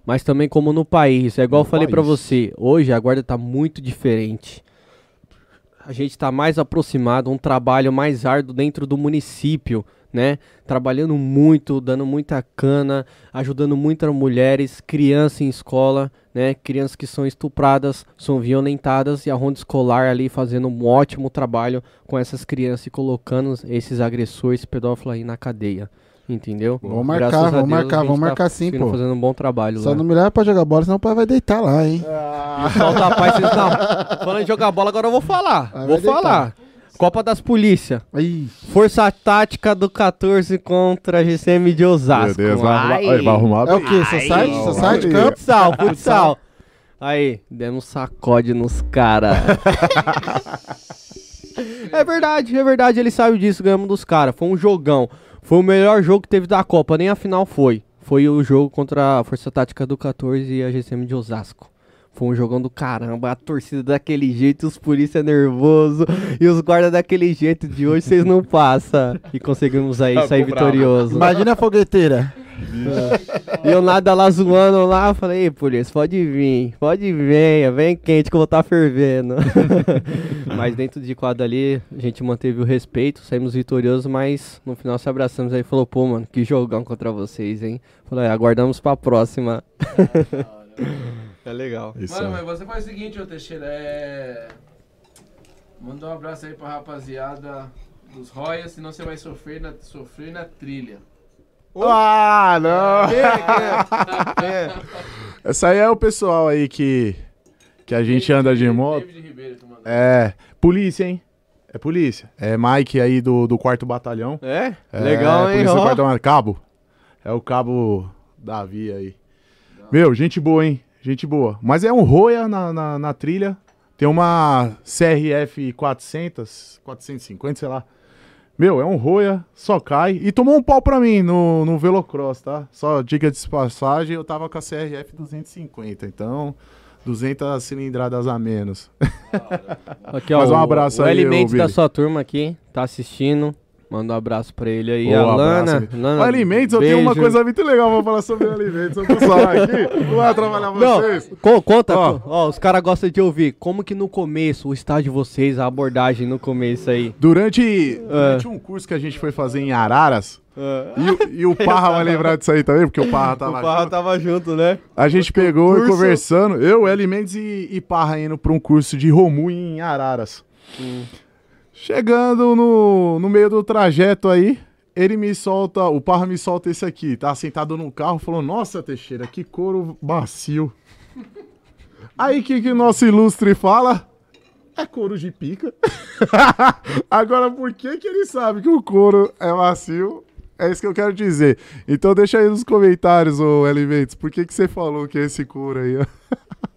mas também como no país. É igual No eu falei pra país. você, hoje a guarda tá muito diferente. A gente tá mais aproximado, um trabalho mais árduo dentro do município, né? Trabalhando muito, dando muita cana, ajudando muitas mulheres, crianças em escola, né? Crianças que são estupradas, são violentadas e a ronda escolar ali fazendo um ótimo trabalho com essas crianças e colocando esses agressores pedófilos aí na cadeia. Entendeu? Vamos marcar, vamos Deus, marcar, vamos tá marcar sim, pô. fazendo um bom trabalho Só lá. não me leva pra jogar bola, senão o pai vai deitar lá, hein? Solta a paz, vocês não. Falando em jogar bola, agora eu vou falar. Vai vou deitar. falar. Copa das Polícia. Força tática do 14 contra a GCM de Osasco. Meu Deus, vai arrumar, Ai. Ai, vai arrumar é o quê? Society? Ai. Society. Camp? Futsal, futsal. Aí, demos sacode nos caras. é verdade, é verdade, ele sabe disso, ganhamos dos caras. Foi um jogão. Foi o melhor jogo que teve da Copa, nem a final foi. Foi o jogo contra a Força Tática do 14 e a GCM de Osasco. Foi um jogão do caramba, a torcida daquele jeito, os polícia nervoso e os guardas daquele jeito de hoje vocês não passam. E conseguimos aí Ficou sair vitorioso. imagina a fogueteira. E eu nada lá zoando lá, falei, ei, polícia, pode vir, pode vir, vem quente que eu vou estar fervendo. mas dentro de quadro ali, a gente manteve o respeito, saímos vitoriosos, mas no final se abraçamos aí e falou, pô, mano, que jogão contra vocês, hein? Falei, aguardamos pra próxima. é legal. Isso Mano, é. mas você faz o seguinte, ô Teixeira, é. Manda um abraço aí pra rapaziada dos Royas, senão você vai sofrer na, sofrer na trilha. Ah, não! É, Essa aí é o pessoal aí que, que a gente anda de moto. David Ribeiro que mandou. É, polícia, hein? É polícia. É Mike aí do, do quarto batalhão. é? É, legal, hein? polícia do quarto. Cabo. É o cabo Davi aí. Meu, gente boa, hein? Gente boa. Mas é um roia na, na, na trilha. Tem uma CRF 400, 450, sei lá. Meu, é um roia, só cai. E tomou um pau pra mim no, no Velocross, tá? Só dica de passagem, eu tava com a CRF 250. Então, 200 cilindradas a menos. Aqui, ó, Mas um o- abraço o aí, L ô, Mendes da sua turma aqui, tá assistindo. Manda um abraço pra ele aí. A Lana. Lana alimentos, eu tenho uma coisa muito legal pra falar sobre alimentos. Falar aqui? Não vai atrapalhar Não, vocês? co- conta, Ó. ó, os caras gostam de ouvir. Como que no começo, o estágio de vocês, a abordagem no começo aí? Durante, durante um curso que a gente foi fazer em Araras, e, o- e o Parra vai lembrar disso aí também, porque o Parra tava o Parra junto. tava junto, né? A gente pegou e curso- conversando, eu, Eli Mendes e, e Parra indo pra um curso de Romu em Araras. Chegando no, no meio do trajeto aí, ele me solta, o Parra me solta esse aqui, tá sentado no carro, falou, nossa Teixeira, que couro macio. Aí o que, que nosso ilustre fala? É couro de pica. Agora, por que, que ele sabe que o couro é macio? É isso que eu quero dizer. Então deixa aí nos comentários, ô Elimentos, por que, que você falou que é esse couro aí?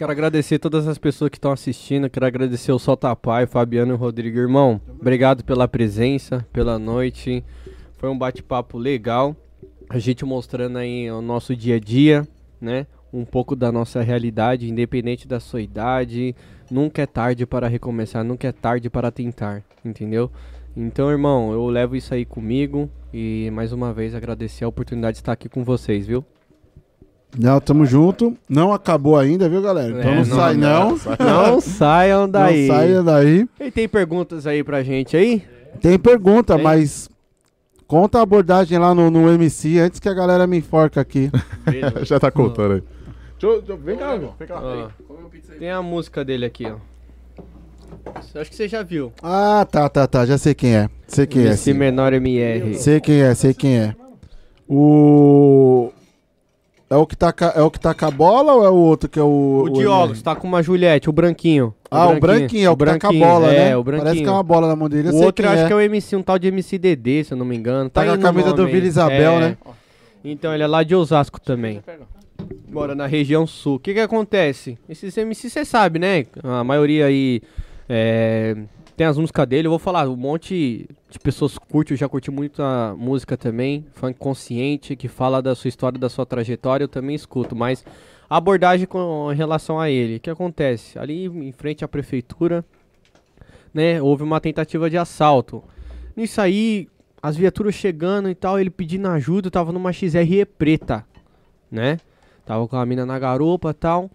Quero agradecer todas as pessoas que estão assistindo. Quero agradecer o Solta Pai, Fabiano e Rodrigo. Irmão, obrigado pela presença, pela noite. Foi um bate-papo legal. a gente mostrando aí o nosso dia a dia, né? Um pouco da nossa realidade, independente da sua idade. Nunca é tarde para recomeçar, nunca é tarde para tentar, entendeu? Então, irmão, eu levo isso aí comigo e mais uma vez agradecer a oportunidade de estar aqui com vocês, viu? Não, tamo junto. Não acabou ainda, viu, galera? Então É, não, não- sai, não. Não saiam daí. Não saia daí. E tem perguntas aí pra gente aí? Tem pergunta, Tem? mas conta a abordagem lá no, no MC antes que a galera me enforca aqui. Já tá contando aí. Deixa deixa vem cá, vem cá. Ó, tem a música dele aqui, ó. Acho que você já viu. Ah, tá, tá, tá. Já sei quem é. Sei quem é. Esse menor MR. Sei quem é, sei quem é. O. É o que tá, é o que tá com a bola ou é o outro que é o. O Diogos tá com uma Juliette, o branquinho. Ah, o branquinho, é o que tá com a bola, é, né? o branquinho. Parece que é uma bola na mão dele. eu O outro eu acho é. que é o MC, um tal de MC Dedê, se eu não me engano. Tá com a camisa do. Vila Isabel, É. né? Então ele é lá de Osasco também. Bora na região sul. O que que acontece? Esses MC você sabe, né? A maioria aí é, tem as músicas dele. Eu vou falar, um monte de pessoas curte, eu já curti muito a música também. Funk consciente, que fala da sua história, da sua trajetória, eu também escuto. Mas a abordagem com relação a ele, o que acontece? Ali em frente à prefeitura, né? Houve uma tentativa de assalto. Nisso aí, as viaturas chegando e tal, ele pedindo ajuda, tava numa XRE preta, né? Tava com a mina na garupa e tal.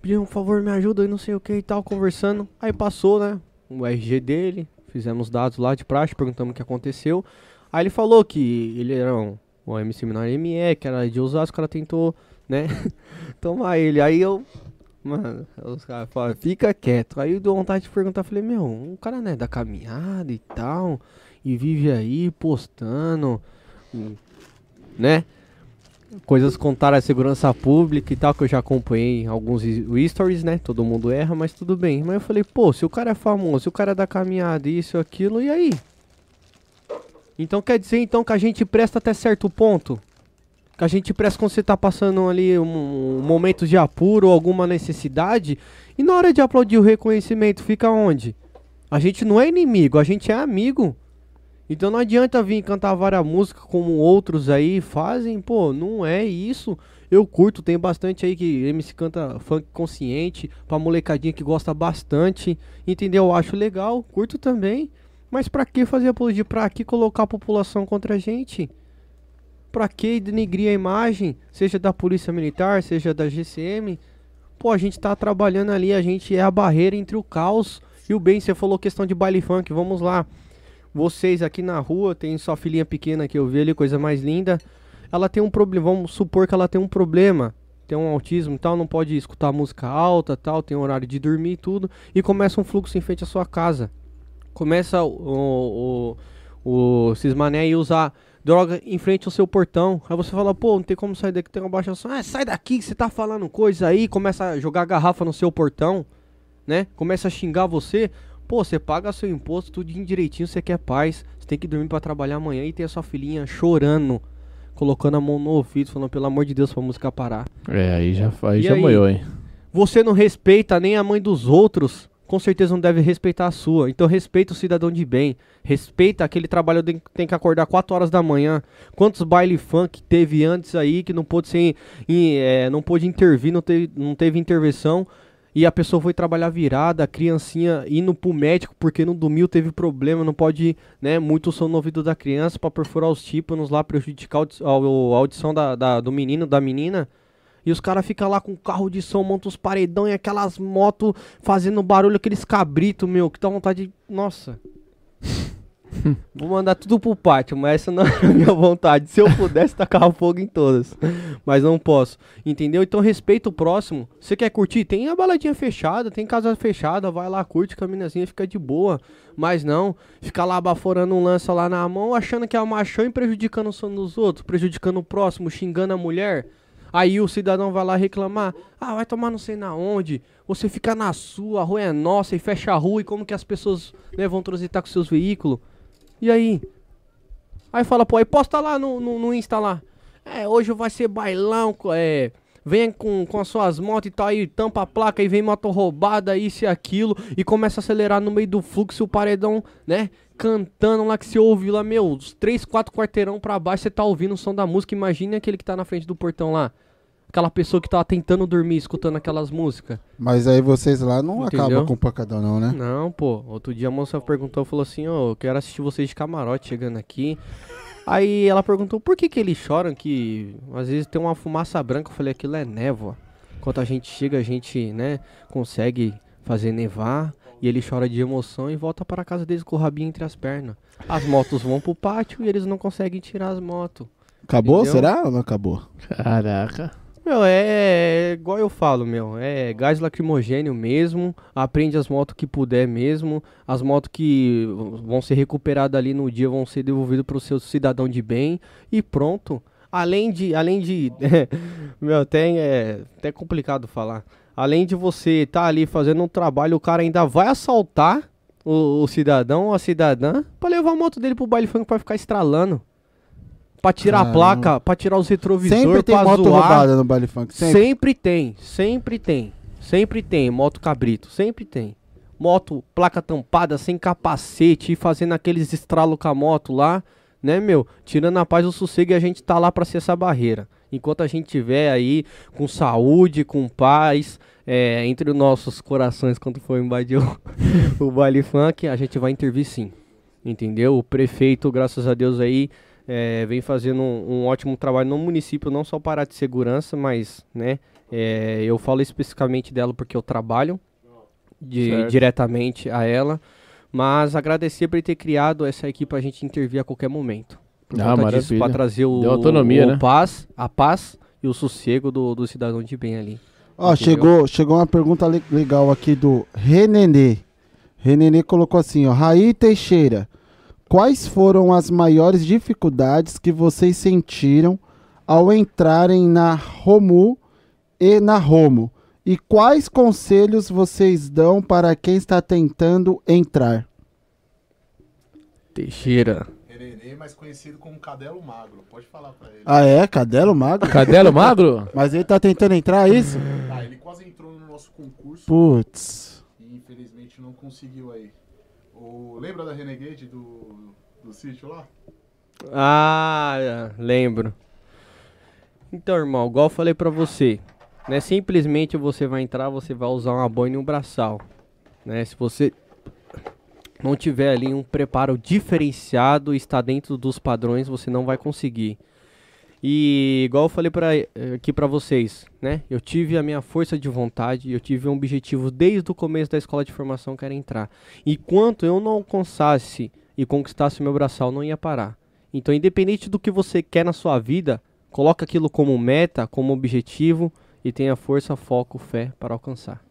Pedindo, por favor, me ajuda e não sei o que e tal, conversando. Aí passou, né? O RG dele, fizemos dados lá de praxe, perguntamos o que aconteceu. Aí ele falou que ele era um, um MC menor ME, que era de Osasco, o cara tentou, né? Tomar ele. Aí eu. Mano, os caras falaram, fica quieto. Aí eu deu vontade de perguntar, falei, meu, um cara né, da caminhada e tal, e vive aí postando, né? Coisas contar a segurança pública e tal, que eu já acompanhei alguns stories, né? Todo mundo erra, mas tudo bem. Mas eu falei, pô, se o cara é famoso, se o cara é da caminhada, isso, aquilo, e aí? Então quer dizer então que a gente presta até certo ponto? Que a gente presta quando você tá passando ali um, um momento de apuro alguma necessidade, e na hora de aplaudir o reconhecimento, fica onde? A gente não é inimigo, a gente é amigo. Então não adianta vir cantar várias músicas como outros aí fazem, pô, não é isso. Eu curto, tem bastante aí que MC canta funk consciente, pra molecadinha que gosta bastante, entendeu? Eu acho legal, curto também. Mas pra que fazer apologia? Pra que colocar a população contra a gente? Pra que denegrir a imagem, seja da Polícia Militar, seja da GCM? Pô, a gente tá trabalhando ali, a gente é a barreira entre o caos e o bem. Você falou questão de baile funk, vamos lá. Vocês aqui na rua, tem sua filhinha pequena que eu vi ali, coisa mais linda. Ela tem um problema, vamos supor que ela tem um problema, tem um autismo e tal, não pode escutar música alta tal, tem horário de dormir e tudo, e começa um fluxo em frente à sua casa. Começa o, o, o Cismané aí usar droga em frente ao seu portão. Aí você fala, pô, não tem como sair daqui, tem uma baixa. Ah, sai daqui, você tá falando coisa aí, começa a jogar garrafa no seu portão, né? Começa a xingar você. Pô, você paga seu imposto, tudo direitinho, você quer paz. Você tem que dormir pra trabalhar amanhã e tem a sua filhinha chorando, colocando a mão no ouvido, falando, pelo amor de Deus, pra música parar. É, aí já, aí E já aí? hein? Você não respeita nem a mãe dos outros, com certeza não deve respeitar a sua. Então respeita o cidadão de bem. Respeita aquele trabalho que tem que acordar 4 horas da manhã. Quantos baile funk teve antes aí que não pôde ser, em- é, não pôde intervir, não teve, não teve intervenção. E a pessoa foi trabalhar virada, a criancinha indo pro médico porque no domingo teve problema, não pode, né, muito som no ouvido da criança pra perfurar os tímpanos lá, prejudicar a audição da, da- do menino, da menina. E os caras ficam lá com carro de som, montam os paredão e aquelas motos fazendo barulho, aqueles cabritos, meu, que dá vontade de. Nossa. Vou mandar tudo pro pátio, mas essa não é a minha vontade. Se eu pudesse, tacar fogo em todas. Mas não posso. Entendeu? Então respeita o próximo. Você quer curtir? Tem a baladinha fechada, tem casa fechada, vai lá, curte com a minazinha, fica de boa. Mas não, ficar lá baforando um lança lá na mão, achando que é o machão e prejudicando o sono dos outros, prejudicando o próximo, xingando a mulher. Aí o cidadão vai lá reclamar, ah, vai tomar não sei na onde, você fica na sua, a rua é nossa e fecha a rua e como que as pessoas né, vão transitar com seus veículos? E aí? Aí fala, pô, aí posta lá no, no, no Insta lá. É, hoje vai ser bailão, é. Vem com, com as suas motos e tal, aí tampa a placa e vem moto roubada, isso e aquilo, e começa a acelerar no meio do fluxo, o paredão, né? cantando lá que você ouve lá, meu, uns 3, 4 quarteirão pra baixo, você tá ouvindo o som da música. Imagine aquele que tá na frente do portão lá. Aquela pessoa que tá tentando dormir escutando aquelas músicas. Mas aí vocês lá não Entendeu? acabam com o pancadão, não, né? Não, pô. Outro dia a moça perguntou, falou assim, ó, eu quero assistir vocês de camarote chegando aqui. Aí ela perguntou por que que eles choram, que às vezes tem uma fumaça branca. Eu falei, aquilo é névoa. Quando a gente chega, a gente, né, consegue fazer nevar. E ele chora de emoção e volta para casa deles com o rabinho entre as pernas. As motos vão pro pátio e eles não conseguem tirar as motos. Acabou? Entendeu? Será ou não acabou? Caraca. Meu, é, é igual eu falo, meu. É gás lacrimogênio mesmo. Aprende as motos que puder mesmo. As motos que vão ser recuperadas ali no dia vão ser devolvidas pro seu cidadão de bem. E pronto. Além de. Além de. meu, até é até complicado falar. Além de você estar ali fazendo um trabalho, o cara ainda vai assaltar o, o cidadão ou a cidadã pra levar a moto dele pro baile funk pra ficar estralando. Pra tirar Caramba. a placa, pra tirar os retrovisores, Sempre tem moto zoar. roubada no baile funk. Sempre. Sempre. tem, sempre tem. Sempre tem, moto cabrito, sempre tem. Moto, placa tampada, sem capacete, fazendo aqueles estralos com a moto lá, né, meu? Tirando a paz o sossego e a gente tá lá pra ser essa barreira. Enquanto a gente tiver aí com saúde, com paz, é, entre os nossos corações, quando for invadir o, o baile funk, a gente vai intervir sim. Entendeu? O prefeito, graças a Deus aí, é, vem fazendo um, um ótimo trabalho no município, não só para a de segurança, mas, né, é, eu falo especificamente dela porque eu trabalho de- diretamente a ela, mas agradecer por ele ter criado essa equipe para a gente intervir a qualquer momento. Por Ah, para trazer o, Deu autonomia, o né? paz, a paz e o sossego do, do cidadão de bem ali. Ó, Entendeu? chegou, chegou uma pergunta le- legal aqui do Renenê. Renenê colocou assim, ó. Raí Teixeira, quais foram as maiores dificuldades que vocês sentiram ao entrarem na Romu e na Romo? E quais conselhos vocês dão para quem está tentando entrar? Teixeira. Renê, mais conhecido como Cadelo Magro. Pode falar pra ele. Ah, é? Cadelo Magro? Cadelo magro? Mas ele tá tentando entrar, é isso? Ah, ele quase entrou no nosso concurso Putz. e infelizmente não conseguiu aí. O... Lembra da Renegade do, do sítio lá? Ah, lembro. Então, irmão, igual eu falei pra você, né? Simplesmente você vai entrar, você vai usar uma boina e um braçal, né? Se você não tiver ali um preparo diferenciado e está dentro dos padrões, você não vai conseguir. E igual eu falei pra, eh, aqui pra vocês, né? Eu tive a minha força de vontade, eu tive um objetivo desde o começo da escola de formação que era entrar. Enquanto eu não alcançasse e conquistasse o meu braçal, não ia parar. Então, independente do que você quer na sua vida, coloca aquilo como meta, como objetivo e tenha força, foco, fé para alcançar.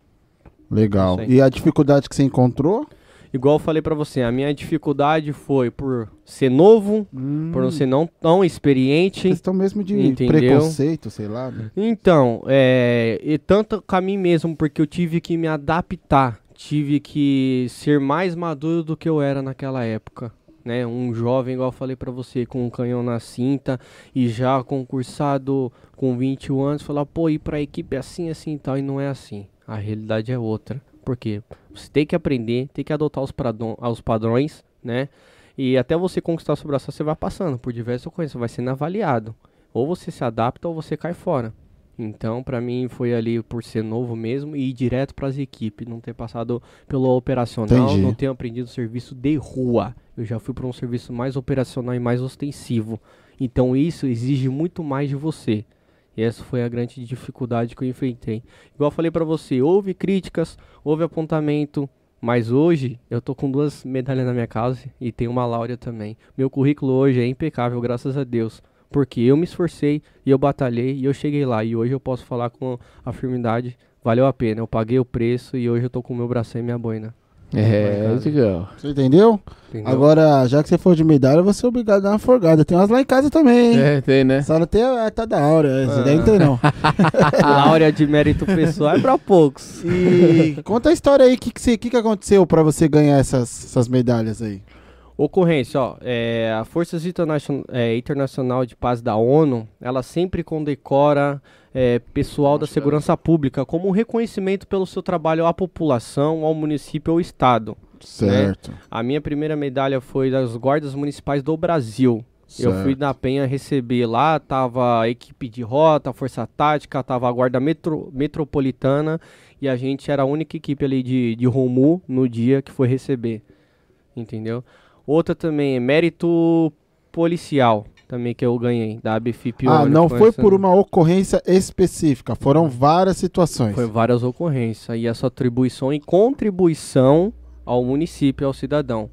Legal. Aí. E a dificuldade que você encontrou? Igual eu falei pra você, a minha dificuldade foi por ser novo, por não ser não tão experiente. Questão mesmo de Entendeu? preconceito, sei lá. né? Então, é, e tanto com a mim mesmo, porque eu tive que me adaptar, tive que ser mais maduro do que eu era naquela época. Né? Um jovem, igual eu falei pra você, com um canhão na cinta e já concursado com 21 anos, falar, pô, ir pra equipe é assim, assim e tal, e não é assim. A realidade é outra. Por quê? Você tem que aprender, tem que adotar os, os padrões, né? E até você conquistar o seu braço, você vai passando por diversas coisas, você vai sendo avaliado. Ou você se adapta ou você cai fora. Então, pra mim, foi ali por ser novo mesmo e ir direto pras equipes, não ter passado pelo operacional, Entendi. não ter aprendido serviço de rua. Eu já fui para um serviço mais operacional e mais ostensivo. Então, isso exige muito mais de você. E essa foi a grande dificuldade que eu enfrentei. Igual eu falei pra você, houve críticas, houve apontamento, mas hoje eu tô com duas medalhas na minha casa e tenho uma Láurea também. Meu currículo hoje é impecável, graças a Deus. Porque eu me esforcei e eu batalhei e eu cheguei lá. E hoje eu posso falar com a valeu a pena. Eu paguei o preço e hoje eu tô com o meu bração e minha boina. É, legal. Você entendeu? Entendeu? Agora, já que você for de medalha, você é obrigado a dar uma forgada. Tem umas lá em casa também, hein? É, tem, né? Só não tem a tá da hora. Daí não tem, não. Láurea de mérito pessoal é pra poucos. E conta a história aí. O que, que, que, que aconteceu pra você ganhar essas, essas medalhas aí? Ocorrência, ó, é, a Forças Internacion- é, Internacional de Paz da ONU, ela sempre condecora é, pessoal da segurança pública como um reconhecimento pelo seu trabalho à população, ao município ou estado. Certo. A minha primeira medalha foi das guardas municipais do Brasil. Eu fui certo. na Penha receber lá, tava a equipe de rota, força tática, tava a guarda metro- metropolitana e a gente era a única equipe ali de, de Romu no dia que foi receber. Entendeu? Outra também é mérito policial, também que eu ganhei, da ABFIP. Ah, não foi por uma ocorrência específica, foram várias situações. Foi várias ocorrências. E essa atribuição e contribuição ao município, ao cidadão.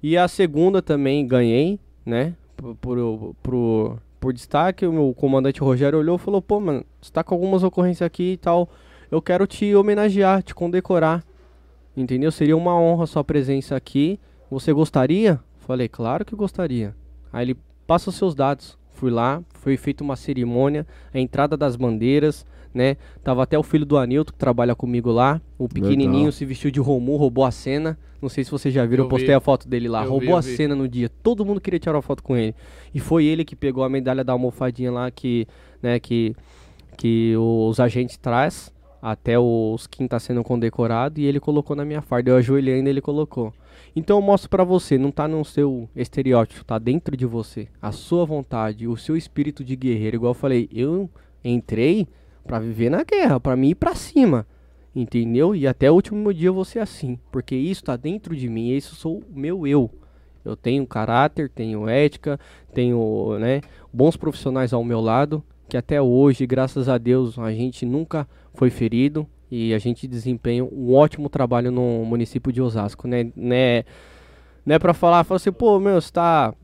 E a segunda também ganhei, né? Por, por, por, por destaque, o meu comandante Rogério olhou e falou: pô, mano, você tá com algumas ocorrências aqui e tal. Eu quero te homenagear, te condecorar. Entendeu? Seria uma honra a sua presença aqui. Você gostaria? Falei, claro que gostaria. Aí ele passa os seus dados. Fui lá, foi feita uma cerimônia, a entrada das bandeiras, né? Tava até o filho do Anilton que trabalha comigo lá. O pequenininho Legal. se vestiu de Romu, roubou a cena. Não sei se vocês já viram, eu Eu postei vi. a foto dele lá. Eu roubou vi, a vi. cena no dia. Todo mundo queria tirar uma foto com ele. E foi ele que pegou a medalha da almofadinha lá que, né, que, que os agentes traz até os quem tá sendo condecorado e ele colocou na minha farda. Eu ajoelhei ainda ele colocou. Então eu mostro pra você, não tá no seu estereótipo, tá dentro de você. A sua vontade, o seu espírito de guerreiro, igual eu falei, eu entrei pra viver na guerra, pra mim ir pra cima. Entendeu? E até o último dia eu vou ser assim, porque isso tá dentro de mim, isso sou o meu eu. Eu tenho caráter, tenho ética, tenho, né, bons profissionais ao meu lado, que até hoje, graças a Deus, a gente nunca foi ferido e a gente desempenha um ótimo trabalho no município de Osasco, né? né não é pra falar, falar assim, pô, meu, você tá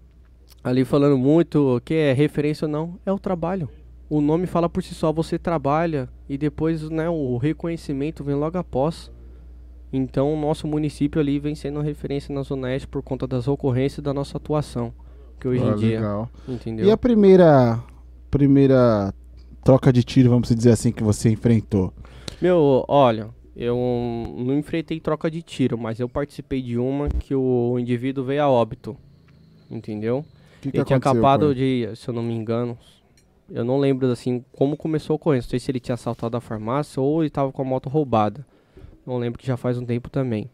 ali falando muito, que é referência ou não, é o trabalho. O nome fala por si só, você trabalha e depois, né, o reconhecimento vem logo após. Então, o nosso município ali vem sendo referência na Zona Oeste por conta das ocorrências da nossa atuação, que hoje Ah, em dia, legal. entendeu? E a primeira primeira troca de tiro, vamos dizer assim, que você enfrentou? Meu, olha, eu não enfrentei troca de tiro, mas eu participei de uma que o indivíduo veio a óbito. Entendeu? Que, que ele tinha acabado de, se eu não me engano, eu não lembro assim como começou a ocorrência. Não sei se ele tinha assaltado a farmácia ou ele tava com a moto roubada. Não lembro que já faz um tempo também.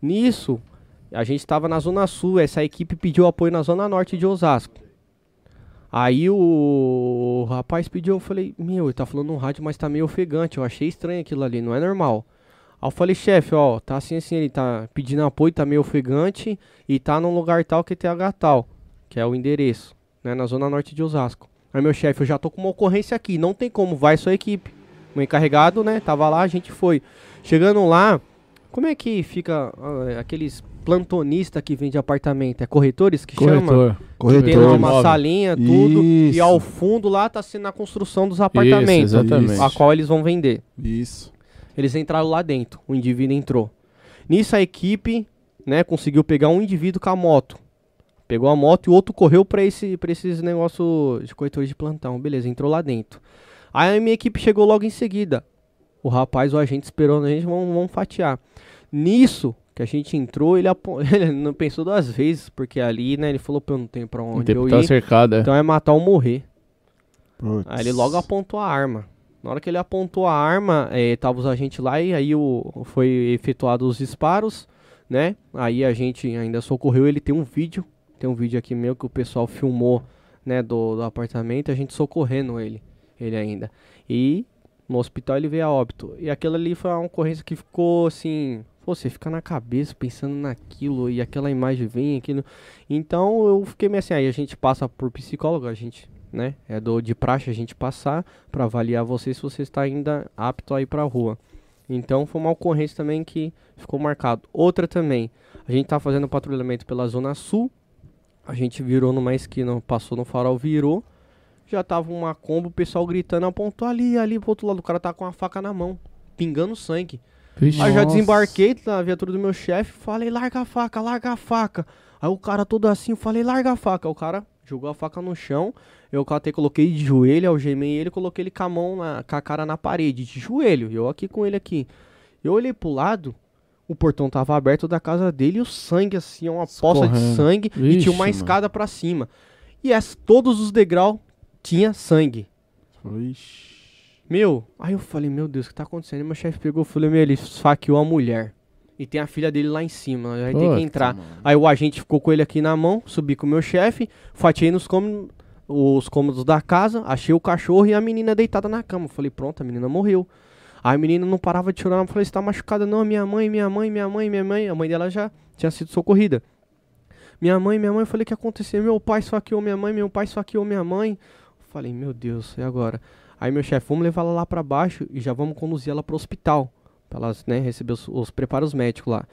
Nisso, a gente estava na Zona Sul, essa equipe pediu apoio na Zona Norte de Osasco. Aí o, rapaz pediu, eu falei, meu, ele tá falando no rádio, mas tá meio ofegante. Eu achei estranho aquilo ali, não é normal. Aí eu falei, chefe, ó, tá assim assim, ele tá pedindo apoio, tá meio ofegante e tá num lugar tal que tem tal, que é o endereço, né, na Zona Norte de Osasco. Aí meu chefe, eu já tô com uma ocorrência aqui, não tem como, vai sua equipe. O encarregado, né, tava lá, a gente foi. Chegando lá, como é que fica ah, aqueles plantonistas que vende apartamento? É corretores que chama? Corretor. Corretor. Tem lá uma imóvel. salinha, tudo. E Isso. ao fundo lá tá sendo a construção dos apartamentos. exatamente. A qual eles vão vender. Isso. Eles entraram lá dentro, o indivíduo entrou. Nisso a equipe, né, conseguiu pegar um indivíduo com a moto. Pegou a moto e o outro correu pra, esse, pra esses negócios de corretores de plantão. Beleza, entrou lá dentro. Aí a minha equipe chegou logo em seguida. O rapaz, o agente esperou a gente, vamos, vamos fatiar. Nisso que a gente entrou, ele, ele não pensou duas vezes, porque ali, né, ele falou, pô, eu não tenho pra onde eu tá ir. cercado, é. Então é matar ou morrer. Putz. Aí ele logo apontou a arma. Na hora que ele apontou a arma, eh, tava os agentes lá e aí o, foi efetuado os disparos, né? Aí a gente ainda socorreu, ele tem um vídeo, tem um vídeo aqui meu que o pessoal filmou, né, do, do apartamento, a gente socorrendo ele, ele ainda. E no hospital ele veio a óbito. E aquilo ali foi uma ocorrência que ficou assim, pô, você fica na cabeça pensando naquilo e aquela imagem vem, aquilo. Então eu fiquei meio assim, aí a gente passa por psicólogo, a gente, né, é do de praxe a gente passar para avaliar você se você está ainda apto a ir pra rua. Então foi uma ocorrência também que ficou marcado. Outra também, a gente tá fazendo patrulhamento pela zona sul. A gente virou numa esquina, passou no farol, virou. Já tava uma combo, o pessoal gritando, apontou ali, ali pro outro lado. O cara tá com a faca na mão, pingando sangue. Vixe. Aí eu já desembarquei na viatura do meu chefe, falei, larga a faca, larga a faca. Aí o cara todo assim, eu falei, larga a faca. Aí o cara jogou a faca no chão, eu catei, coloquei de joelho, algemei ele, coloquei ele com a mão, na, com a cara na parede, de joelho, e eu aqui com ele aqui. Eu olhei pro lado, o portão tava aberto da casa dele e o sangue assim, uma poça de sangue, e Vixe, tinha uma escada pra cima. E as, todos os degraus tinha sangue. Ixi. Meu, aí eu falei, meu Deus, o que tá acontecendo? E meu chefe pegou e falou, meu, ele esfaqueou a mulher. e tem a filha dele lá em cima. Aí tem que entrar. mano. Aí o agente ficou com ele aqui na mão, subi com o meu chefe, fatiei nos cômodos, os cômodos da casa, achei o cachorro e a menina deitada na cama. Falei, pronto, a menina morreu. Aí a menina não parava de chorar, eu falei, você tá machucada? Não, minha mãe, minha mãe, minha mãe, minha mãe. A mãe dela já tinha sido socorrida. Minha mãe, minha mãe, eu falei, o que aconteceu? Meu pai esfaqueou minha mãe, meu pai esfaqueou minha mãe. Falei, meu Deus, e agora? Aí meu chefe, vamos levar ela lá pra baixo e já vamos conduzir ela pro hospital. Pra ela, né, receber os, os preparos médicos lá.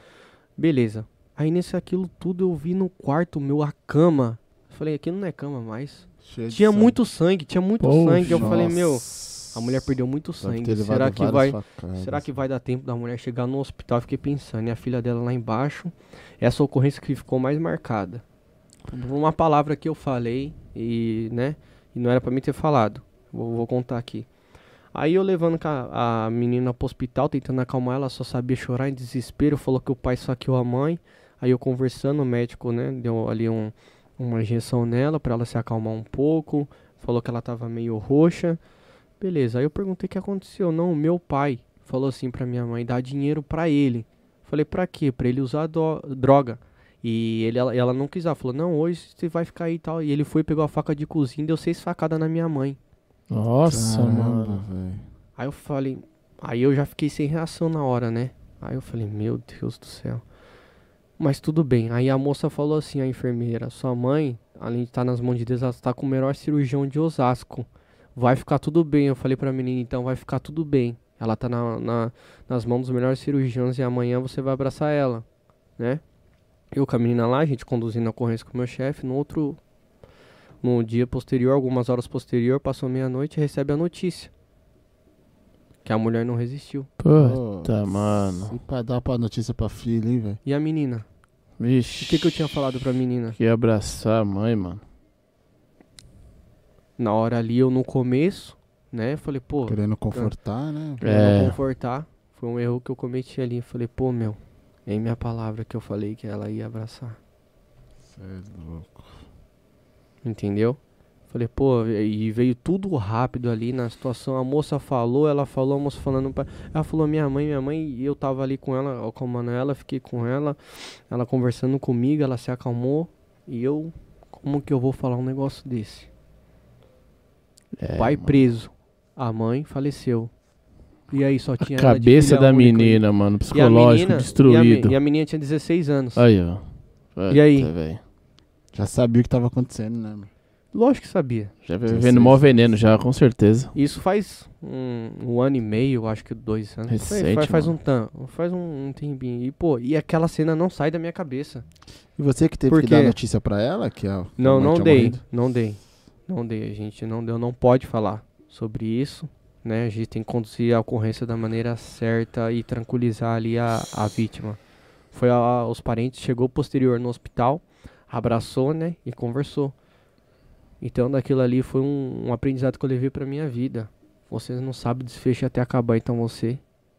Beleza. Aí nesse aquilo tudo eu vi no quarto meu a cama. Falei, aqui não é cama mais. Cheio Tinha sangue. muito sangue, tinha muito Poxa, sangue. Eu falei, meu, a mulher perdeu muito sangue. Será que vai, facadas. será que vai dar tempo da mulher chegar no hospital? Eu fiquei pensando, e a filha dela lá embaixo. Essa ocorrência que ficou mais marcada. Uma palavra que eu falei e, né, e não era pra mim ter falado. Vou, vou contar aqui. Aí eu levando ca- a menina pro hospital, tentando acalmar ela, só sabia chorar em desespero, falou que o pai saqueou a mãe. Aí eu conversando, o médico, né, deu ali um, uma injeção nela pra ela se acalmar um pouco. Falou que ela tava meio roxa. Beleza, aí eu perguntei o que aconteceu. Não, meu pai falou assim pra minha mãe, dá dinheiro pra ele. Falei, pra quê? Pra ele usar droga. E ele, ela, ela não quis, ela falou, não, hoje você vai ficar aí e tal. E ele foi, pegou a faca de cozinha e deu seis facadas na minha mãe. Nossa, Caramba, mano. velho. Aí eu falei, aí eu já fiquei sem reação na hora, né? Aí eu falei, meu Deus do céu. Mas tudo bem. Aí a moça falou assim, a enfermeira, sua mãe, além de estar nas mãos de Deus, ela está com o melhor cirurgião de Osasco. Vai ficar tudo bem. Eu falei pra menina, então vai ficar tudo bem. Ela tá na, na- nas mãos dos melhores cirurgiões e amanhã você vai abraçar ela, né? Eu com a menina lá, a gente conduzindo a ocorrência com o meu chefe, no outro. No dia posterior, algumas horas posterior, passou meia-noite e recebe a notícia. Que a mulher não resistiu. Puta, mano. E pra dar pra notícia pra filha, hein, velho? E a menina? Vixe. O que, que eu tinha falado pra menina? Que ia abraçar a mãe, mano. Na hora ali, eu no começo, né? Falei, pô, Querendo confortar, né? pra É. não confortar. Foi um erro que eu cometi ali. Falei, pô, meu, é em minha palavra que eu falei que ela ia abraçar. Cê é louco. Entendeu? Falei, pô, e veio tudo rápido ali na situação. A moça falou, ela falou, a moça falando pra... Ela falou, minha mãe, minha mãe, e eu tava ali com ela, acalmando ela, fiquei com ela, ela conversando comigo, ela se acalmou. E eu, como que eu vou falar um negócio desse? É, pai mano. preso, a mãe faleceu. E aí só A tinha de cabeça da menina, mano. E a Psicológico, menina- destruído. E a, e a menina tinha 16 anos. Aí, ó. E aí? Já sabia o que tava acontecendo, né? mano? Lógico que sabia. Já vivendo mó veneno já, com certeza. Isso faz um, um ano e meio, acho que dois anos. Recente, faz, faz um tan, faz um, um tempinho. E, pô, e aquela cena não sai da minha cabeça. E você que teve Por que dar notícia pra ela? Que a, Não, não dei. morrido? Não dei. Não dei, a gente não deu, não pode falar sobre isso. Né? A gente tem que conduzir a ocorrência da maneira certa e tranquilizar ali a, a vítima. Foi a, os parentes, chegou posterior no hospital, abraçou, né? E conversou. Então daquilo ali foi um, um aprendizado que eu levei pra minha vida. Você não sabe o desfecho até acabar, então você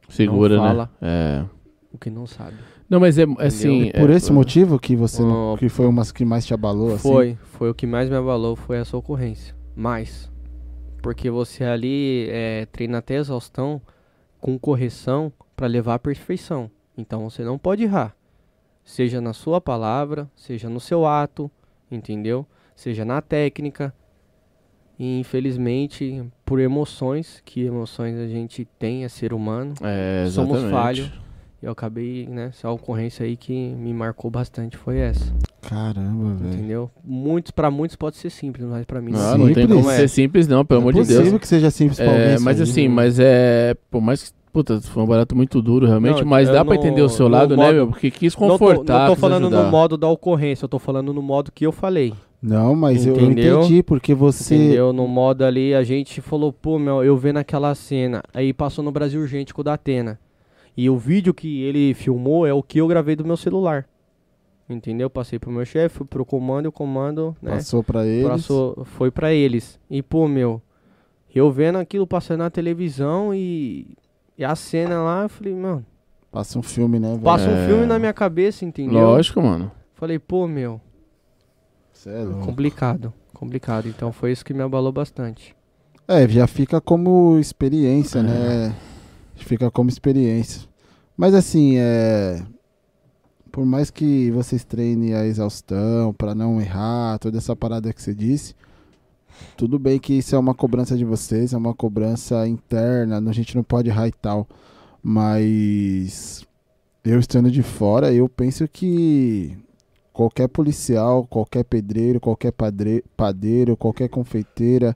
Segura, Não né? fala. É. o que não sabe. Não, mas é assim. E por é- esse motivo que você não, que foi umas que mais te abalou, assim? Foi, foi o que mais me abalou, foi essa ocorrência. Mais. Porque você ali é, treina até exaustão com correção pra levar à perfeição. Então você não pode errar. Seja na sua palavra, seja no seu ato, entendeu? Seja na técnica. E infelizmente, por emoções, que emoções a gente tem, é ser humano, É, somos falhos. Eu acabei, né? Essa ocorrência aí que me marcou bastante foi essa. Caramba, velho. Entendeu? Muitos, pra muitos pode ser simples, mas pra mim Não, não, não tem Simples. como ser simples, não, pelo é amor de possível Deus. que seja simples pra alguém. É, isso mas assim, mas é. Por mais que. Puta, foi um barato muito duro, realmente. Não, mas dá pra não- entender o seu lado, né, modo- meu? Porque quis Não tô, confortar. não tô falando ajudar. no modo da ocorrência, eu tô falando no modo que eu falei. Não, mas eu- eu Entendeu? entendi, porque você. Entendeu? No modo ali, a gente falou, pô, meu, eu vendo aquela cena. Aí passou no Brasil Urgente com o da Atena. E o vídeo que ele filmou é o que eu gravei do meu celular. Entendeu? Passei pro meu chefe, pro comando e o comando, né? Passou pra eles. Passou, foi pra eles. E, pô, meu, eu vendo aquilo passando na televisão e, e a cena lá, eu falei, mano, Passa um filme, né, velho? passa É. um filme na minha cabeça, entendeu? Lógico, mano. Falei, pô, meu, Cê é louco. complicado, complicado. Então foi isso que me abalou bastante. É, já fica como experiência, É. né? Fica como experiência. Mas assim, é. por mais que vocês treinem a exaustão pra não errar, toda essa parada que você disse, tudo bem que isso é uma cobrança de vocês, é uma cobrança interna, a gente não pode errar e tal, mas eu estando de fora, eu penso que qualquer policial, qualquer pedreiro, qualquer padre, padeiro, qualquer confeiteira,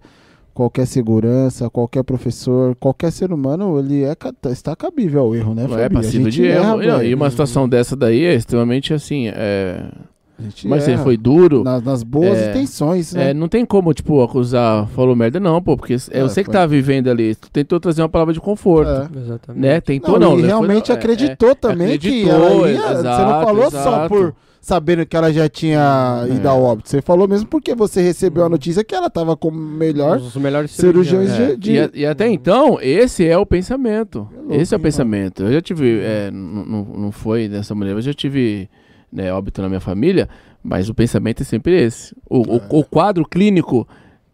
qualquer segurança, qualquer professor, qualquer ser humano, ele é, ca- está cabível ao erro, né, Não é Fabi? A passivo de erro. erra, E não. E uma situação dessa daí é extremamente assim. É... Mas ele erra. foi duro. Na- nas boas É, intenções, né? É, não tem como, tipo, acusar, falou merda, não, pô, porque é, É, você que foi- tá vivendo ali, tu tentou trazer uma palavra de conforto, É. Exatamente. né? Tentou não, e né? Foi- realmente é, acreditou também que acreditou, ela ia, exato, você não falou só exato. por sabendo que ela já tinha ido É. ao óbito, você falou mesmo porque você recebeu a notícia que ela tava como melhor. Os melhores cirurgiões. É, de- E, a- e até então, esse é o pensamento. É louco, esse é o hein, pensamento. Eu já tive. é, n- n- não foi dessa maneira, eu já tive né, óbito na minha família, mas o pensamento é sempre esse. O, o- É. o quadro clínico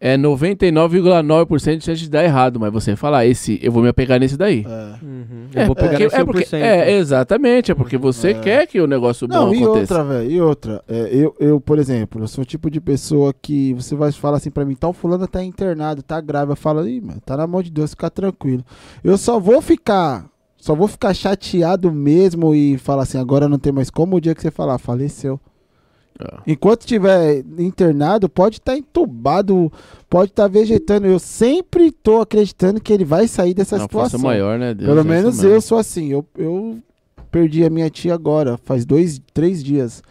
é 99,9% de chance de dar errado, mas você fala, esse, eu vou me apegar nesse daí. É. Uhum. É, Eu vou pegar porque, nesse é, porque, 1%. é, exatamente, é porque você É. quer que o negócio Não, bom e aconteça. outra, velho, e outra. É, eu, eu, por exemplo, eu sou o tipo de pessoa que você vai falar assim pra mim, tal fulano tá internado, tá grave. Eu falo, ih, mano, tá na mão de Deus, fica tranquilo. Eu só vou ficar, só vou ficar chateado mesmo e falar assim, agora não tem mais como o dia que você falar, faleceu. É. Enquanto estiver internado, pode estar entubado, pode estar vegetando. Eu sempre tô acreditando que ele vai sair dessa força situação. maior, né? Deus, Pelo menos eu sou assim. Eu, eu perdi a minha tia agora, faz dois, três dias.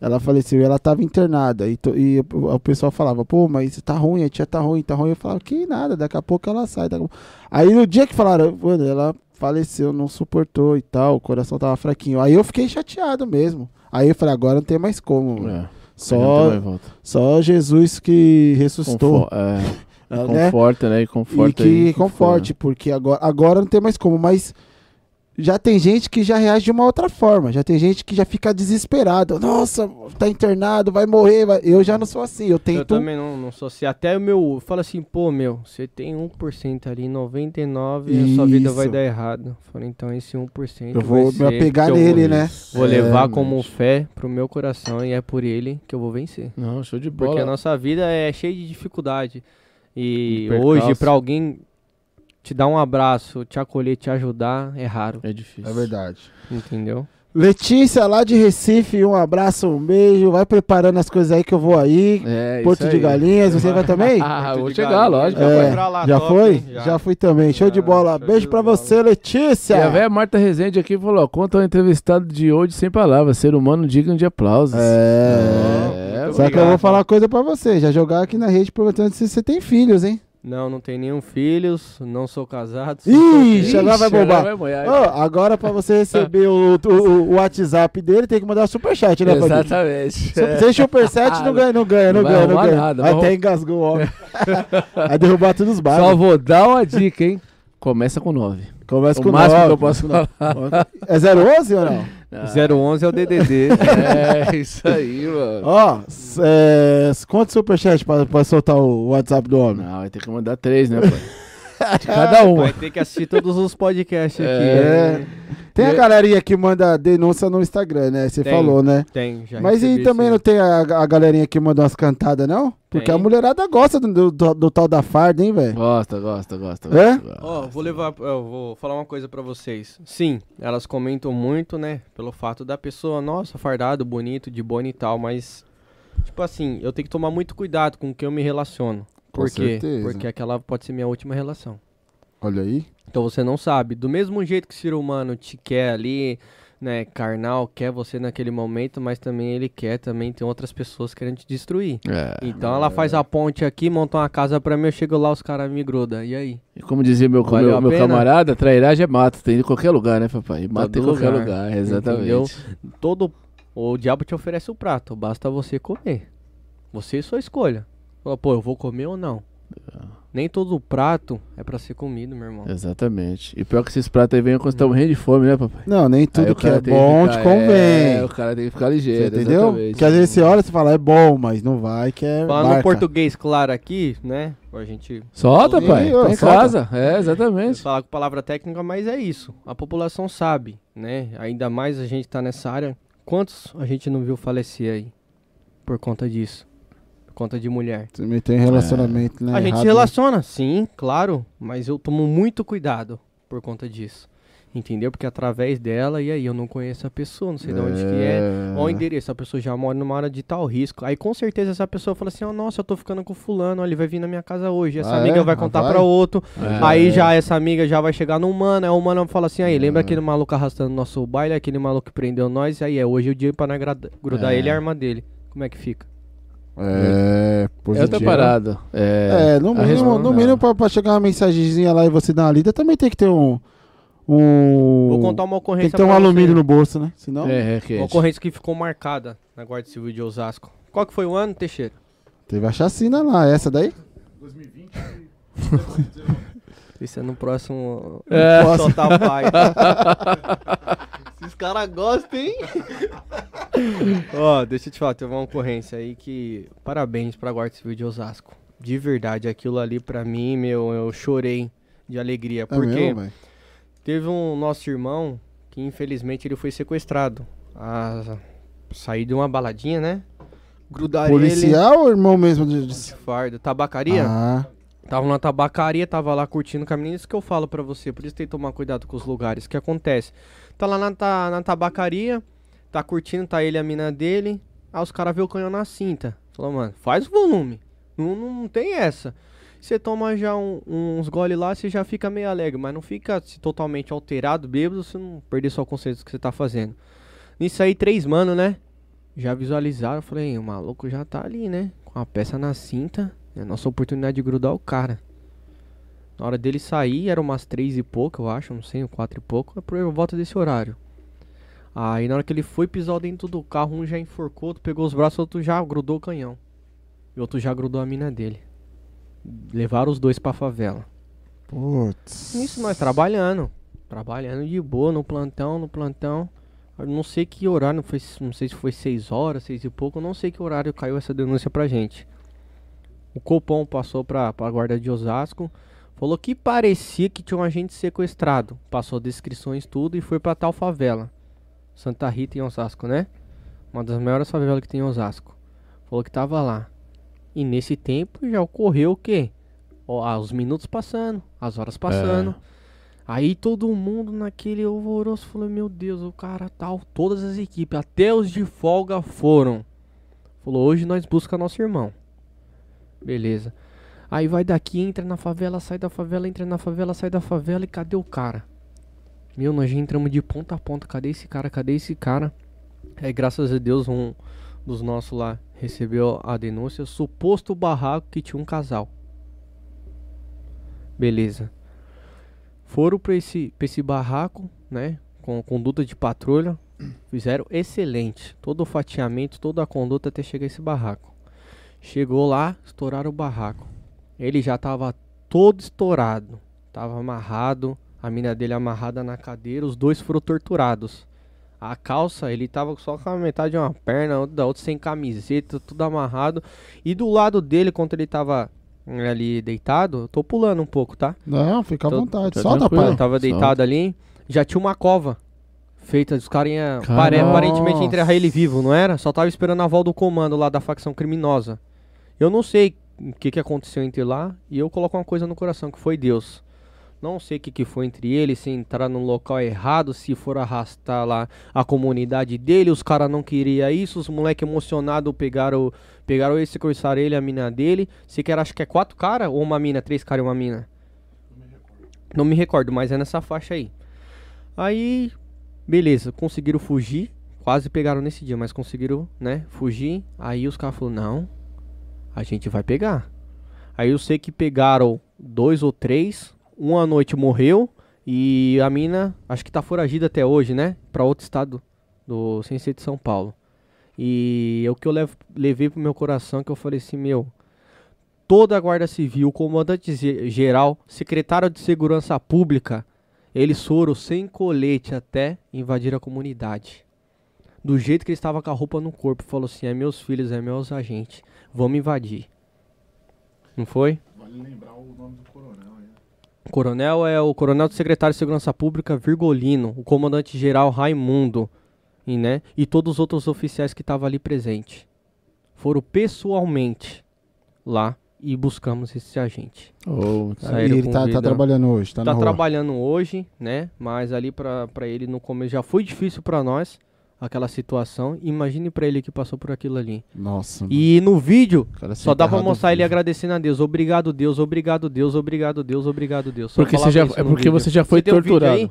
Ela faleceu e ela tava internada. E, to- e o o pessoal falava, pô, mas tá ruim, a tia tá ruim, tá ruim. Eu falava, que nada, daqui a pouco ela sai. pouco- Aí no dia que falaram, mano, ela faleceu, não suportou e tal, o coração tava fraquinho. Aí eu fiquei chateado mesmo. Aí eu falei, agora não tem mais como. É, Só, só Jesus que ressuscitou. Confo- é, né? Conforta, né? E conforta e que conforte, porque agora, agora não tem mais como, mas já tem gente que já reage de uma outra forma, já tem gente que já fica desesperado, nossa, tá internado, vai morrer, vai- eu já não sou assim, eu Eu tento... também não, não sou assim. Até o meu. Fala assim, pô, meu, você tem 1% ali, 99% e a sua vida vai Isso. dar errado. Eu Falei, então esse 1% Eu vai vou me ser apegar eu nele, vou, né? Vou É, levar mano. como fé pro meu coração e é por ele que eu vou vencer. Não, show de bola. Porque a nossa vida é cheia de dificuldade. E hoje, pra alguém te dar um abraço, te acolher, te ajudar, é raro. É difícil. É verdade. Entendeu? Letícia, lá de Recife, um abraço, um beijo, vai preparando as coisas aí que eu vou aí, É, isso Porto de aí. Galinhas, você vai também? Ah, vou chegar, lógico. Já É, lá, já top, foi? Já. Já. fui também, show de Já, bola, show beijo de pra bola. você, Letícia! E a velha Marta Rezende aqui falou: conta ao entrevistado de hoje sem palavras, ser humano digno de aplausos. É... É, Só que eu obrigado. vou falar uma coisa pra você. Já jogar aqui na rede perguntando se você tem filhos, hein? Não, não tenho nenhum filhos, não sou casado. sou Ixi, agora vai bombar. vai. Ô, agora pra você receber o, o, o WhatsApp dele, tem que mandar superchat, né, Fabinho? Exatamente. Se- Sem superchat não ganha, não ganha, não Não vai ganha, não ganha. nada, Até engasgou o homem. Vai derrubar todos os Só bares. vou dar uma dica, hein? Começa com 9. Começa O com máximo nove. que eu posso falar. É 011 ou não? 011 é o DDD. É, isso aí, mano. Ó, é, quanto superchat pra, pra soltar o WhatsApp do homem? Não, vai ter que mandar três, né, pai? De cada um. Vai ter que assistir todos os podcasts aqui. É. né? Tem a galerinha que manda denúncia no Instagram, né? Você Tem. falou, né? Tem, já Mas e também sim. não tem a, a galerinha que manda umas cantadas, não? Porque Tem. a mulherada gosta do, do- do tal da farda, hein, velho? Gosta, gosta, gosta. É? Ó, vou levar, eu vou falar uma coisa pra vocês. Sim, elas comentam muito, né, pelo fato da pessoa, nossa, fardado, bonito, de boa e tal, mas tipo assim, eu tenho que tomar muito cuidado com quem eu me relaciono. Com Por quê? certeza. Porque aquela pode ser minha última relação. Olha aí. Então você não sabe, do mesmo jeito que o ser humano te quer ali, né, carnal, quer você naquele momento, mas também ele quer também tem outras pessoas querendo te destruir. É. Então ela faz a ponte aqui, monta uma casa pra mim, eu chego lá, os caras me grudam. E aí? E como dizia meu, Valeu meu, meu pena? camarada, trairagem é mato. Tem em qualquer lugar, né, papai? Mata em qualquer lugar, lugar, exatamente. entendeu? todo o diabo te oferece o prato, basta você comer. Você e sua escolha. Fala, Pô, eu vou comer ou não? Nem todo prato é pra ser comido, meu irmão. Exatamente. E pior que esses pratos aí vêm quando estamos morrendo de fome, né, papai? Não, nem tudo que é bom ficar- te convém. É, o cara tem que ficar Você ligeiro, entendeu? exatamente. Porque às vezes você olha e você fala, é bom, mas não vai, que é. Falando marca. português claro aqui, né? A gente Solta, pai. Tá em solta. casa. É, exatamente. falar com palavra técnica, mas é isso. A população sabe, né? Ainda mais a gente tá nessa área. Quantos a gente não viu falecer aí? Por conta disso. Conta de mulher. Você meteu em relacionamento, né? a gente errado, se né? relaciona, sim, claro. Mas eu tomo muito cuidado por conta disso. Entendeu? Porque através dela, e aí eu não conheço a pessoa, não sei de onde que é. Ó o endereço, a pessoa já mora numa área de tal risco. Aí com certeza essa pessoa fala assim, ó, nossa, eu tô ficando com fulano, ó, ele vai vir na minha casa hoje. Essa Ah, amiga é? vai Ah, contar vai? pra outro. É. Aí já essa amiga já vai chegar no mano, aí o mano fala assim, aí, lembra aquele maluco arrastando nosso baile, aquele maluco que prendeu nós, aí é hoje é o dia pra grudar É. ele e a arma dele. Como é que fica? É, É positivo. outra parada. É, É, no mínimo, resposta- no mínimo pra, pra chegar uma mensagenzinha lá e você dar uma lida, também tem que ter um. um Vou contar uma tem ocorrência que ter um você. alumínio no bolso, né? Senão. É, é, que Uma ocorrência que ficou marcada na Guarda Civil de Osasco. Qual que foi o ano, Teixeira? Teve a chacina lá, essa daí? 2020. Isso é no próximo. É. Só tá pai. Caras gostam, hein? Ó, deixa eu te falar, teve uma ocorrência aí que. Parabéns pra Guarda Civil de Osasco. De verdade, aquilo ali pra mim, meu, eu chorei de alegria. É Porque mesmo, velho? teve um nosso irmão que infelizmente ele foi sequestrado. A sair de uma baladinha, né? Grudaram ele Policial ou irmão mesmo de. de... fardo. Tabacaria? Ah, Tava na tabacaria, tava lá curtindo com a menina. Isso que eu falo pra você. Por isso tem que tomar cuidado com os lugares. O que acontece? Tá lá na, na tabacaria, tá curtindo, tá ele e a mina dele. Aí os caras vê o canhão na cinta. Falou, mano, faz o volume. Não, não, tem essa. Você toma já um- uns gole lá, você já fica meio alegre. Mas não fica totalmente alterado, bêbado, você não perder sua consciência do que você tá fazendo. Nisso aí, três mano, né? Já visualizaram. Eu falei, o maluco já tá ali, né? Com a peça na cinta. É a nossa oportunidade de grudar o cara. Na hora dele sair, era umas três e pouco, eu acho, não sei, quatro e pouco, é por volta desse horário. Aí na hora que ele foi pisar dentro do carro, um já enforcou, outro pegou os braços, outro já grudou o canhão. E outro já grudou a mina dele. Levaram os dois pra favela. putz. Isso nós trabalhando. Trabalhando de boa, no plantão, no plantão. Eu não sei que horário, não, foi, não sei se foi seis horas, seis e pouco, eu não sei que horário caiu essa denúncia pra gente. O Copom passou pra, pra guarda de Osasco, falou que parecia que tinha um agente sequestrado. Passou descrições, tudo, e foi pra tal favela. Santa Rita em Osasco, né? Uma das maiores favelas que tem em Osasco. Falou que tava lá. E nesse tempo já ocorreu o quê? Ó, ah, os minutos passando, as horas passando. Aí todo mundo naquele alvoroço falou: Meu Deus, o cara tal, todas as equipes, até os de folga foram. Falou: Hoje nós busca nosso irmão. Beleza. Aí vai daqui, entra na favela, sai da favela, entra na favela, sai da favela e cadê o cara? Meu, nós já entramos de ponta a ponta. Cadê esse cara? Cadê esse cara? Aí, graças a Deus, um dos nossos lá recebeu a denúncia. Suposto barraco que tinha um casal. Beleza. Foram pra esse, pra esse barraco, né? Com conduta de patrulha. Fizeram excelente. Todo o fatiamento, toda a conduta até chegar esse barraco. Chegou lá, estouraram o barraco. Ele já tava todo estourado. Tava amarrado. A mina dele amarrada na cadeira. Os dois foram torturados. A calça, ele tava só com a metade de uma perna, outra da outra sem camiseta, tudo amarrado. E do lado dele, quando ele tava ali deitado, eu tô pulando um pouco, tá? Não, fica à Tô- vontade. tá Solta, pai. Tava Solta. deitado ali, já tinha uma cova feita, os caras iam Caramba. pare- aparentemente enterrar ele vivo, não era? Só tava esperando a volta do comando lá da facção criminosa. Eu não sei o que, que aconteceu entre lá, e eu coloco uma coisa no coração, que foi Deus. Não sei o que, que foi entre eles, se entrar no local errado, se for arrastar lá a comunidade dele, os caras não queriam isso, os moleque emocionados pegaram, pegaram ele, sequestraram ele, a mina dele. Se quer, acho que é quatro caras ou uma mina, três caras e uma mina. Não me recordo, mas é nessa faixa aí. Aí, beleza, conseguiram fugir. Quase pegaram nesse dia, mas conseguiram, né, fugir. Aí os caras falaram, não, a gente vai pegar. Aí eu sei que pegaram dois ou três. Uma noite morreu. E a mina, acho que tá foragida até hoje, né? Pra outro estado, do, sem ser de São Paulo. E é o que eu levo, levei pro meu coração, que eu falei assim, meu... Toda a Guarda Civil, comandante ge- geral, secretário de Segurança Pública, eles foram sem colete até invadir a comunidade. Do jeito que ele estava com a roupa no corpo, falou assim: é meus filhos, é meus agentes, vamos invadir. Não foi? Vale lembrar o nome do coronel aí. O coronel é o coronel do secretário de Segurança Pública Virgolino, o comandante geral Raimundo. e, né, e todos os outros oficiais que estavam ali presentes. Foram pessoalmente lá e buscamos esse agente. Oh, E ele tá, tá trabalhando hoje, tá, Tá, na rua. trabalhando hoje, né? Mas ali pra ele no começo já foi difícil pra nós aquela situação. Imagine pra ele que passou por aquilo ali. Nossa, E no vídeo cara só dá pra enterrado mostrar ele agradecendo a Deus. Obrigado, Deus, obrigado, Deus, obrigado, Deus, obrigado, Deus. Só Porque você já, é porque vídeo. você já foi Você torturado. aí?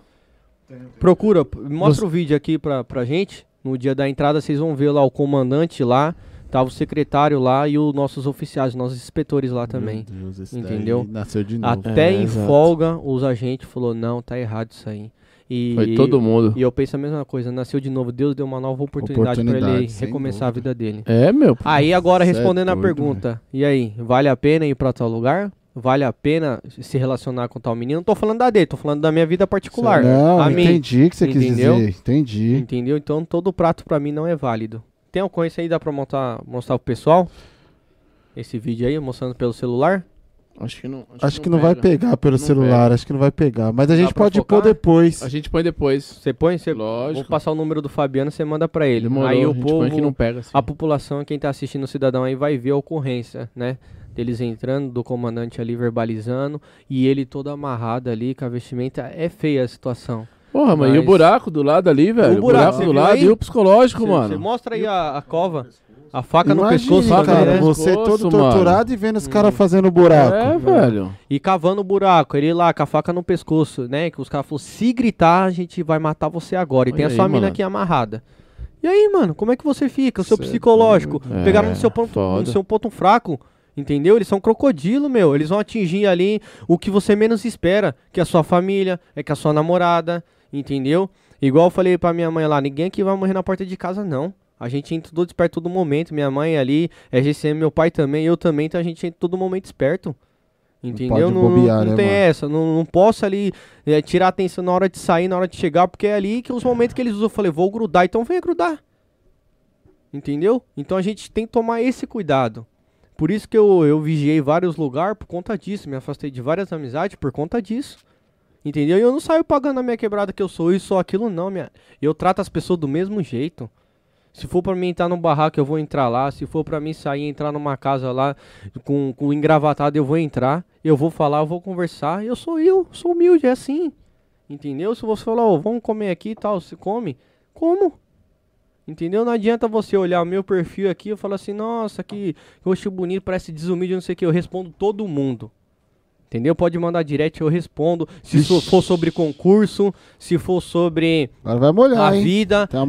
Procura, mostra o vídeo aqui pra, pra gente. No dia da entrada vocês vão ver lá o comandante lá, tava o secretário lá e os nossos oficiais, nossos inspetores lá também. Meu Deus, esse daí Entendeu? Nasceu de novo. Até É, em exato. folga, os agentes falou não, tá errado isso aí. E, Foi todo mundo. E eu penso a mesma coisa, nasceu de novo, Deus deu uma nova oportunidade, pra ele Oportunidade, sem recomeçar a dúvida. vida dele. É, meu. Aí agora é respondendo a doido, pergunta, e aí, vale a pena ir pra tal lugar? Vale a pena se relacionar com tal menino? Não tô falando da dele, tô falando da minha vida particular. Não, a entendi o que você quis dizer. Entendi. entendeu? Então todo prato pra mim não é válido. Tem alguma coisa aí dá pra montar, mostrar pro pessoal? Esse vídeo aí, mostrando pelo celular? Acho que não. Acho que não vai pega. pegar pelo Não celular, acho que não vai pegar. Mas a gente pode focar? pôr depois. A gente põe depois. Você põe? Você... Lógico. Vou passar o número do Fabiano, você manda pra ele. Demorou, aí a o povo, que não pega. Assim. a população, quem tá assistindo o cidadão aí vai ver a ocorrência, né? Deles entrando, do comandante ali verbalizando e ele todo amarrado ali com a vestimenta. É feia a situação. Porra, mas e o Mas- buraco do lado ali, velho? O buraco, buraco, você do lado aí? e o psicológico, Você mano. mostra aí a, a cova, a faca no pescoço cara, né? você todo mano. torturado e vendo os caras fazendo buraco. É, velho. E cavando o buraco, ele lá com a faca no pescoço, né? Que os caras falaram, se gritar, a gente vai matar você agora. E tem a Olha sua mina aqui amarrada. E aí, mano, como é que você fica? O seu Cê é psicológico. doido. Pegaram É, no seu, ponto, no seu ponto fraco. Entendeu? Eles são crocodilo, meu. Eles vão atingir ali o que você menos espera. Que é a sua família, é que a sua namorada. Entendeu? Igual eu falei pra minha mãe lá, ninguém aqui vai morrer na porta de casa, não. A gente entra todo esperto todo momento. Minha mãe ali, é GCM, meu pai também, eu também, então a gente entra todo momento esperto. Entendeu? Não, não- bobear, não né, tem mano? essa. Não, não posso ali é, tirar atenção na hora de sair, na hora de chegar, porque é ali que os momentos que eles usam, eu falei, vou grudar, então venha grudar. Entendeu? Então a gente tem que tomar esse cuidado. Por isso que eu, eu vigiei vários lugares por conta disso. Me afastei de várias amizades por conta disso. Entendeu? E eu não saio pagando a minha quebrada que eu sou isso ou aquilo, não, minha. Eu trato as pessoas do mesmo jeito. Se for pra mim entrar num barraco, eu vou entrar lá. Se for pra mim sair e entrar numa casa lá com, com engravatado, eu vou entrar. Eu vou falar, eu vou conversar. Eu sou eu, sou humilde, é assim. Entendeu? Se você falar, ó, vamos comer aqui e tal, você come? Como? Entendeu? Não adianta você olhar o meu perfil aqui e falar assim, nossa, que rosto bonito, parece desumilde, não sei o que. Eu respondo todo mundo. Entendeu? Pode mandar direct, eu respondo. Se so- for sobre concurso, se for sobre Agora vai molhar, a hein? vida. Tem uma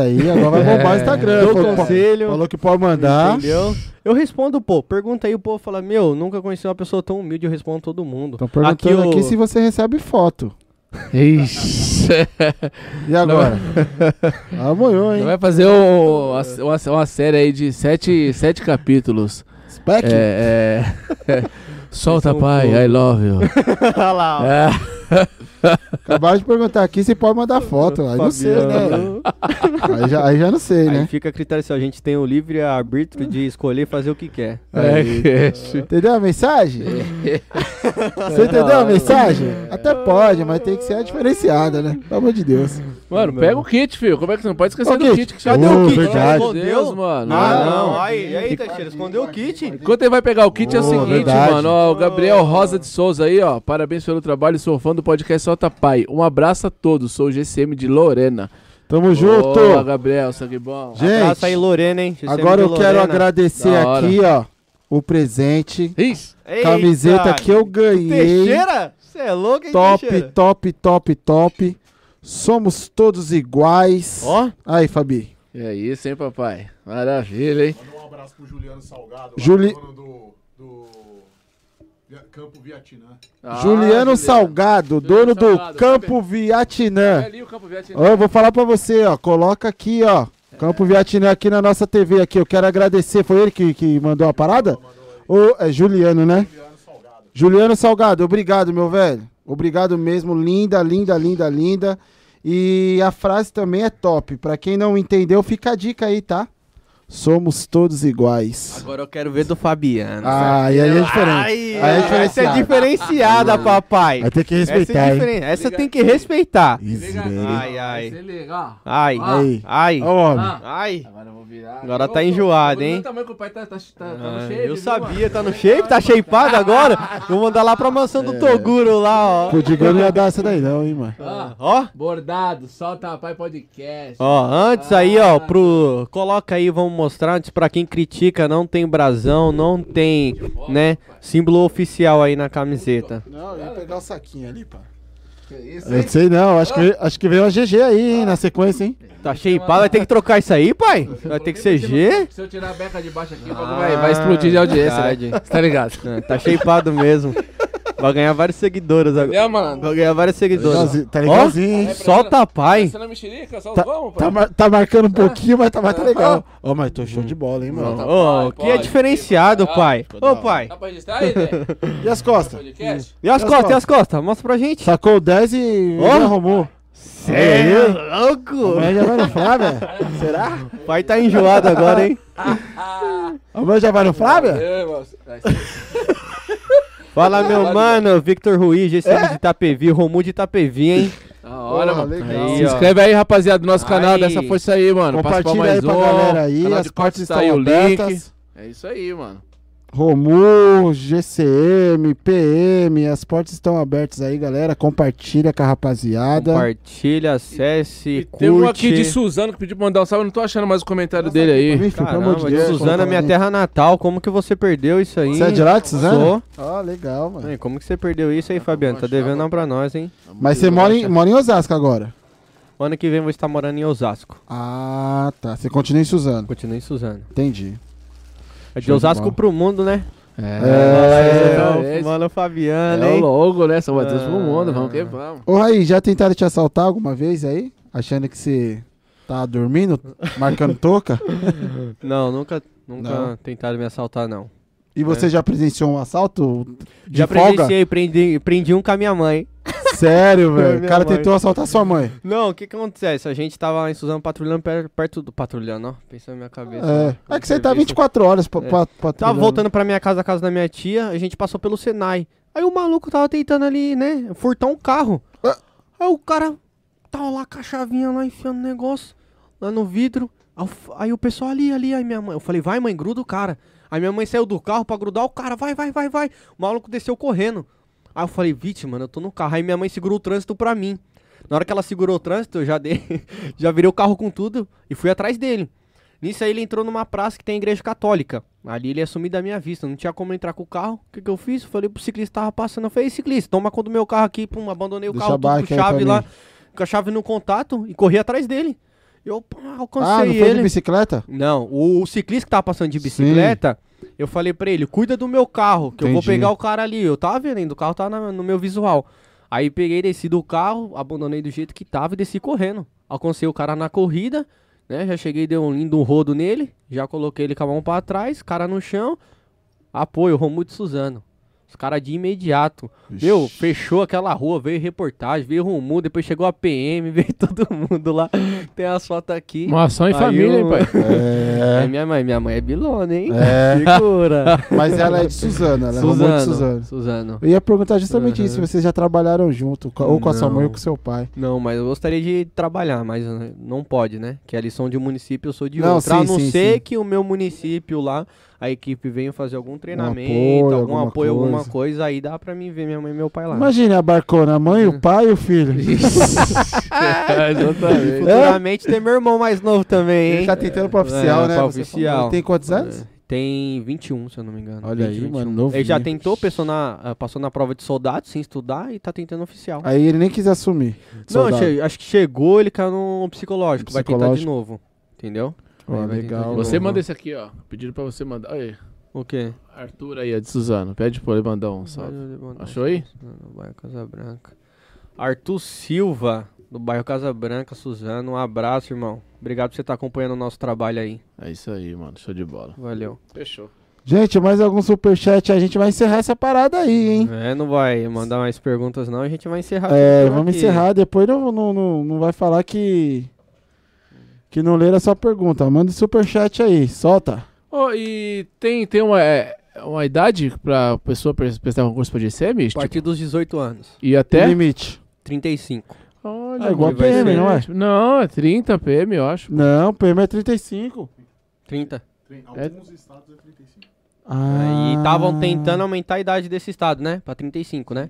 aí, agora vai bombar o Instagram. Dou Falou, conselho. falou que pode mandar. Entendeu? Eu respondo, pô. Pergunta aí, o povo fala, meu, nunca conheci uma pessoa tão humilde, eu respondo todo mundo. Estão perguntando aqui se você recebe foto. Ixi. E agora? Moiou, hein? Vai fazer o- uma, uma, uma série aí de sete, sete capítulos. Spec? É, é, Solta, pai. I love you. Olha lá. É, Acabaram de perguntar aqui se pode mandar foto. Aí não sei, né? Aí já, aí já não sei, Aí né? fica a critério se a gente tem o livre arbítrio de escolher e fazer o que quer. é, Entendeu a mensagem? Você entendeu a mensagem? Até pode, mas tem que ser a diferenciada, né? Pelo amor de Deus. Mano, pega o kit, filho. Como é que você não pode esquecer Ô, do kit, kit? que cadê chegou? o kit? Pelo amor de Verdade. Deus, mano. Ah, Não. não. Aí, aí, Teixeira, escondeu o kit. Enquanto ele vai pegar o kit, é o seguinte, verdade. mano. Ó, o Gabriel Rosa de Souza aí, ó. Parabéns pelo trabalho. Sou fã do podcast Solta Pai. Um abraço a todos. Sou o GCM de Lorena. Tamo junto. Boa, Gabriel, sangue bom. Gente, Abraço aí, Lorena, hein? GCM agora eu quero agradecer aqui, ó, o presente. Isso. Eita, Camiseta que eu ganhei. Teixeira? Você é louco, hein, Top, Teixeira? top, top, top. Somos todos iguais. Ó, Aí, Fabi. É isso, hein, papai? Maravilha, hein? Manda um abraço pro Juliano Salgado, Juli- do, Campo Viatinã. Ah, Juliano Salgado, dono do Salgado, Campo É Viatinã. ali o Campo Vietnã. Ó, eu vou falar pra você, ó. Coloca aqui, ó. Campo Viatinã aqui na nossa TV aqui. Eu quero agradecer. Foi ele que, que mandou a parada? Ou é Juliano, né? Juliano Salgado, obrigado, meu velho. Obrigado mesmo. Linda, linda, linda, linda. E a frase também é top. Pra quem não entendeu, fica a dica aí, tá? Somos todos iguais. Agora eu quero ver do Fabiano. Ah, e aí é diferente. Ai, Aí é essa é diferenciada, papai. Vai ter que Essa, é respeitar, hein? diferente. Essa tem que respeitar. Baby. Ai, ai. Ai, Aí. ai. Ah, ai. agora eu vou virar. Agora tá enjoado, hein? tamanho que o pai tá, tá, tá, tá no Ah, shape, eu sabia, tá no shape, tá shapeado agora. Vou mandar lá pra mansão do Toguro lá, ó. O Digão não ia dar essa daí não, hein, mano. Ah, Ó, bordado, solta pai podcast. ó, antes aí, ó, pro. Coloca aí, vamos mostrar. Antes, pra quem critica, não tem brasão, não tem, né? Símbolo oficial aí na camiseta. Não, eu ia pegar o saquinho ali, pá. Que isso, Eu sei não, acho que, acho que veio uma GG aí, hein, na sequência, hein. Tá shapeado, vai ter que trocar isso aí, pai? Vai ter que ser G? Se eu tirar a beca de baixo aqui, o bagulho vai, vai explodir de audiência, né? Você tá ligado? É, Tá shapeado mesmo. Vai ganhar vários seguidores agora. É, mano. Vai ganhar vários seguidores. Tá legalzinho, hein. Solta pai. Você na mexerica, só Tá, vamos, tá, mar- tá marcando um pouquinho, mas tá, mas tá legal. Ó, mas tô show de bola, hein, mano. Tá, Ô, pai, que é diferenciado, pai. Ô, pai. Dá pra registrar aí? E as costas? E as as costas, e as costas? Mostra pra gente. Sacou o 10 e arrumou. Cê é louco. Amanhã já vai no Flávia? Será? O pai tá enjoado agora, hein? Amanhã já vai no Flávia? É, mano. Fala, meu mano. Victor Ruiz, GCM de Itapevi, Romu de Itapevi, hein? Da hora, Porra, mano. legal. Aí, Se inscreve aí, rapaziada, do nosso canal, Aí. dessa força aí, mano. Passa pra Compartilha aí mais pra um. galera aí, Canal as cortes estão aí o link. abertas. É isso aí, mano. Romu, GCM, PM, as portas estão abertas aí, galera. Compartilha com a rapaziada. Compartilha, acesse, E curte. tem um aqui de Suzano que pediu pra mandar um salve, eu não tô achando mais o comentário dele aí. Amor Caramba, de de Deus. Suzana, minha terra natal. Como que você perdeu isso aí? Você é de lá de Suzana? Sou. Ó, legal, mano. Aí, como que você perdeu isso aí, Fabiano? Tá devendo uma pra nós, hein? Mas você mora em, mora em Osasco agora? Ano que vem vou estar morando em Osasco. Ah, tá. Você continua em Suzano. Continue em Suzano. Entendi. É de Osasco pro mundo, né? É, É, mano Fabiano, É o hein? logo, né? São Mateus pro Ah. mundo, vamos que vamos. Ô, Raí, já tentaram te assaltar alguma vez aí? Achando que você tá dormindo, marcando toca? Não, nunca, nunca Não. tentaram me assaltar, não. E você já presenciou um assalto de Já folga? presenciei, prendi, prendi um com a minha mãe. Sério, velho? O cara mãe. tentou assaltar sua mãe. Não, o que que acontece? A gente tava lá em Suzano patrulhando per- perto do... Patrulhando, ó. Pensando na minha cabeça. É, ó. é que você tá Serviço. 24 horas pra, É. pra, pra Tava voltando pra minha casa, a casa da minha tia, a gente passou pelo Senai. Aí o maluco tava tentando ali, né, furtar um carro. Ah. Aí o cara tava lá com a chavinha lá enfiando o negócio, lá no vidro. Aí o pessoal ali, ali, aí minha mãe. Eu falei, vai mãe, gruda o cara. Aí minha mãe saiu do carro pra grudar o cara, vai, vai, vai, vai. O maluco desceu correndo. Aí eu falei, vítima, mano, eu tô no carro. Aí minha mãe segurou o trânsito pra mim. Na hora que ela segurou o trânsito, eu já dei, já virei o carro com tudo e fui atrás dele. Nisso aí ele entrou numa praça que tem a igreja católica. Ali ele ia sumir da minha vista, não tinha como entrar com o carro. O que, que eu fiz? Falei pro ciclista tava passando. Eu falei, "Ei, ciclista, toma conta do meu carro aqui. Pum, abandonei o Deixa carro tudo com chave lá, com a chave no contato e corri atrás dele. Eu pá, alcancei Ah, não foi ele. de bicicleta? Não, o, o ciclista que tava passando de Sim. bicicleta, eu falei pra ele, cuida do meu carro, que eu vou Entendi. pegar o cara ali. Eu tava vendo, o carro tava na- no meu visual. Aí peguei, desci do carro, abandonei do jeito que tava e desci correndo. Alcancei o cara na corrida, né? Já cheguei, dei um lindo rodo nele, já coloquei ele com a mão pra trás, cara no chão. Apoio, Romulo de Suzano. Os caras de imediato. Meu, fechou aquela rua, veio reportagem, veio Romulo, depois chegou a PM, veio todo mundo lá. Tem as fotos aqui. Uma ação em família, eu- hein, pai? É minha mãe, minha mãe é bilona, hein? É. Segura. Mas ela é de Suzano, ela é Suzano. de Suzano. Suzano. Eu ia perguntar justamente Uhum. isso, se vocês já trabalharam junto, ou com a sua mãe Não. ou com o seu pai. Não, mas eu gostaria de trabalhar, mas uh, não pode, né? Que eles são de um município, eu sou de Não, outro. sim, a não sim, ser sim. que o meu município lá, a equipe venha fazer algum treinamento, apoio, algum alguma apoio, alguma coisa. coisa, aí dá pra mim ver minha mãe e meu pai lá. Imagine a barcona, a mãe, o pai e o filho. É, exatamente. Futuramente tem meu irmão mais novo também, hein? Ele tá tentando pra oficial, É, né? pra oficial. falou. Tem quantos anos? É, Tem 21, se eu não me engano. Olha aí, 20, mano, 21. novinho. Ele já tentou, passou na, ah, passou na prova de soldado sem estudar e tá tentando oficial. Aí ele nem quis assumir. Não, che- acho que chegou, ele caiu no psicológico. Vai tentar de Psicológico. novo. Entendeu? Ó, Aí legal. Você manda esse aqui, ó. Pediram pra você mandar. Aí. O quê? Arthur aí, ó, de Suzano. Pede pra ele mandar um salve. Achou aí? No bairro Casa Branca. Arthur Silva, do bairro Casa Branca, Suzano. Um abraço, irmão. Obrigado por você estar acompanhando o nosso trabalho aí. É isso aí, mano. Show de bola. Valeu. Fechou. Gente, mais algum superchat, a gente vai encerrar essa parada aí, hein? É, não vai mandar mais perguntas, não. A gente vai encerrar. É, vamos aqui. encerrar. Depois não, não, não, não vai falar que. Que não leram a sua pergunta. Manda o superchat aí, solta. Ô, e tem, tem uma, é, uma idade pra pessoa pres- prestar concurso pra GCM? A partir dos 18 anos. E até? Limite. 35. Olha, É igual muito PM, não é? diferente. Não, é 30 PM, eu acho. Não, o PM é 35. 30. Alguns estados é 35. Ah, E estavam tentando aumentar a idade desse estado, né? Pra 35, né?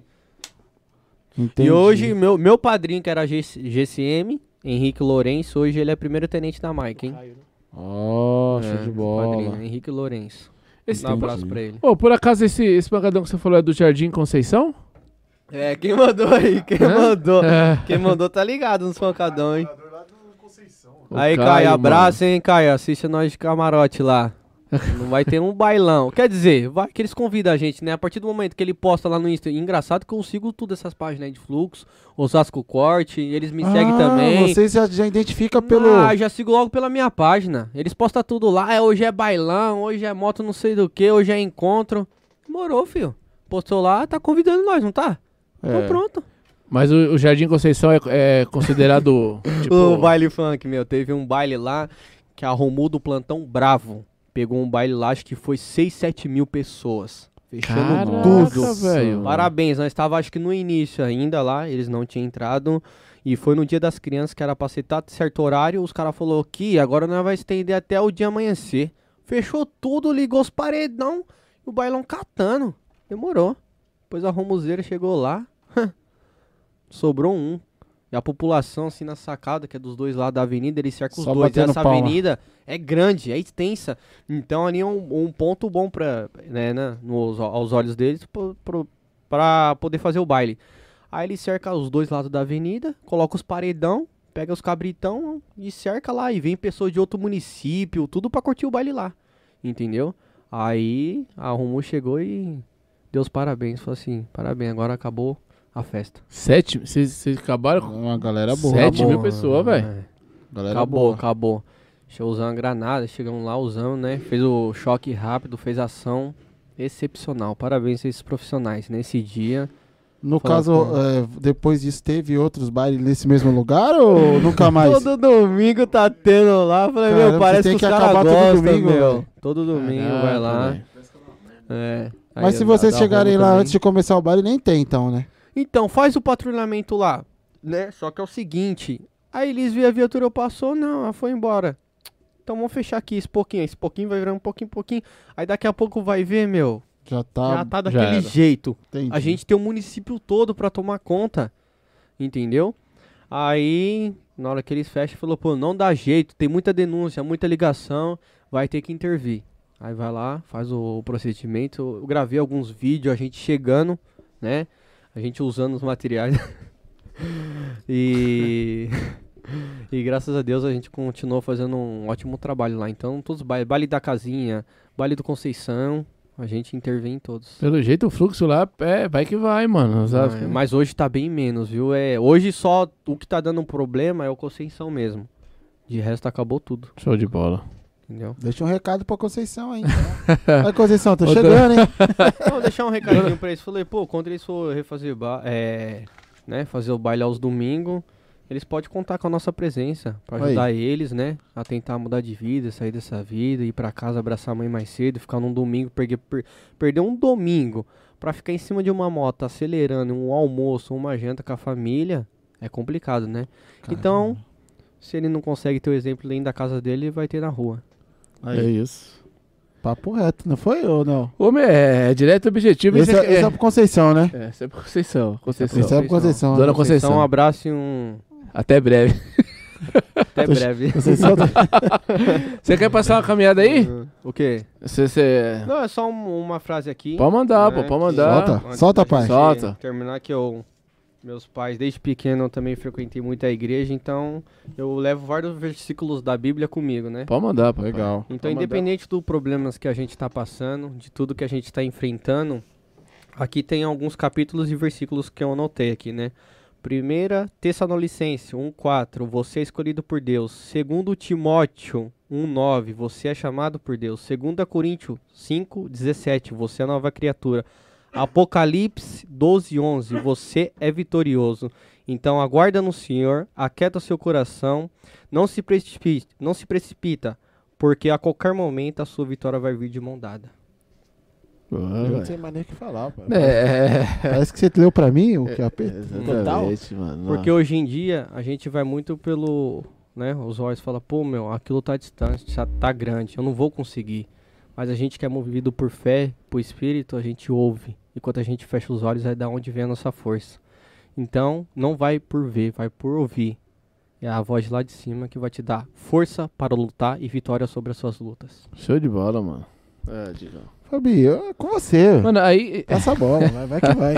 Entendi. E hoje, meu, meu padrinho, que era GC GCM, Henrique Lourenço, hoje ele é primeiro tenente da Mike, hein? Ó, show É, de Padrinho, bola. Henrique Lourenço. Esse Um abraço pra ele. Ô, por acaso esse, esse pancadão que você falou é do Jardim Conceição? É, quem mandou aí? Quem Hã? mandou? É. Quem mandou tá ligado nos pancadão, hein? O Aí, Caio, Caio, mano. abraço, hein, Caio? Assiste nós de camarote lá. Não vai ter um bailão. Quer dizer, vai que eles convidam a gente, né? A partir do momento que ele posta lá no Insta. Engraçado que eu sigo tudo essas páginas aí de fluxo, Osasco Corte, eles me seguem Ah, também. Você já, já identifica pelo. Ah, já sigo logo pela minha página. Eles postam tudo lá. É, hoje é bailão, hoje é moto não sei do que, hoje é encontro. Demorou, filho. Postou lá, tá convidando nós, não tá? Então É. pronto. Mas o, o Jardim Conceição é, é considerado. tipo, O baile funk, meu. Teve um baile lá que arrumou do plantão bravo. Pegou um baile lá, acho que foi 6, 7 mil pessoas. Fechando Caraca, tudo. velho. Parabéns, nós estava acho que no início ainda lá, eles não tinham entrado. E foi no dia das crianças que era pra ser tá certo horário. Os caras falaram que agora nós vai estender até o dia amanhecer. Fechou tudo, ligou os paredão e o bailão catando. Demorou. Depois a romuzeira chegou lá. Sobrou um. E a população, assim, na sacada, que é dos dois lados da avenida, ele cerca os Só dois. E essa palma. avenida é grande, é extensa. Então ali é um, um ponto bom pra, né, né, nos, aos olhos deles pra poder fazer o baile. Aí ele cerca os dois lados da avenida, coloca os paredão, pega os cabritão e cerca lá. E vem pessoas de outro município, tudo pra curtir o baile lá. Entendeu? Aí a Rumu chegou e deu os parabéns. Falou assim: parabéns, agora acabou a festa. Sete? Vocês acabaram com. Uma galera boa. Sete Acabou. mil pessoas, velho. É. Galera Acabou, boa. acabou. Deixa eu usar uma granada, chegamos lá, usamos, né? Fez o choque rápido, fez ação excepcional. Parabéns a esses profissionais. Nesse dia, No Fala caso, com- é, depois disso, teve outros bailes nesse mesmo lugar ou nunca mais? todo domingo tá tendo lá. Falei, Caramba, meu, parece tem que que os caras acabar todo gostam, domingo, meu. velho. Todo domingo Caraca, vai lá. velho. É. Mas Aí se vocês chegarem lá também. antes de começar o baile, nem tem então, né? Então, faz o patrulhamento lá, né? Só que é o seguinte, aí eles viram a viatura passou, não, ela foi embora. Então vamos fechar aqui esse pouquinho, esse pouquinho vai virar um pouquinho, pouquinho. Aí daqui a pouco vai ver, meu, Já tá. já tá já daquele era. jeito. entendi. A gente tem o município todo pra tomar conta, entendeu? Aí, na hora que eles fecham, falou, pô, não dá jeito, tem muita denúncia, muita ligação, vai ter que intervir. Aí vai lá, faz o procedimento. Eu gravei alguns vídeos, a gente chegando, né? A gente usando os materiais. e. E graças a Deus a gente continuou fazendo um ótimo trabalho lá. Então, todos os bailes, baile da casinha, baile do Conceição, a gente intervém em todos. Pelo jeito, o fluxo lá é vai que vai, mano. Ah, é, mas hoje tá bem menos, viu? É, hoje só o que tá dando um problema é o Conceição mesmo. De resto acabou tudo, Show de bola. Entendeu? Deixa um recado pra Conceição aí. então. Conceição, tô chegando, hein? Vou deixar um recadinho pra eles. Falei, pô, quando eles for refazer ba é, né, fazer o baile aos domingos, eles podem contar com a nossa presença pra Aí. ajudar eles, né, a tentar mudar de vida, sair dessa vida, ir pra casa, abraçar a mãe mais cedo, ficar num domingo, perder, per- perder um domingo pra ficar em cima de uma moto acelerando um almoço, uma janta com a família, é complicado, né? Então, se ele não consegue ter o exemplo dentro da casa dele, vai ter na rua. É Aí, isso. papo reto, não foi ou não? Homem, é, é direto e objetivo. Esse isso é, esse é pro Conceição, né? é, esse é pro Conceição. Conceição. Esse é pro Conceição. Dona né? Conceição. um abraço e um Até breve. até breve. Conceição tá- Você quer passar uma caminhada aí? O quê? Você, você... Não, é só um- uma frase aqui. Pode mandar, né, pô, pode que- mandar. Solta. Solta, pai. Solta. Terminar que eu. Meus pais, desde pequeno, eu também frequentei muito a igreja, então eu levo vários versículos da Bíblia comigo, né? Pode mandar, pô. Legal. Então, Pode independente dos problemas que a gente está passando, de tudo que a gente está enfrentando, aqui tem alguns capítulos e versículos que eu anotei aqui, né? Primeira Tessalonicense 1:4, você é escolhido por Deus. Segundo Timóteo 1:9, você é chamado por Deus. Segunda Coríntios 5:17, você é nova criatura. Apocalipse 12, 11. Você é vitorioso. Então aguarda no Senhor, aquieta seu coração, não se precipita, não se precipita, porque a qualquer momento a sua vitória vai vir de mão dada. Eu não sei mais nem o que falar, pai. É, Parece que você leu pra mim o que é AP. Total. exatamente, mano. Porque hoje em dia a gente vai muito pelo, né, os olhos falam, pô, meu, aquilo tá distante, tá, tá grande, eu não vou conseguir. Mas a gente que é movido por fé, por espírito, a gente ouve. E quando a gente fecha os olhos, é da onde vem a nossa força. Então, não vai por ver, vai por ouvir. É a voz lá de cima que vai te dar força para lutar e vitória sobre as suas lutas. Show de bola, mano. É, Digão. Fabi, eu- é com você. Mano, aí, Passa a bola, vai, vai que vai.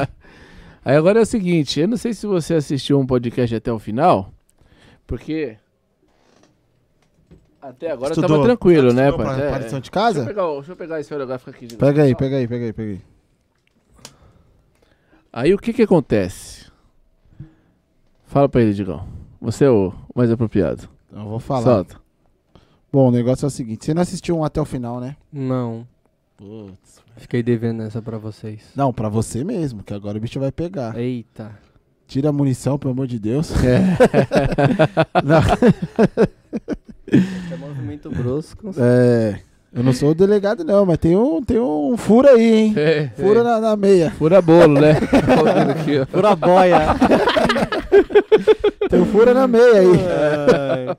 aí agora é o seguinte, eu não sei se você assistiu um podcast até o final, porque até agora Estudou. tava tranquilo, né, pai? pra, É, pra lição de Deixa eu, casa? pegar, deixa eu pegar esse holográfico aqui. Digão. Pega aí, pega aí, pega aí, pega aí. Aí o que que acontece? Fala pra ele, Digão. Você é o mais apropriado. Então, eu vou falar. Solta. Bom, o negócio é o seguinte: você não assistiu um até o final, né? Não, fiquei devendo essa pra vocês. Não, pra você mesmo, que agora o bicho vai pegar. Eita. Tira a munição, pelo amor de Deus. É. Não, É movimento brusco. é, eu não sou o delegado, não, mas tem um, tem um furo aí, hein? É, Fura é. na, na meia. Fura bolo, né? Aqui. Pura boia. Tem um fura na meia aí.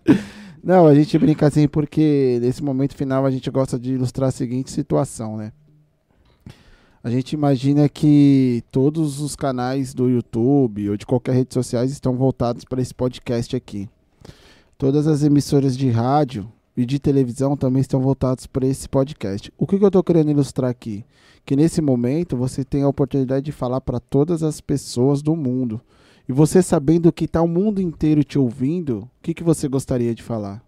Ai. Não, a gente brinca assim porque nesse momento final a gente gosta de ilustrar a seguinte situação, né? A gente imagina que todos os canais do YouTube ou de qualquer rede social estão voltados para esse podcast aqui. Todas as emissoras de rádio e de televisão também estão voltadas para esse podcast. O que, que eu estou querendo ilustrar aqui? Que nesse momento você tem a oportunidade de falar para todas as pessoas do mundo. E você sabendo que está o mundo inteiro te ouvindo, o que, que você gostaria de falar?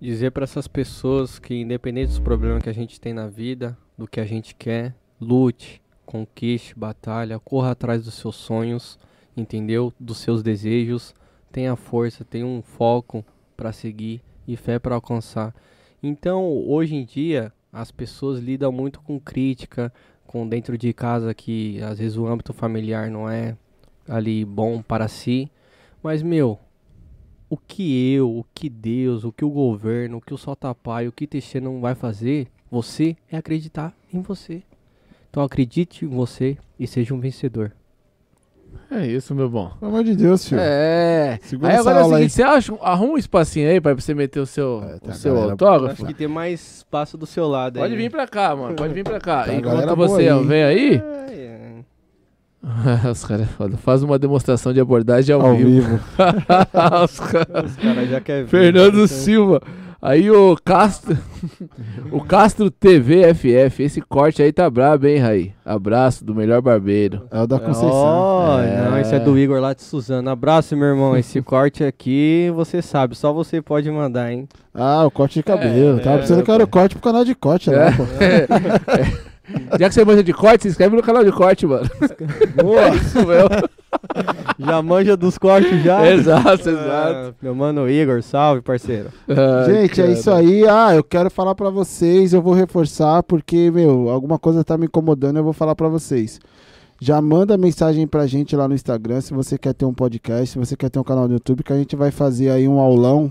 Dizer para essas pessoas que, independente dos problemas que a gente tem na vida, do que a gente quer, lute, conquiste, batalha, corra atrás dos seus sonhos, entendeu? Dos seus desejos, tenha força, tenha um foco para seguir e fé para alcançar. Então, hoje em dia, as pessoas lidam muito com crítica, com dentro de casa que às vezes o âmbito familiar não é ali bom para si, mas meu, o que eu, o que Deus, o que o governo, o que o Soltapai, o que Teixeira não vai fazer, você é acreditar em você. Então acredite em você e seja um vencedor. É isso, meu bom. Pelo amor de Deus, filho. É. Segura aí essa agora é o seguinte, aí. você acha, arruma um espacinho aí pra você meter o seu, É, tem o seu galera- autógrafo. Acho que tem mais espaço do seu lado Pode aí. vir pra cá, mano. Pode vir pra cá. Tá, Enquanto você aí, hein? vem aí, os caras foda. Faz uma demonstração de abordagem ao, Ao vivo. vivo. Os caras- Os caras já querem ver. Fernando né? Silva. Aí o Castro. o Castro TV FF. Esse corte aí tá brabo, hein, Raí? Abraço do melhor barbeiro. É o da Conceição. Ó, É. não, esse é do Igor lá de Suzano. Abraço, meu irmão. Esse corte aqui, você sabe, só você pode mandar, hein? Ah, o corte de cabelo. É, Tava é, pensando que era o corte pro canal de corte É. pô. Já que você manja de corte, se inscreve no canal de corte, mano. Boa. Isso mesmo. Já manja dos cortes já? exato, exato. Ah, meu mano Igor, salve, parceiro. Ai, Gente, é cara. isso aí. Ah, eu quero falar pra vocês, eu vou reforçar porque, meu, alguma coisa tá me incomodando, eu vou falar pra vocês. Já manda mensagem pra gente lá no Instagram se você quer ter um podcast, se você quer ter um canal no YouTube, que a gente vai fazer aí um aulão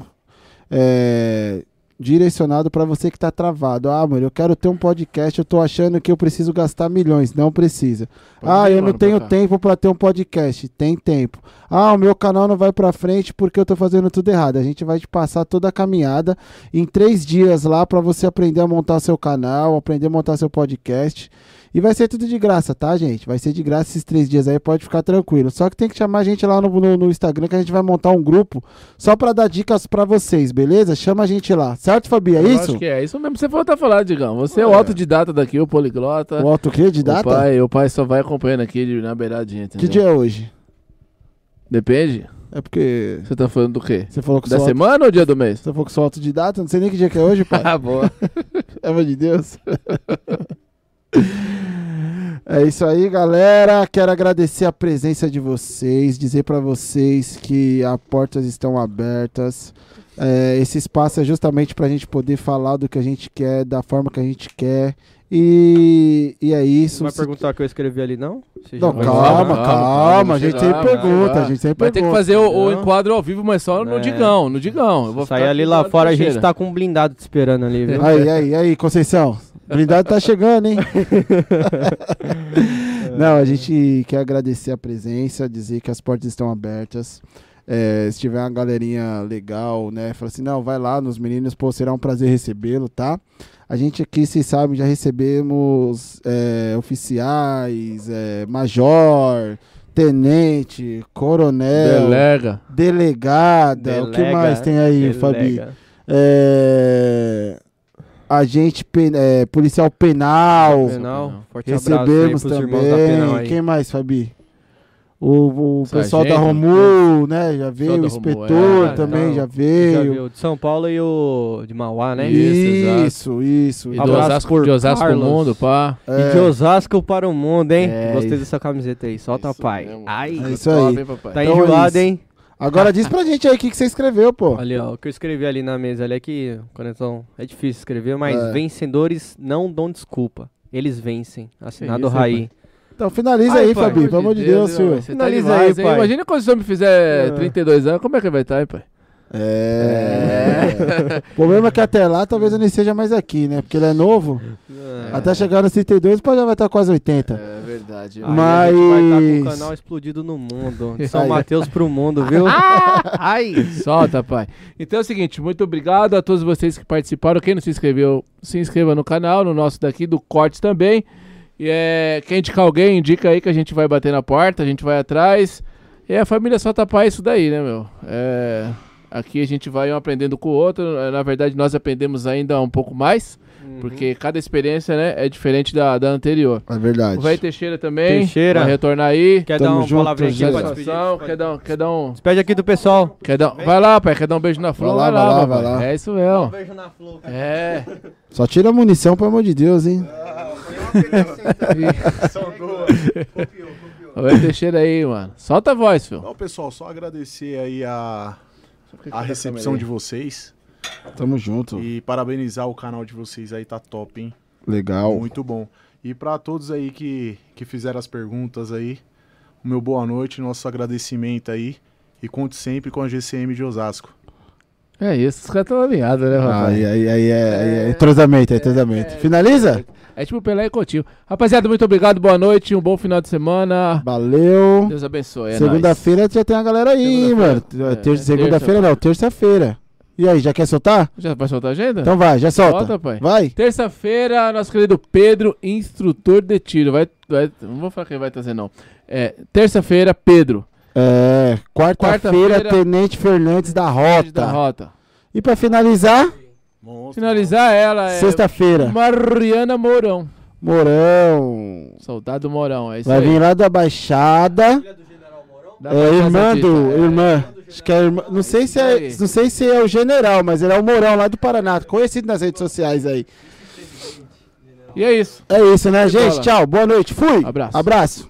é, direcionado pra você que tá travado. Ah, mano, eu quero ter um podcast, eu tô achando que eu preciso gastar milhões. Não precisa. Pode ah, eu não tenho pra tempo pra ter um podcast. Tem tempo. Ah, o meu canal não vai pra frente porque eu tô fazendo tudo errado. A gente vai te passar toda a caminhada em três dias lá pra você aprender a montar seu canal, aprender a montar seu podcast. E vai ser tudo de graça, tá, gente? Vai ser de graça esses três dias aí, pode ficar tranquilo. Só que tem que chamar a gente lá no, no- no Instagram que a gente vai montar um grupo só pra dar dicas pra vocês, beleza? Chama a gente lá. Certo, Fabi? É Eu isso? Acho que é isso mesmo que você falou, tá falando, Digão. Você é o autodidata daqui, o poliglota. O auto quê? De O pai, o pai só vai acompanhando aqui de- na beiradinha, Que entendeu? dia é hoje? Depende. É porque Você tá falando do quê? você falou que Da sou auto- semana ou dia do mês? Você falou que sou autodidata? Não sei nem que dia que é hoje, pai. Ah, boa. Pelo amor de Deus. É isso aí, galera. Quero agradecer a presença de vocês, dizer pra vocês que as portas estão abertas. É, esse espaço é justamente pra gente poder falar do que a gente quer, da forma que a gente quer. E, e é isso. Não vai perguntar o que eu escrevi ali, não? Você Não, vai- calma, calma, calma, calma, A gente vai sempre pergunta, vai a gente sempre Vai ter que pergunta. fazer o, o enquadro ao vivo, mas só no É. Digão, no Digão. Eu vou Sair ali lá fora, a gente tá com um blindado te esperando ali, viu? Aí, aí, aí, Conceição. Blindado tá chegando, hein? Não, a gente quer agradecer a presença, dizer que as portas estão abertas. É, se tiver uma galerinha legal, né? Fala assim, não, vai lá nos meninos, pô, será um prazer recebê-lo, tá? A gente aqui, vocês sabem, já recebemos é, oficiais, é, major, tenente, coronel, Delega. delegada, o que Delega, mais tem aí, Fabi? Delega. É, agente pen- é, policial penal. Penal. Forte Recebemos Penal também. aí. Quem mais, Fabi? O, o pessoal da Sargento, Romul, né? Já veio. O inspetor é, também então, já Já veio. De São Paulo e o de Mauá, né? Isso, Isso, isso. E Abraço Osasco, por de Osasco pro Carlos. mundo, pá. É, E de Osasco para o mundo, hein? É, Gostei isso. dessa camiseta aí. Solta, Isso pai. mesmo. Ai, É isso Top, aí. hein, papai? tá Então é enjoado, hein? Agora diz pra gente aí o que, que você escreveu, pô. Ali, ó, o que eu escrevi ali na mesa ali é que, conexão, é difícil escrever, mas É. vencedores não dão desculpa. Eles vencem. Assinado isso, Raí. Então finaliza Ai, aí, pai, Fabi, pelo amor de Deus, senhor. Você tá Finaliza demais, aí, hein? pai. Imagina quando esse homem fizer É. 32 anos, como é que vai estar, hein, pai? É. O problema é que até lá talvez ele seja mais aqui, né? Porque ele é novo. Até chegar nos 32, pode já vai estar quase 80. É verdade. Aí Mas- a gente vai estar com o canal explodido no mundo. De São Aí. Mateus pro mundo, viu? Ai! Solta, pai. Então é o seguinte, muito obrigado a todos vocês que participaram. Quem não se inscreveu, se inscreva no canal, no nosso daqui, do Cortes também. E é, quem indicar alguém, indica aí que a gente vai bater na porta, a gente vai atrás. E a família só tapar isso daí, né, meu? É, aqui a gente vai um aprendendo com o outro. Na verdade, nós aprendemos ainda um pouco mais, porque cada experiência né, é diferente da, da anterior. É verdade. O Vai Teixeira também, Teixeira. vai retornar aí. Quer Tamo dar uma junto, palavrinha aqui pra despedir? Quer dar, um- quer dar um... Despede aqui do pessoal. Quer dar, vai lá, pai, quer dar um beijo na flor? lá, Vai, vai lá, lá, papai. vai lá. É isso mesmo. beijo na flor. É. Só tira a munição, pelo amor de Deus, hein? Vai Teixeira aí, mano. Solta a voz, filho. Então, pessoal, só agradecer aí a, a recepção de vocês Tamo junto. e parabenizar o canal de vocês aí, tá top, hein? Legal. Muito bom. E pra todos aí que, que fizeram as perguntas aí, o meu boa noite, nosso agradecimento aí. E conte sempre com a GCM de Osasco. É isso, os caras estão alinhados, né, rapaz? Aí, aí, aí, é, aí é entrosamento, é entrosamento. Finaliza? É tipo Pelé e Coutinho. Rapaziada, muito obrigado, boa noite, um bom final de semana. Valeu. Deus abençoe. É Segunda-feira já tem a galera aí, hein, mano. Segunda-feira. É, é Segunda-feira não, terça-feira. E aí, já quer soltar? Já vai soltar a agenda? Então vai, já solta. Solta, pai. Vai. Terça-feira, nosso querido Pedro, instrutor de tiro. Vai, vai- não vou falar quem vai trazer, não. É, terça-feira, Pedro. É, quarta-feira, Quarta-feira, Tenente Fernandes da Da Rota. rota. E pra finalizar, Finalizar ela é sexta-feira, Mariana Mourão. Mourão. Soldado Mourão, é isso Vai aí. vir lá da Baixada. Da É, Baixada irmã do. é. Irmã. Acho que é irmã. Não sei se é, não sei se é o general, mas ele é o Mourão lá do Paraná. Conhecido nas redes sociais aí. E é isso. É isso, né, gente? Tchau, boa noite. Fui. Abraço. Abraço.